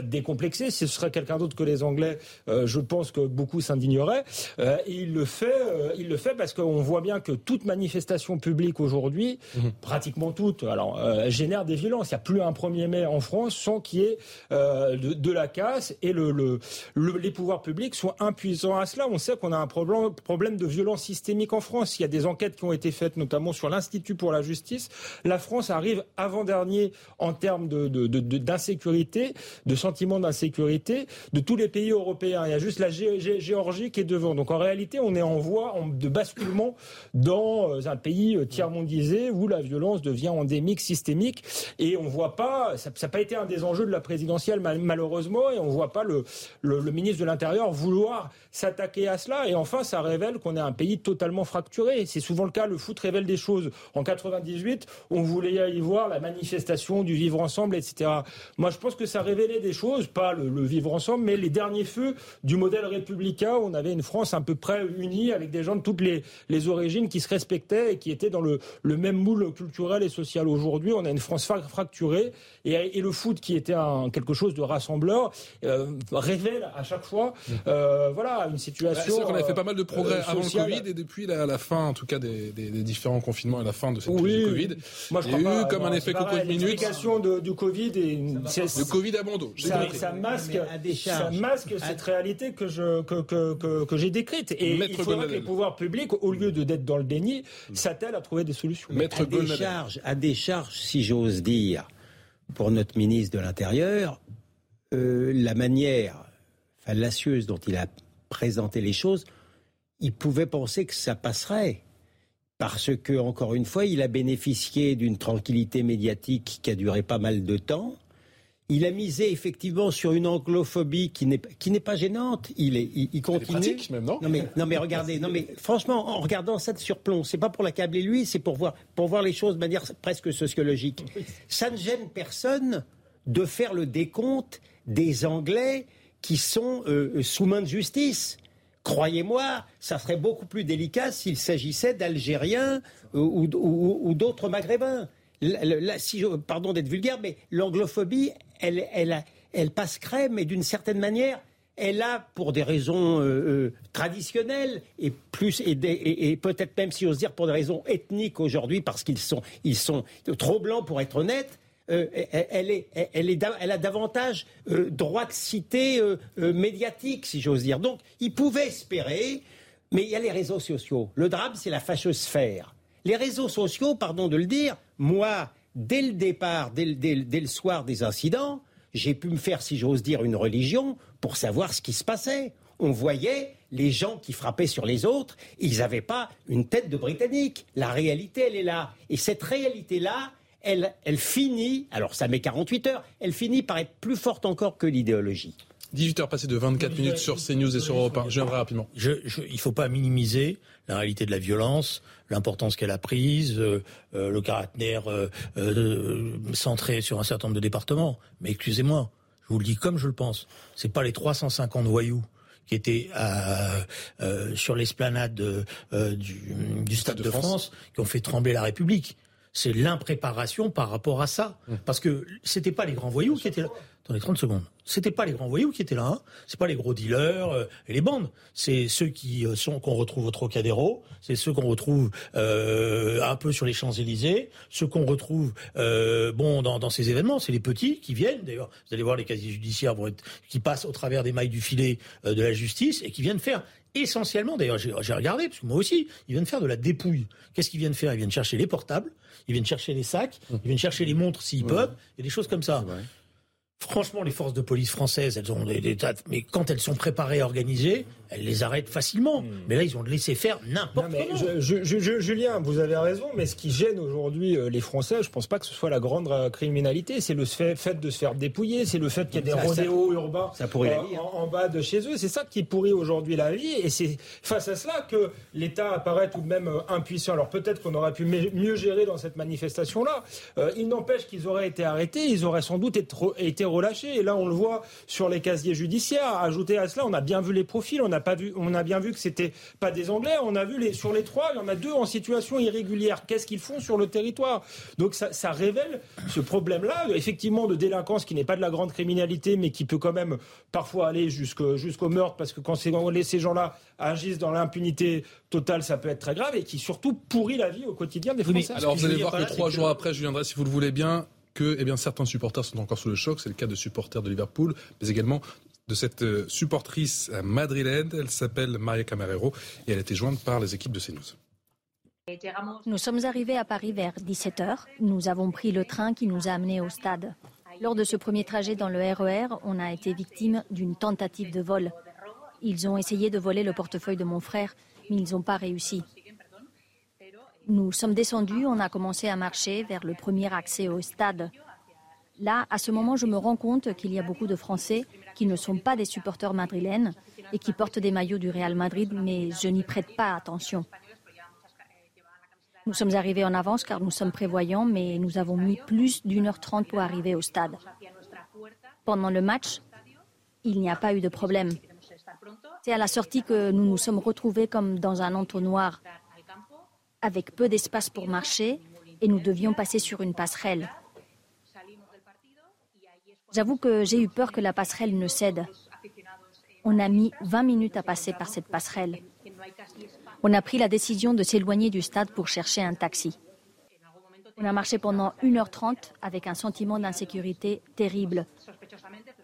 décomplexé. Ce serait quelqu'un d'autre que les Anglais je pense que beaucoup s'indigneraient. et il le fait, il le fait parce qu'on voit bien que toute manifestation publique aujourd'hui, mhm. pratiquement toute, alors génère des violences. Il n'y a plus un 1er mai en France sans qu'il y ait de, de, la casse et le, le, les pouvoirs publics soient impuissants à cela. On sait qu'on a un problème, problème de violence systémique en France. Il y a des enquêtes qui ont été faites, notamment sur l'Institut pour la justice. La France arrive avant-dernier en termes d'insécurité, de, de, sentiment d'insécurité de tous les pays européens. Il y a juste la Géorgie qui est devant. Donc en réalité, on est en voie de basculement dans euh, un pays euh, tiers-mondisé où la violence devient endémique, systémique. Et on voit pas, ça n'a pas été un des enjeux de la présidentielle malheureusement, et on voit pas le, le, le ministre de l'Intérieur vouloir s'attaquer à cela. Et enfin, ça révèle qu'on est un pays totalement fracturé. C'est souvent le cas. Le foot révèle des choses. En 98, on voulait y voir la manifestation du vivre ensemble, etc. Moi, je pense que ça révélait des choses, pas le, vivre ensemble, mais les derniers feux du modèle républicain. Où on avait une France à peu près unie avec des gens de toutes les, les origines qui se respectaient et qui étaient dans le, le même moule culturel et social. Aujourd'hui, on a une France fracturée et, et le foot qui était un, quelque chose de rassembleur euh, révèle à chaque fois, euh, voilà, une situation. Bah, on a fait pas mal de progrès euh, avant le Covid et depuis la, fin, en tout cas, des, des, des, différents confinements et la fin de cette crise du Covid. Moi, je il y a eu comme un effet coco de minutes. L'explication du Covid et le Covid à. Ça, ça, masque, ça masque cette réalité que je que, que, que, que j'ai décrite. Et Maître il faudrait que les pouvoirs publics, au lieu de d'être dans le déni, s'attellent à trouver des solutions. Maître à des charges, à des charges, si j'ose dire, pour notre ministre de l'Intérieur, euh, la manière fallacieuse dont il a présenté les choses, il pouvait penser que ça passerait. Parce que, encore une fois, il a bénéficié d'une tranquillité médiatique qui a duré pas mal de temps. Il a misé effectivement sur une anglophobie qui n'est qui n'est pas gênante. Il est il, continue. pratique, même non? Non mais non mais regardez non mais franchement en regardant ça de surplomb, c'est pas pour l'accabler lui, c'est pour voir pour voir les choses de manière presque sociologique. Ça ne gêne personne de faire le décompte des Anglais qui sont euh, euh, sous main de justice. Croyez-moi, ça serait beaucoup plus délicat s'il s'agissait d'Algériens euh, ou, d'autres Maghrébins. Si pardon d'être vulgaire, mais l'anglophobie, elle, passe crème, mais d'une certaine manière, elle a, pour des raisons traditionnelles et plus et, et peut-être même si ose dire pour des raisons ethniques aujourd'hui, parce qu'ils sont, ils trop blancs pour être honnêtes, euh, elle, elle, a davantage euh, droit de cité euh, médiatique, si j'ose dire. Donc, il pouvait espérer, mais il y a les réseaux sociaux. Le drame, c'est la fâchosphère. Les réseaux sociaux, pardon de le dire, moi, dès le départ, dès, le soir des incidents, j'ai pu me faire, si j'ose dire, une religion pour savoir ce qui se passait. On voyait les gens qui frappaient sur les autres, ils n'avaient pas une tête de Britannique. La réalité, elle est là. Et cette réalité-là, elle, finit, alors ça met 48 heures, elle finit par être plus forte encore que l'idéologie. 18 heures passées de 24 minutes sur CNews et sur Europe 1. Je viendrai rapidement. il ne faut pas minimiser la réalité de la violence, l'importance qu'elle a prise, euh, euh, le caractère euh, centré sur un certain nombre de départements. Mais excusez-moi, je vous le dis comme je le pense. C'est pas les 350 voyous qui étaient sur l'esplanade du, Stade de, France qui ont fait trembler la République c'est l'impréparation par rapport à ça. Mmh. Parce que c'était pas les grands voyous qui étaient là. Attendez 30 secondes. C'était pas les grands voyous qui étaient là. Hein. C'est pas les gros dealers euh, et les bandes. C'est ceux qui euh, sont qu'on retrouve au Trocadéro. C'est ceux qu'on retrouve euh, un peu sur les Champs Élysées. Ceux qu'on retrouve bon dans, ces événements. C'est les petits qui viennent. D'ailleurs, vous allez voir les casiers judiciaires vont être, qui passent au travers des mailles du filet de la justice et qui viennent faire essentiellement, d'ailleurs j'ai regardé, parce que moi aussi, ils viennent faire de la dépouille. Qu'est-ce qu'ils viennent faire? Ils viennent chercher les portables, ils viennent chercher les sacs, ils viennent chercher les montres s'ils peuvent, et des choses comme ça. Franchement, les forces de police françaises, elles ont des, tas, mais quand elles sont préparées et organisées, elles les arrêtent facilement. Hmm. Mais là, ils ont laissé faire n'importe quoi. Julien, vous avez raison, mais ce qui gêne aujourd'hui euh, les Français, je ne pense pas que ce soit la grande euh, criminalité. C'est le fait de se faire dépouiller, c'est le fait qu'il y ait des rodéos urbains ça pourrit la euh, vie, hein. en, bas de chez eux. C'est ça qui pourrit aujourd'hui la vie. Et c'est face à cela que l'État apparaît tout de même impuissant. Alors peut-être qu'on aurait pu mieux gérer dans cette manifestation-là. il n'empêche qu'ils auraient été arrêtés, ils auraient sans doute été relâchés. Et là, on le voit sur les casiers judiciaires. Ajouté à cela, on a bien vu les profils, on a pas vu, on a bien vu que c'était pas des Anglais. On a vu les, sur les trois, il y en a deux en situation irrégulière. Qu'est-ce qu'ils font sur le territoire? Donc ça, ça révèle ce problème-là, effectivement, de délinquance qui n'est pas de la grande criminalité, mais qui peut quand même parfois aller jusqu'au meurtre, parce que quand ces gens-là agissent dans l'impunité totale, ça peut être très grave, et qui surtout pourrit la vie au quotidien des Français. alors vous allez voir que trois jours après, Julien Drey, si vous le voulez bien, que eh bien, certains supporters sont encore sous le choc. C'est le cas de supporters de Liverpool, mais également de cette euh, supportrice madrilène. Elle s'appelle Maria Camarero et elle a été jointe par les équipes de CNews. Nous sommes arrivés à Paris vers 17h. Nous avons pris le train qui nous a amenés au stade. Lors de ce premier trajet dans le RER, e on a été victime d'une tentative de vol. Ils ont essayé de voler le portefeuille de mon frère, mais ils n'ont pas réussi. Nous sommes descendus, on a commencé à marcher vers le premier accès au stade. Là, à ce moment, je me rends compte qu'il y a beaucoup de Français qui ne sont pas des supporters madrilènes et qui portent des maillots du Real Madrid, mais je n'y prête pas attention. Nous sommes arrivés en avance car nous sommes prévoyants, mais nous avons mis plus d'une heure trente pour arriver au stade. Pendant le match, il n'y a pas eu de problème. C'est à la sortie que nous nous sommes retrouvés comme dans un entonnoir, avec peu d'espace pour marcher, et nous devions passer sur une passerelle. J'avoue que j'ai eu peur que la passerelle ne cède. On a mis 20 minutes à passer par cette passerelle. On a pris la décision de s'éloigner du stade pour chercher un taxi. On a marché pendant 1h30 avec un sentiment d'insécurité terrible.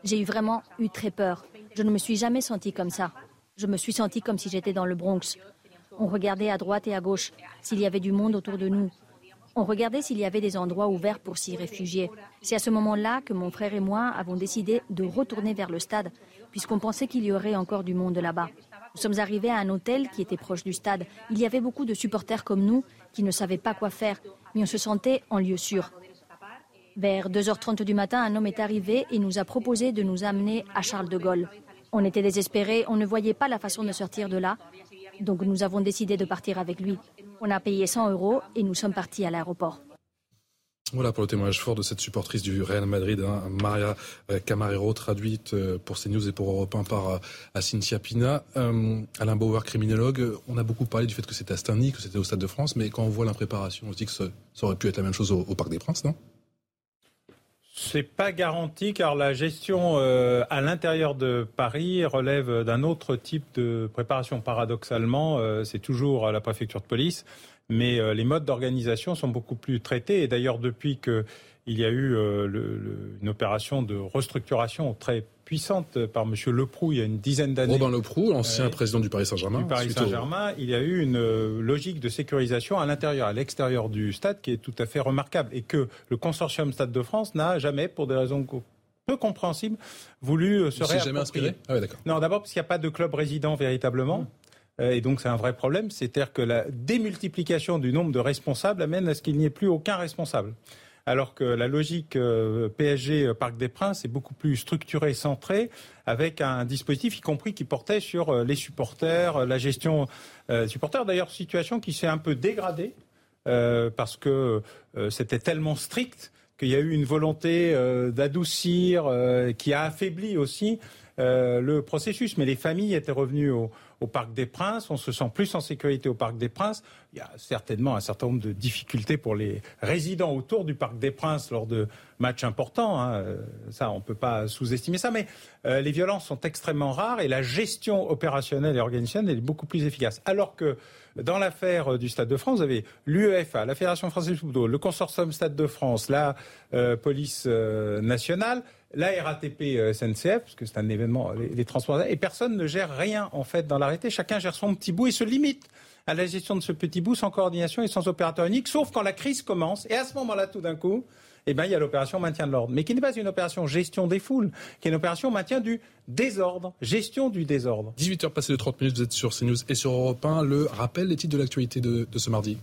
J'ai vraiment eu très peur. Je ne me suis jamais sentie comme ça. Je me suis sentie comme si j'étais dans le Bronx. On regardait à droite et à gauche s'il y avait du monde autour de nous. On regardait s'il y avait des endroits ouverts pour s'y réfugier. C'est à ce moment-là que mon frère et moi avons décidé de retourner vers le stade, puisqu'on pensait qu'il y aurait encore du monde là-bas. Nous sommes arrivés à un hôtel qui était proche du stade. Il y avait beaucoup de supporters comme nous qui ne savaient pas quoi faire, mais on se sentait en lieu sûr. Vers 2h30 du matin, un homme est arrivé et nous a proposé de nous amener à Charles de Gaulle. On était désespérés, on ne voyait pas la façon de sortir de là, donc nous avons décidé de partir avec lui. On a payé 100 euros et nous sommes partis à l'aéroport. Voilà pour le témoignage fort de cette supportrice du Real Madrid, hein, Maria euh, Camarero, traduite euh, pour CNews et pour Europe 1 par euh, Cynthia Pina. Alain Bauer, criminologue, on a beaucoup parlé du fait que c'était à Steny, que c'était au Stade de France, mais quand on voit l'impréparation, on se dit que ça, aurait pu être la même chose au Parc des Princes, non? C'est pas garanti car la gestion euh, à l'intérieur de Paris relève d'un autre type de préparation. Paradoxalement, euh, c'est toujours à la préfecture de police, mais euh, les modes d'organisation sont beaucoup plus traités. Et d'ailleurs, depuis qu'il y a eu une opération de restructuration très puissante par M. Leproux il y a une dizaine d'années. Robin Leproux, ancien président du Paris Saint-Germain. Du Paris Saint-Germain, il y a eu une euh, logique de sécurisation à l'intérieur, à l'extérieur du stade qui est tout à fait remarquable et que le consortium Stade de France n'a jamais, pour des raisons peu compréhensibles, voulu euh, se réapproprier. jamais inspiré? Ah Non, d'abord parce qu'il n'y a pas de club résident véritablement. Mmh. Euh, et donc c'est un vrai problème, c'est-à-dire que la démultiplication du nombre de responsables amène à ce qu'il n'y ait plus aucun responsable alors que la logique euh, PSG euh, Parc des Princes est beaucoup plus structurée, centrée, avec un dispositif y compris qui portait sur euh, les supporters, la gestion des supporters. D'ailleurs, situation qui s'est un peu dégradée parce que c'était tellement strict qu'il y a eu une volonté d'adoucir, qui a affaibli aussi le processus. Mais les familles étaient revenues au, au Parc des Princes, on se sent plus en sécurité au Parc des Princes. Il y a certainement un certain nombre de difficultés pour les résidents autour du Parc des Princes lors de matchs importants. Hein. Ça, on ne peut pas sous-estimer ça. Mais euh, les violences sont extrêmement rares et la gestion opérationnelle et organisationnelle est beaucoup plus efficace. Alors que dans l'affaire du Stade de France, vous avez l'UEFA, la Fédération française de football, le consortium Stade de France, la euh, police euh, nationale la RATP euh, SNCF, parce que c'est un événement, les, transports, et personne ne gère rien en fait dans l'arrêté. Chacun gère son petit bout et se limite à la gestion de ce petit bout sans coordination et sans opérateur unique, sauf quand la crise commence. Et à ce moment-là, tout d'un coup, eh ben, il y a l'opération maintien de l'ordre, mais qui n'est pas une opération gestion des foules, qui est une opération maintien du désordre, gestion du désordre. 18h passées de 30 minutes, vous êtes sur CNews et sur Europe 1. Le rappel des titres de l'actualité de ce mardi.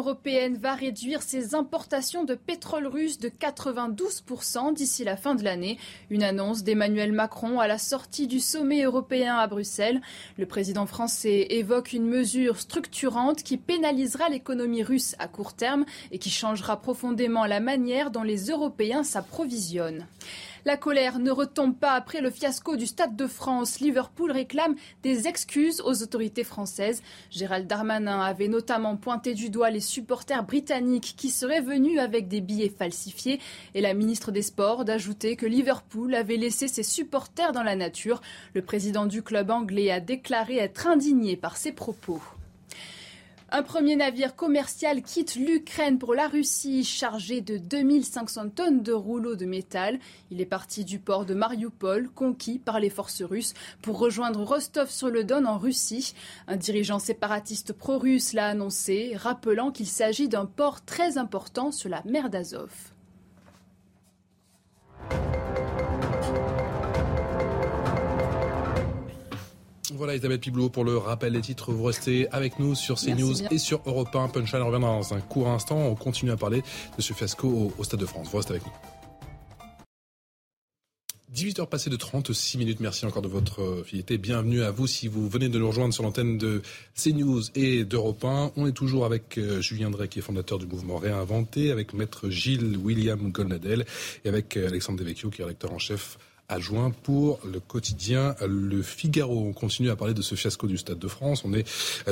Européenne va réduire ses importations de pétrole russe de 92% d'ici la fin de l'année. Une annonce d'Emmanuel Macron à la sortie du sommet européen à Bruxelles. Le président français évoque une mesure structurante qui pénalisera l'économie russe à court terme et qui changera profondément la manière dont les Européens s'approvisionnent. La colère ne retombe pas après le fiasco du Stade de France. Liverpool réclame des excuses aux autorités françaises. Gérald Darmanin avait notamment pointé du doigt les supporters britanniques qui seraient venus avec des billets falsifiés et la ministre des Sports d'ajouter que Liverpool avait laissé ses supporters dans la nature. Le président du club anglais a déclaré être indigné par ces propos. Un premier navire commercial quitte l'Ukraine pour la Russie, chargé de 2500 tonnes de rouleaux de métal. Il est parti du port de Mariupol, conquis par les forces russes, pour rejoindre Rostov-sur-le-Don en Russie. Un dirigeant séparatiste pro-russe l'a annoncé, rappelant qu'il s'agit d'un port très important sur la mer d'Azov. Voilà Isabelle Piblot pour le rappel des titres. Vous restez avec nous sur CNews et sur Europe 1. Punchline revient dans un court instant. On continue à parler de ce fiasco au, Stade de France. Vous restez avec nous. 18h passées de 36 minutes. Merci encore de votre fidélité. Bienvenue à vous si vous venez de nous rejoindre sur l'antenne de CNews et d'Europe 1. On est toujours avec euh, Julien Drey qui est fondateur du mouvement Réinventé, avec maître Gilles William Golnadel et avec euh, Alexandre Devecchio qui est rédacteur en chef adjoint pour le quotidien Le Figaro. On continue à parler de ce fiasco du Stade de France. On est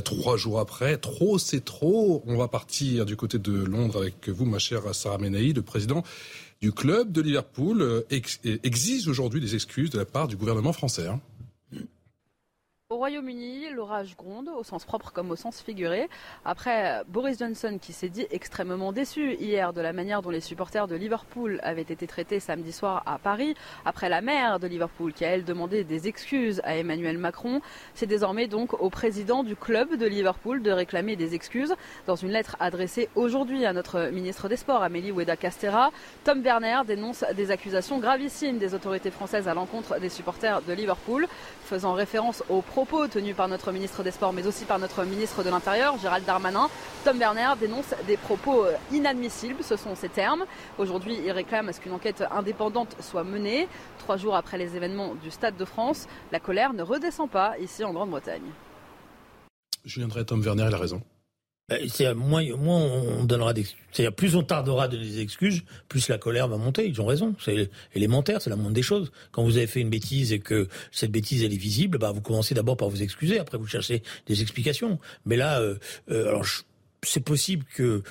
trois jours après. Trop, c'est trop. On va partir du côté de Londres avec vous, ma chère Sarah Menaï, le président du club de Liverpool, euh, exige aujourd'hui des excuses de la part du gouvernement français. Au Royaume-Uni, l'orage gronde, au sens propre comme au sens figuré. Après Boris Johnson, qui s'est dit extrêmement déçu hier de la manière dont les supporters de Liverpool avaient été traités samedi soir à Paris, après la maire de Liverpool, qui a elle demandé des excuses à Emmanuel Macron, c'est désormais donc au président du club de Liverpool de réclamer des excuses. Dans une lettre adressée aujourd'hui à notre ministre des Sports, Amélie Oueda Castera, Tom Werner dénonce des accusations gravissimes des autorités françaises à l'encontre des supporters de Liverpool, faisant référence aux propos tenus par notre ministre des Sports, mais aussi par notre ministre de l'Intérieur, Gérald Darmanin. Tom Werner dénonce des propos euh, inadmissibles, ce sont ses termes. Aujourd'hui, il réclame à ce qu'une enquête indépendante soit menée. Trois jours après les événements du Stade de France, la colère ne redescend pas ici en Grande-Bretagne. Je viendrai Tom Werner, il a raison. Ben, c'est moins, moins on donnera des c'est-à-dire plus on tardera à donner des excuses, plus la colère va monter. Ils ont raison, c'est élémentaire, c'est la moindre des choses. Quand vous avez fait une bêtise et que cette bêtise elle est visible, bah vous commencez d'abord par vous excuser, après vous cherchez des explications. Mais là, euh, euh alors c'est possible que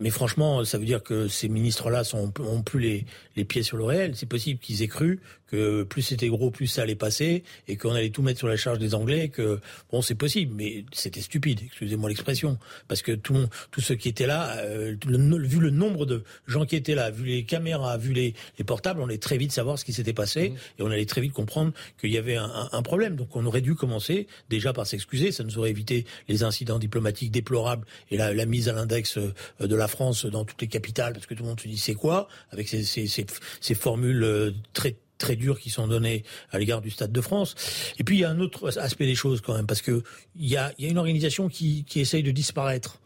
mais franchement, ça veut dire que ces ministres-là sont ont plus les, les pieds sur le réel. C'est possible qu'ils aient cru que plus c'était gros, plus ça allait passer, et qu'on allait tout mettre sur la charge des Anglais. Que bon, c'est possible, mais c'était stupide. Excusez-moi l'expression, parce que tout tous ceux qui étaient là, euh, vu le nombre de gens qui étaient là, vu les caméras, vu les, les portables, on allait très vite savoir ce qui s'était passé, mmh. et on allait très vite comprendre qu'il y avait un, un, problème. Donc on aurait dû commencer déjà par s'excuser. Ça nous aurait évité les incidents diplomatiques déplorables et la, la mise à l'index euh, de la France dans toutes les capitales, parce que tout le monde se dit c'est quoi, avec ces, ces, ces, ces formules euh, très très dures qui sont données à l'égard du Stade de France. Et puis il y a un autre aspect des choses quand même, parce que il y a, y a une organisation qui, qui essaye de disparaître,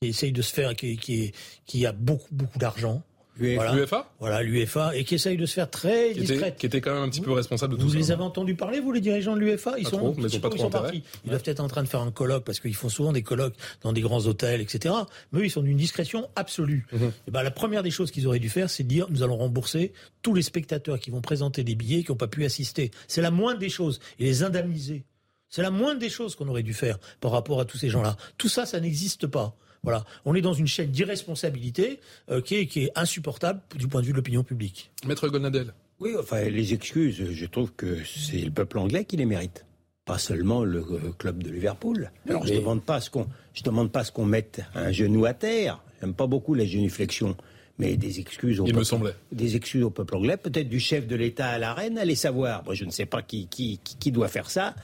qui essaye de se faire, qui, qui, qui a beaucoup beaucoup d'argent, L'UEFA Voilà, l'UEFA, et qui essaye de se faire très qui discrète. qui était quand même un petit peu responsable de tout ça. Vous les avez entendus parler, vous, les dirigeants de l'UEFA Ils, sont, ils, pas trop partis. Ils doivent être en train de faire un colloque, parce qu'ils font souvent des colloques dans des grands hôtels, etc. Mais eux, ils sont d'une discrétion absolue. Mhm. Et ben, la première des choses qu'ils auraient dû faire, c'est de dire, nous allons rembourser tous les spectateurs qui vont présenter des billets qui n'ont pas pu assister. C'est la moindre des choses. Et les indemniser. C'est la moindre des choses qu'on aurait dû faire par rapport à tous ces gens-là. Tout ça, ça n'existe pas. Voilà, on est dans une chaîne d'irresponsabilité euh, qui, est, qui est insupportable du point de vue de l'opinion publique. Maître Gonadel. Oui, enfin, les excuses, je trouve que c'est le peuple anglais qui les mérite. Pas seulement le euh, club de Liverpool. Alors, je ne demande pas ce qu'on, je demande pas ce qu'on mette un genou à terre. J'aime pas beaucoup la génuflexion mais des excuses au Il peuple, me semblait. des excuses au peuple anglais, peut-être du chef de l'État à la reine, allez savoir. Moi, je ne sais pas qui, qui, qui doit faire ça,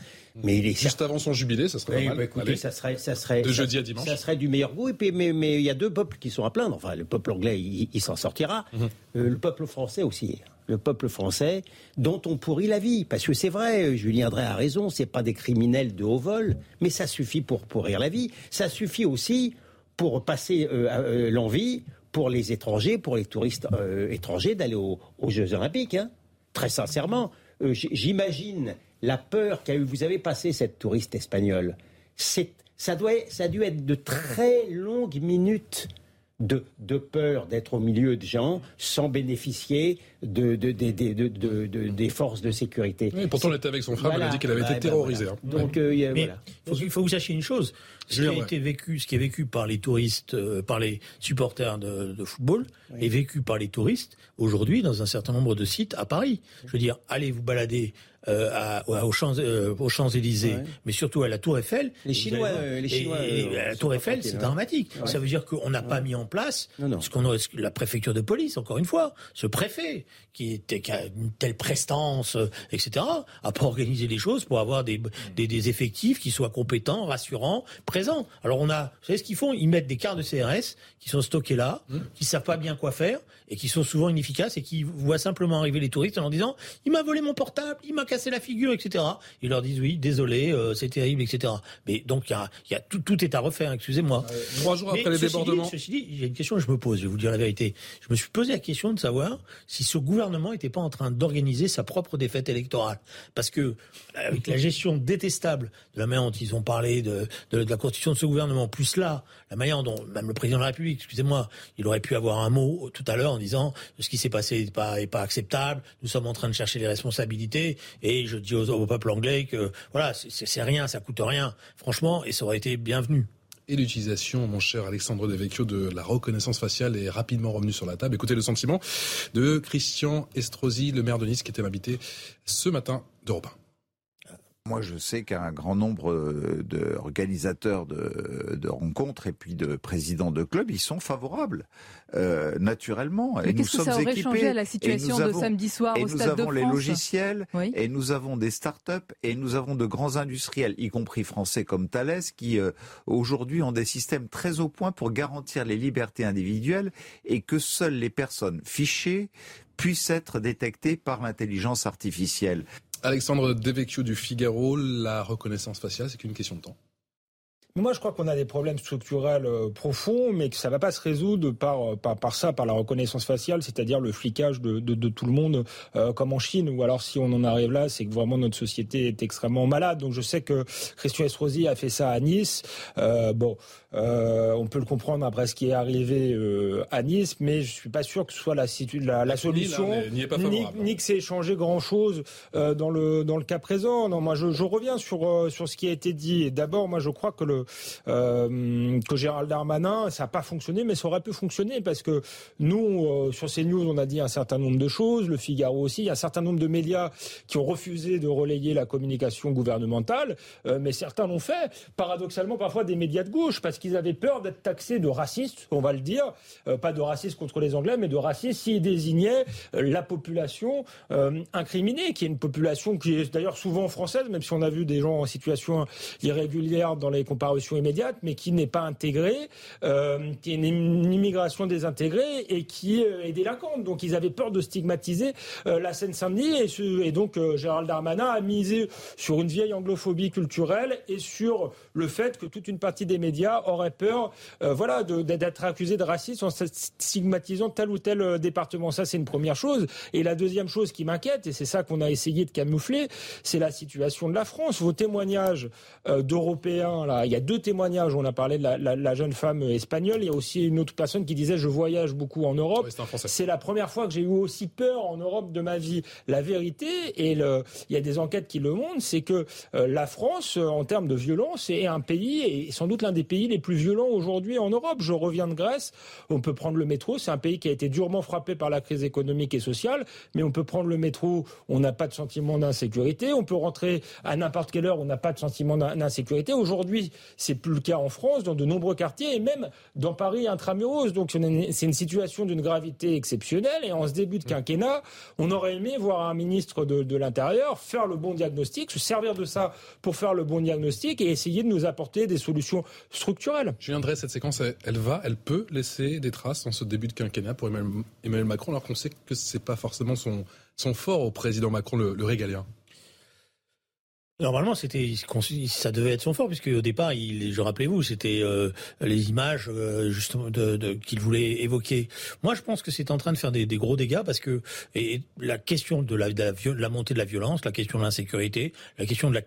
mais il est juste avant son jubilé, ça serait pas mal. Bah, écoutez, ça serait, ça serait de jeudi à dimanche. Ça serait du meilleur goût. Et puis, mais, mais il y a deux peuples qui sont à plaindre. Enfin, le peuple anglais, il, s'en sortira. Mhm. Euh, le peuple français aussi. Le peuple français, dont on pourrit la vie. Parce que c'est vrai, Julien Drey a raison, c'est pas des criminels de haut vol, mais ça suffit pour pourrir la vie. Ça suffit aussi pour passer l'envie pour les étrangers, pour les touristes étrangers d'aller aux, Jeux Olympiques. Hein. Très sincèrement, j'imagine la peur qu'a eu. Vous avez passé cette touriste espagnole. Ça, doit, ça a dû être de très longues minutes de, de peur d'être au milieu de gens sans bénéficier de, de, des forces de sécurité. pourtant, elle était avec son frère, elle a dit qu'elle avait été bah, terrorisée. Donc, euh, voilà. il faut que vous sachiez une chose. Ce qui, a été vécu, ce qui est vécu par les touristes, euh, par les supporters de, football, est vécu par les touristes aujourd'hui dans un certain nombre de sites à Paris. Je veux dire, allez vous balader euh, à, aux euh, aux Champs Élysées, mais surtout à la Tour Eiffel. Les Chinois, les Chinois. Et, la Tour Eiffel, c'est dramatique. Ça veut dire qu'on n'a pas mis en place ce qu'on la préfecture de police, encore une fois, ce préfet qui, était, qui a une telle prestance, etc., a pas organisé les choses pour avoir des, des, des effectifs qui soient compétents, rassurants, présents. Alors on a, vous savez ce qu'ils font? Ils mettent des cartes de CRS qui sont stockées là, mmh. qui savent pas bien quoi faire et qui sont souvent inefficaces et qui voient simplement arriver les touristes en leur disant il m'a volé mon portable, il m'a cassé la figure, etc. Ils leur disent oui, désolé, euh, c'est terrible, etc. Mais donc il y a, y a tout, tout, est à refaire, excusez-moi. trois jours après les débordements. Dit, ceci dit, il y a une question que je me pose, je vais vous dire la vérité. Je me suis posé la question de savoir si ce gouvernement n'était pas en train d'organiser sa propre défaite électorale. Parce que avec la gestion détestable de la manière dont ils ont parlé de, de, la constitution de ce gouvernement, plus là, la manière dont même le président de la République, excusez-moi, il aurait pu avoir un mot tout à l'heure en disant ce qui s'est passé n'est pas, est pas acceptable, nous sommes en train de chercher les responsabilités et je dis au, peuple anglais que voilà, c'est rien, ça coûte rien, franchement, et ça aurait été bienvenu et l'utilisation, mon cher Alexandre Devecchio, de la reconnaissance faciale est rapidement revenue sur la table. Écoutez le sentiment de Christian Estrosi, le maire de Nice, qui était invité ce matin d'Europe 1. Moi, je sais qu'un grand nombre euh, d'organisateurs de, de, rencontres et puis de présidents de clubs, ils sont favorables, euh, naturellement. Mais qu'est-ce que ça aurait changé à la situation de samedi soir au Stade de France Nous avons les logiciels, et nous avons des start-up, et nous avons de grands industriels, y compris français comme Thales, qui euh, aujourd'hui ont des systèmes très au point pour garantir les libertés individuelles et que seules les personnes fichées puissent être détectées par l'intelligence artificielle. Alexandre Devecchio du Figaro, la reconnaissance faciale, c'est qu'une question de temps. Moi, je crois qu'on a des problèmes structurels euh, profonds, mais que ça ne va pas se résoudre euh, par, par, ça, par la reconnaissance faciale, c'est-à-dire le flicage de, tout le monde, euh, comme en Chine. Ou alors, si on en arrive là, c'est que vraiment notre société est extrêmement malade. Donc, je sais que Christian Estrosi a fait ça à Nice. bon, euh, on peut le comprendre après ce qui est arrivé à Nice, mais je suis pas sûr que ce soit la, la, la solution, ni, que c'est changé grand chose euh, dans le dans le cas présent. Non, moi je, je reviens sur sur ce qui a été dit. D'abord, moi je crois que le que Gérald Darmanin, ça n'a pas fonctionné, mais ça aurait pu fonctionner parce que nous sur ces news, on a dit un certain nombre de choses. Le Figaro aussi, il y a un certain nombre de médias qui ont refusé de relayer la communication gouvernementale, mais certains l'ont fait. Paradoxalement, parfois des médias de gauche, parce qu'ils avaient peur d'être taxés de racistes, on va le dire, euh, pas de racistes contre les Anglais, mais de racistes s'ils désignaient euh, la population euh, incriminée, qui est une population qui est d'ailleurs souvent française, même si on a vu des gens en situation irrégulière dans les immédiates, mais qui n'est pas intégrée, qui est une, immigration désintégrée et qui est délinquante. Donc ils avaient peur de stigmatiser la Seine-Saint-Denis et, donc Gérald Darmanin a misé sur une vieille anglophobie culturelle et sur le fait que toute une partie des médias aurait peur euh, voilà, d'être accusé de racisme en stigmatisant tel ou tel euh, département. Ça, c'est une première chose. Et la deuxième chose qui m'inquiète, et c'est ça qu'on a essayé de camoufler, c'est la situation de la France. Vos témoignages euh, d'Européens, il y a deux témoignages. On a parlé de la, jeune femme espagnole. Il y a aussi une autre personne qui disait je voyage beaucoup en Europe. c'est la première fois que j'ai eu aussi peur en Europe de ma vie. La vérité, et le, il y a des enquêtes qui le montrent, c'est que la France, en termes de violence, est un pays, et sans doute l'un des pays les plus violents aujourd'hui en Europe. Je reviens de Grèce, on peut prendre le métro, c'est un pays qui a été durement frappé par la crise économique et sociale, mais on peut prendre le métro, on n'a pas de sentiment d'insécurité, on peut rentrer à n'importe quelle heure, on n'a pas de sentiment d'insécurité. Aujourd'hui, c'est plus le cas en France, dans de nombreux quartiers et même dans Paris intramuros. Donc c'est une situation d'une gravité exceptionnelle et en ce début de quinquennat, on aurait aimé voir un ministre de, l'Intérieur faire le bon diagnostic, se servir de ça pour faire le bon diagnostic et essayer de nous apporter des solutions structurelles je viendrai cette séquence, elle, va, elle peut laisser des traces dans ce début de quinquennat pour Emmanuel, Macron, alors qu'on sait que ce n'est pas forcément son, fort au président Macron, le, régalien. Normalement, c'était, ça devait être son fort, puisque au départ, il, je rappelez-vous, c'était euh, les images euh, justement de, de, qu'il voulait évoquer. Moi, je pense que c'est en train de faire des, des, gros dégâts parce que et la question de la, de la, de la montée de la violence, la question de l'insécurité, la question de la,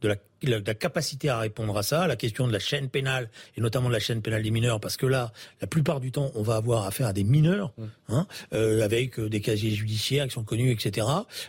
de la la, la, capacité à répondre à ça, la question de la chaîne pénale et notamment de la chaîne pénale des mineurs, parce que là, la plupart du temps, on va avoir affaire à des mineurs, mmh. hein, euh, avec euh, des casiers judiciaires qui sont connus, etc.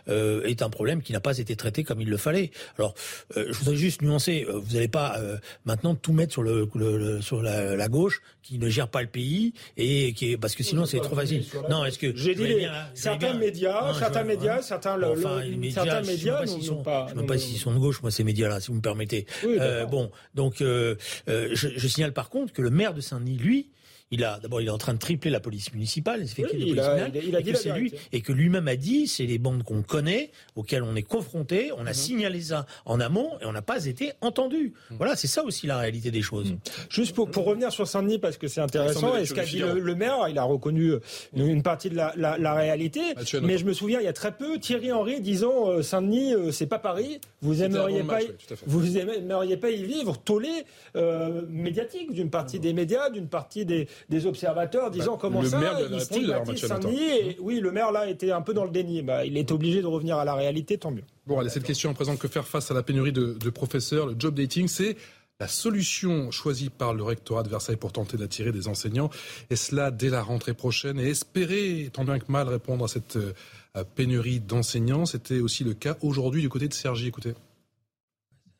Euh, est un problème qui n'a pas été traité comme il le fallait. Alors, euh, je voudrais juste nuancer. Euh, vous n'allez pas euh, maintenant tout mettre sur le, le, sur la, la, gauche qui ne gère pas le pays et qui est, parce que sinon c'est trop facile. Non, est-ce que j'ai dit les, certains, médias, certains médias, certains, enfin, médias, certains médias, je ne sais même pas s'ils sont de gauche, moi ces médias-là, si vous me permettez. euh, bon, donc euh, euh, je, je, signale par contre que le maire de Saint-Denis, lui, il a d'abord il est en train de tripler la police municipale, il a, dit que c'est lui et que lui-même a dit c'est les bandes qu'on connaît, auxquelles on est confronté, on a mhm. signalé ça en amont et on n'a pas été entendu. Mhm. Voilà, c'est ça aussi la réalité des choses. Mhm. Juste pour, pour revenir sur Saint-Denis parce que c'est intéressant, est-ce qu'a dit le, maire? Il a reconnu euh, une, partie de la, la, la réalité, mais je me souviens il y a très peu Thierry Henry disant euh, Saint-Denis euh, c'est pas Paris, vous aimeriez pas, vous aimeriez pas y vivre, tollé médiatique d'une partie des médias, d'une partie des des observateurs disant bah, comment le ça, maire il stigmatise Saint-Denis. Oui, le maire là était un peu dans le déni. Bah, il est obligé de revenir à la réalité, tant mieux. Bon, allez, cette question présente que faire face à la pénurie de, de professeurs, le job dating, c'est la solution choisie par le rectorat de Versailles pour tenter d'attirer des enseignants, et cela dès la rentrée prochaine, et espérer, tant bien que mal, répondre à cette euh, pénurie d'enseignants. C'était aussi le cas aujourd'hui du côté de Sergi. Écoutez.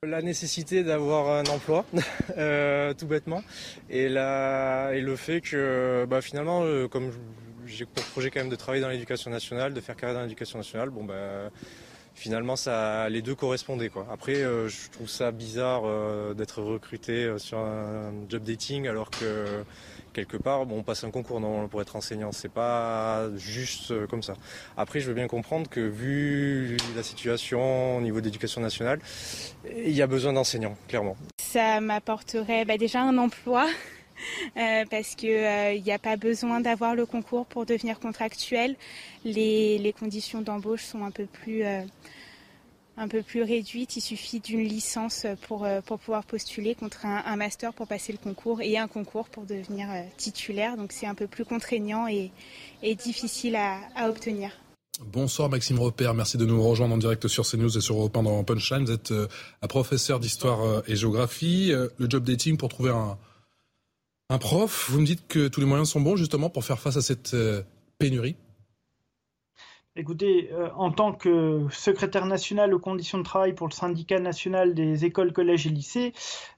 La nécessité d'avoir un emploi, euh, tout bêtement, et, et le fait que bah, finalement, euh, comme j'ai pour projet quand même de travailler dans l'éducation nationale, de faire carrière dans l'éducation nationale, bon bah finalement ça les deux correspondaient quoi. Après euh, je trouve ça bizarre d'être recruté sur un job dating alors que quelque part, bon, on passe un concours normalement pour être enseignant. C'est pas juste euh, comme ça. Après, je veux bien comprendre que vu la situation au niveau d'éducation nationale, il y a besoin d'enseignants, clairement. Ça m'apporterait bah, déjà un emploi. Euh, parce qu'il n'y euh, a pas besoin d'avoir le concours pour devenir contractuel. Les conditions d'embauche sont un peu plus un peu plus réduite. Il suffit d'une licence pour, euh, pour pouvoir postuler contre un, master pour passer le concours et un concours pour devenir euh, titulaire. Donc c'est un peu plus contraignant et, difficile à, à, obtenir. Bonsoir Maxime Repère, merci de nous rejoindre en direct sur CNews et sur Europe 1 dans Punchline. Vous êtes euh, un professeur d'histoire et géographie. le job dating pour trouver un, un prof, vous me dites que tous les moyens sont bons justement pour faire face à cette pénurie Écoutez, euh, en tant que secrétaire national aux conditions de travail pour le syndicat national des écoles, collèges et lycées,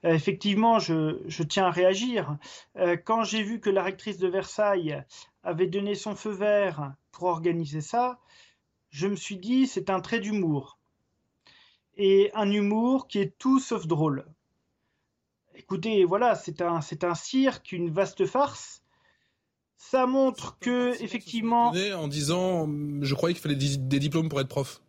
euh, effectivement, je, tiens à réagir. Euh, quand j'ai vu que la rectrice de Versailles avait donné son feu vert pour organiser ça, je me suis dit c'est un trait d'humour. Et un humour qui est tout sauf drôle. Écoutez, voilà, c'est un, un cirque, une vaste farce ça montre que effectivement. En disant, je croyais qu'il fallait des diplômes pour être prof.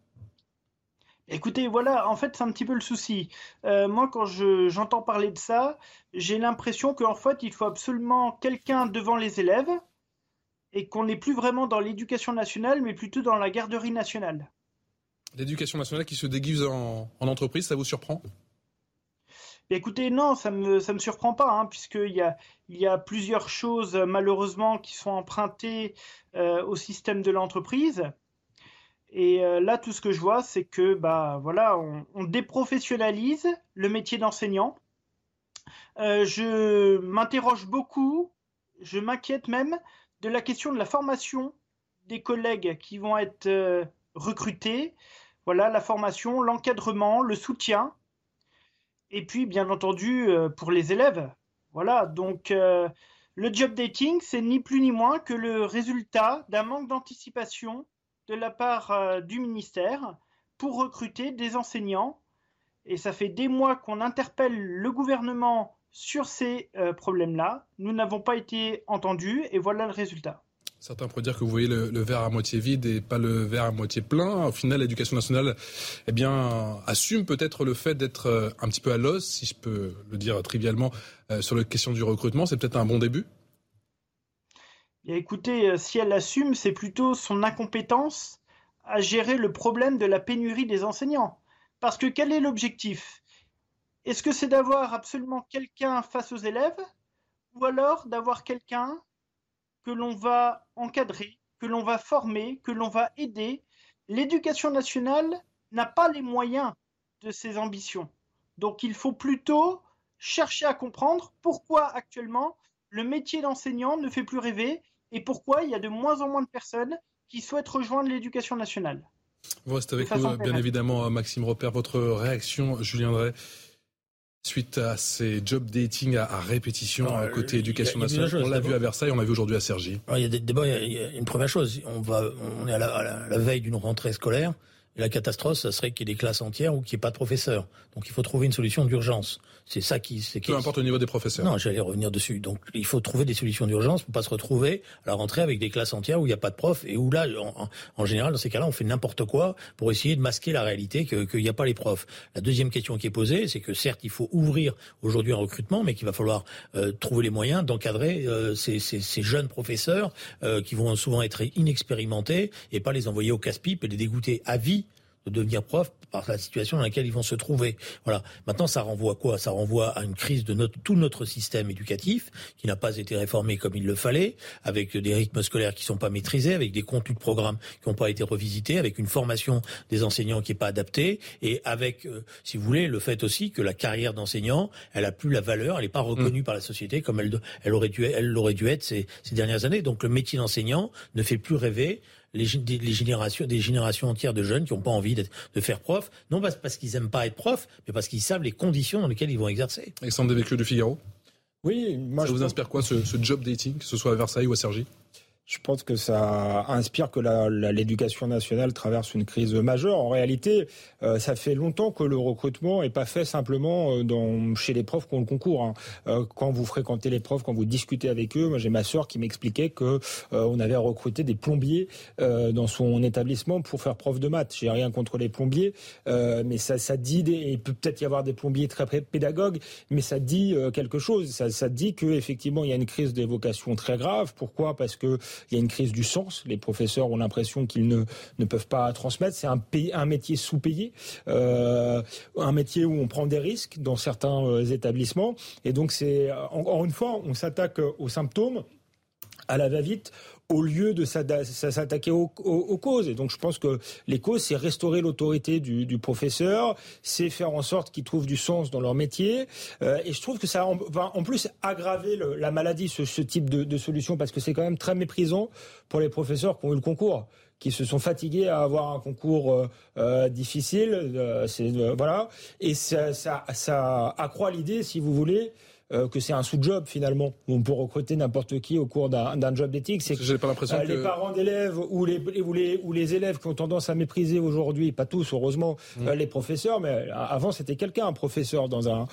Écoutez, voilà, en fait, c'est un petit peu le souci. Euh, moi, quand j'entends parler de ça, j'ai l'impression qu'en fait, il faut absolument quelqu'un devant les élèves et qu'on n'est plus vraiment dans l'éducation nationale, mais plutôt dans la garderie nationale. L'éducation nationale qui se déguise en entreprise, ça vous surprend? Écoutez, non, ça me ça me surprend pas, hein, puisqu'il y a il y a plusieurs choses malheureusement qui sont empruntées euh, au système de l'entreprise. Et euh, là, tout ce que je vois, c'est que bah voilà, on, déprofessionnalise le métier d'enseignant. Euh, je m'interroge beaucoup, je m'inquiète même de la question de la formation des collègues qui vont être recrutés. Voilà, la formation, l'encadrement, le soutien et puis bien entendu euh, pour les élèves. Voilà, donc euh, le job dating, c'est ni plus ni moins que le résultat d'un manque d'anticipation de la part euh, du ministère pour recruter des enseignants. Et ça fait des mois qu'on interpelle le gouvernement sur ces problèmes-là. Nous n'avons pas été entendus et voilà le résultat. Certains pourraient dire que vous voyez le, verre à moitié vide et pas le verre à moitié plein. Au final, l'éducation nationale, eh bien, assume peut-être le fait d'être euh, un petit peu à l'os, si je peux le dire trivialement, euh, sur la question du recrutement. C'est peut-être un bon début? écoutez, euh, si elle assume, c'est plutôt son incompétence à gérer le problème de la pénurie des enseignants. Parce que quel est l'objectif? Est-ce que c'est d'avoir absolument quelqu'un face aux élèves ou alors d'avoir quelqu'un que l'on va encadrer, que l'on va former, que l'on va aider L'éducation nationale n'a pas les moyens de ses ambitions. Donc il faut plutôt chercher à comprendre pourquoi actuellement le métier d'enseignant ne fait plus rêver et pourquoi il y a de moins en moins de personnes qui souhaitent rejoindre l'éducation nationale. Vous restez avec nous, bien évidemment, Maxime Repère. Votre réaction, Julien Drey, suite à ces job dating à, répétition à côté éducation nationale. on l'a vu à Versailles, on l'a vu aujourd'hui à Sergi. il y a d'abord il y a une première chose. On va, on est à la veille d'une rentrée scolaire. La catastrophe, ça serait qu'il y ait des classes entières ou qu'il n'y ait pas de professeurs. Donc il faut trouver une solution d'urgence. C'est ça qui... C'est Peu importe le niveau des professeurs. Non, j'allais revenir dessus. Donc il faut trouver des solutions d'urgence pour pas se retrouver à la rentrée avec des classes entières où il n'y a pas de profs et où là, en, général, dans ces cas-là, on fait n'importe quoi pour essayer de masquer la réalité qu'il n'y a pas les profs. La deuxième question qui est posée, c'est que certes, il faut ouvrir aujourd'hui un recrutement, mais qu'il va falloir euh, trouver les moyens d'encadrer euh, ces, ces, ces, jeunes professeurs euh, qui vont souvent être inexpérimentés et pas les envoyer au casse-pipe et les dégoûter à vie de devenir prof par la situation dans laquelle ils vont se trouver. Voilà. Maintenant, ça renvoie à quoi? Ça renvoie à une crise de notre, tout notre système éducatif qui n'a pas été réformé comme il le fallait, avec des rythmes scolaires qui sont pas maîtrisés, avec des contenus de programmes qui n'ont pas été revisités, avec une formation des enseignants qui n'est pas adaptée, et avec, euh, si vous voulez, le fait aussi que la carrière d'enseignant, elle a plus la valeur, elle n'est pas reconnue mmh. par la société comme elle, elle aurait dû, elle l'aurait dû être ces, ces dernières années. Donc le métier d'enseignant ne fait plus rêver les, générations, des générations entières de jeunes qui n'ont pas envie de faire prof, non pas parce qu'ils n'aiment pas être prof, mais parce qu'ils savent les conditions dans lesquelles ils vont exercer. Alexandre Devecchio du Figaro? Oui, moi Ça vous inspire quoi ce, job dating, que ce soit à Versailles ou à Sergi je pense que ça inspire que l'éducation nationale traverse une crise majeure. En réalité, euh, ça fait longtemps que le recrutement n'est pas fait simplement euh, dans, chez les profs qui ont le concours. Hein. Euh, quand vous fréquentez les profs, quand vous discutez avec eux, moi j'ai ma sœur qui m'expliquait que on avait recruté des plombiers dans son établissement pour faire prof de maths. J'ai rien contre les plombiers, mais ça, ça dit des, il peut peut-être y avoir des plombiers très pédagogues, mais ça dit quelque chose. Ça, ça dit que effectivement il y a une crise des vocations très grave. Pourquoi? Parce que il y a une crise du sens. Les professeurs ont l'impression qu'ils ne, ne peuvent pas transmettre. C'est un, métier sous-payé, euh, un métier où on prend des risques dans certains euh, établissements. Et donc, c'est encore une fois, on s'attaque aux symptômes à la va-vite au lieu de s'attaquer aux, causes. Et donc je pense que les causes, c'est restaurer l'autorité du, professeur, c'est faire en sorte qu'ils trouvent du sens dans leur métier. Euh, et je trouve que ça va en plus aggraver la maladie, ce, type de, solution, parce que c'est quand même très méprisant pour les professeurs qui ont eu le concours qui se sont fatigués à avoir un concours euh, euh, difficile, c'est voilà, et ça, ça, ça accroît l'idée, si vous voulez, euh, que c'est un sous-job finalement. On peut recruter n'importe qui au cours d'un job d'éthique. C'est que pas l'impression euh, les parents d'élèves ou les, ou, les, ou les élèves qui ont tendance à mépriser aujourd'hui, pas tous heureusement, mm. euh, les professeurs, mais avant c'était quelqu'un, un professeur dans un,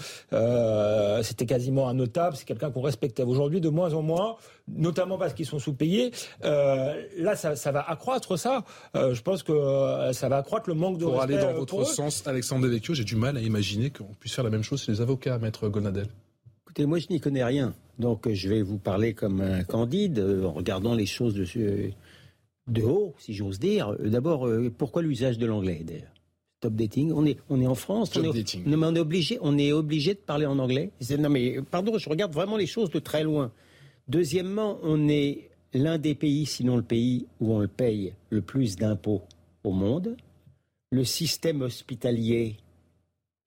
c'était quasiment un notable, c'est quelqu'un qu'on respectait. Aujourd'hui, de moins en moins, notamment parce qu'ils sont sous-payés. là, ça, ça, va accroître ça. je pense que ça va accroître le manque de Pour aller dans votre sens, Alexandre Devecchio, j'ai du mal à imaginer qu'on puisse faire la même chose chez les avocats, maître Gonadel moi je n'y connais rien. Donc je vais vous parler comme un candide, euh, en regardant les choses de, de haut, si j'ose dire. Euh, d'abord, euh, pourquoi l'usage de l'anglais d'ailleurs? Top dating. On est, on est en France. on est, on est obligé, on est obligé de parler en anglais. Non mais pardon, je regarde vraiment les choses de très loin. Deuxièmement, on est l'un des pays, sinon le pays où on le paye le plus d'impôts au monde. Le système hospitalier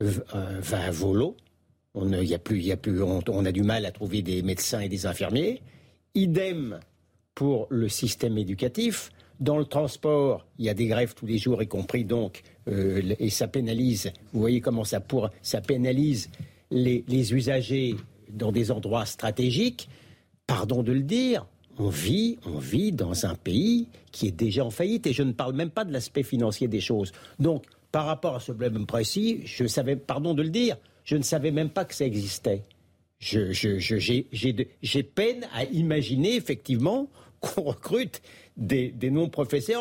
va à volo. On, y a plus, y a plus, on, a du mal à trouver des médecins et des infirmiers. Idem pour le système éducatif. Dans le transport, il y a des grèves tous les jours, y compris donc, euh, et ça pénalise, vous voyez comment ça, pour, ça pénalise les, les usagers dans des endroits stratégiques. Pardon de le dire, on vit, on vit dans un pays qui est déjà en faillite, et je ne parle même pas de l'aspect financier des choses. Donc, par rapport à ce problème précis, je savais, pardon de le dire, je ne savais même pas que ça existait. J'ai peine à imaginer effectivement qu'on recrute des, non-professeurs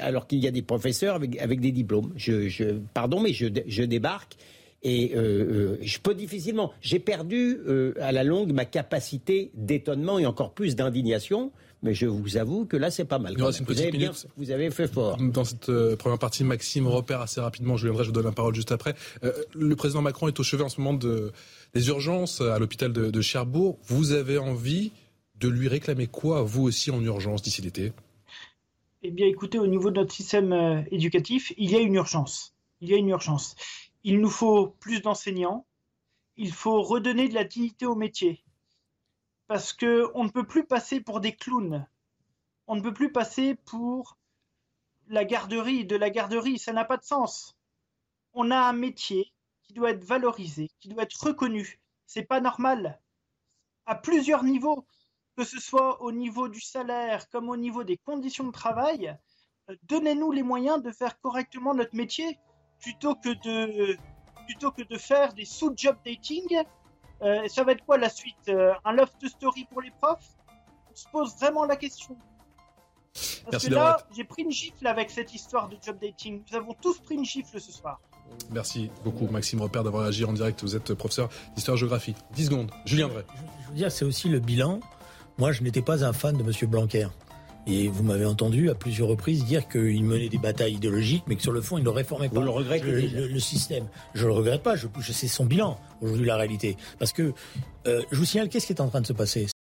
alors qu'il y a des professeurs avec, des diplômes. Je, pardon, mais je, débarque et euh, euh, je peux difficilement. J'ai perdu euh, à la longue ma capacité d'étonnement et encore plus d'indignation mais je vous avoue que là, c'est pas mal. Une vous, avez bien, vous, avez fait fort. Dans cette euh, première partie, Maxime repère assez rapidement, je viendrai, je vous donne la parole juste après. Euh, le président Macron est au chevet en ce moment de, des urgences à l'hôpital de, de Cherbourg. Vous avez envie de lui réclamer quoi, vous aussi, en urgence d'ici l'été? Eh bien, écoutez, au niveau de notre système euh, éducatif, il y a une urgence. Il y a une urgence. Il nous faut plus d'enseignants. Il faut redonner de la dignité au métier parce que on ne peut plus passer pour des clowns. On ne peut plus passer pour la garderie, de la garderie, ça n'a pas de sens. On a un métier qui doit être valorisé, qui doit être reconnu. C'est pas normal. À plusieurs niveaux, que ce soit au niveau du salaire comme au niveau des conditions de travail, euh, donnez-nous les moyens de faire correctement notre métier plutôt que de plutôt que de faire des sous-job dating euh, ça va être quoi la suite euh, Un loft story pour les profs On se pose vraiment la question. Parce que là, j'ai pris une gifle avec cette histoire de job dating. Nous avons tous pris une gifle ce soir. Merci beaucoup, Maxime Repère, d'avoir agi en direct. Vous êtes professeur d'histoire-géographie. 10 secondes. Julien Drey. Je veux dire, c'est aussi le bilan. Moi, je n'étais pas un fan de M. Blanquer. Et vous m'avez entendu à plusieurs reprises dire qu'il menait des batailles idéologiques, mais que sur le fond, il ne réformait pas le, le, système. Je ne le regrette pas, je, je sais son bilan, aujourd'hui, la réalité. Parce que, euh, je vous signale, qu'est-ce qui est en train de se passer?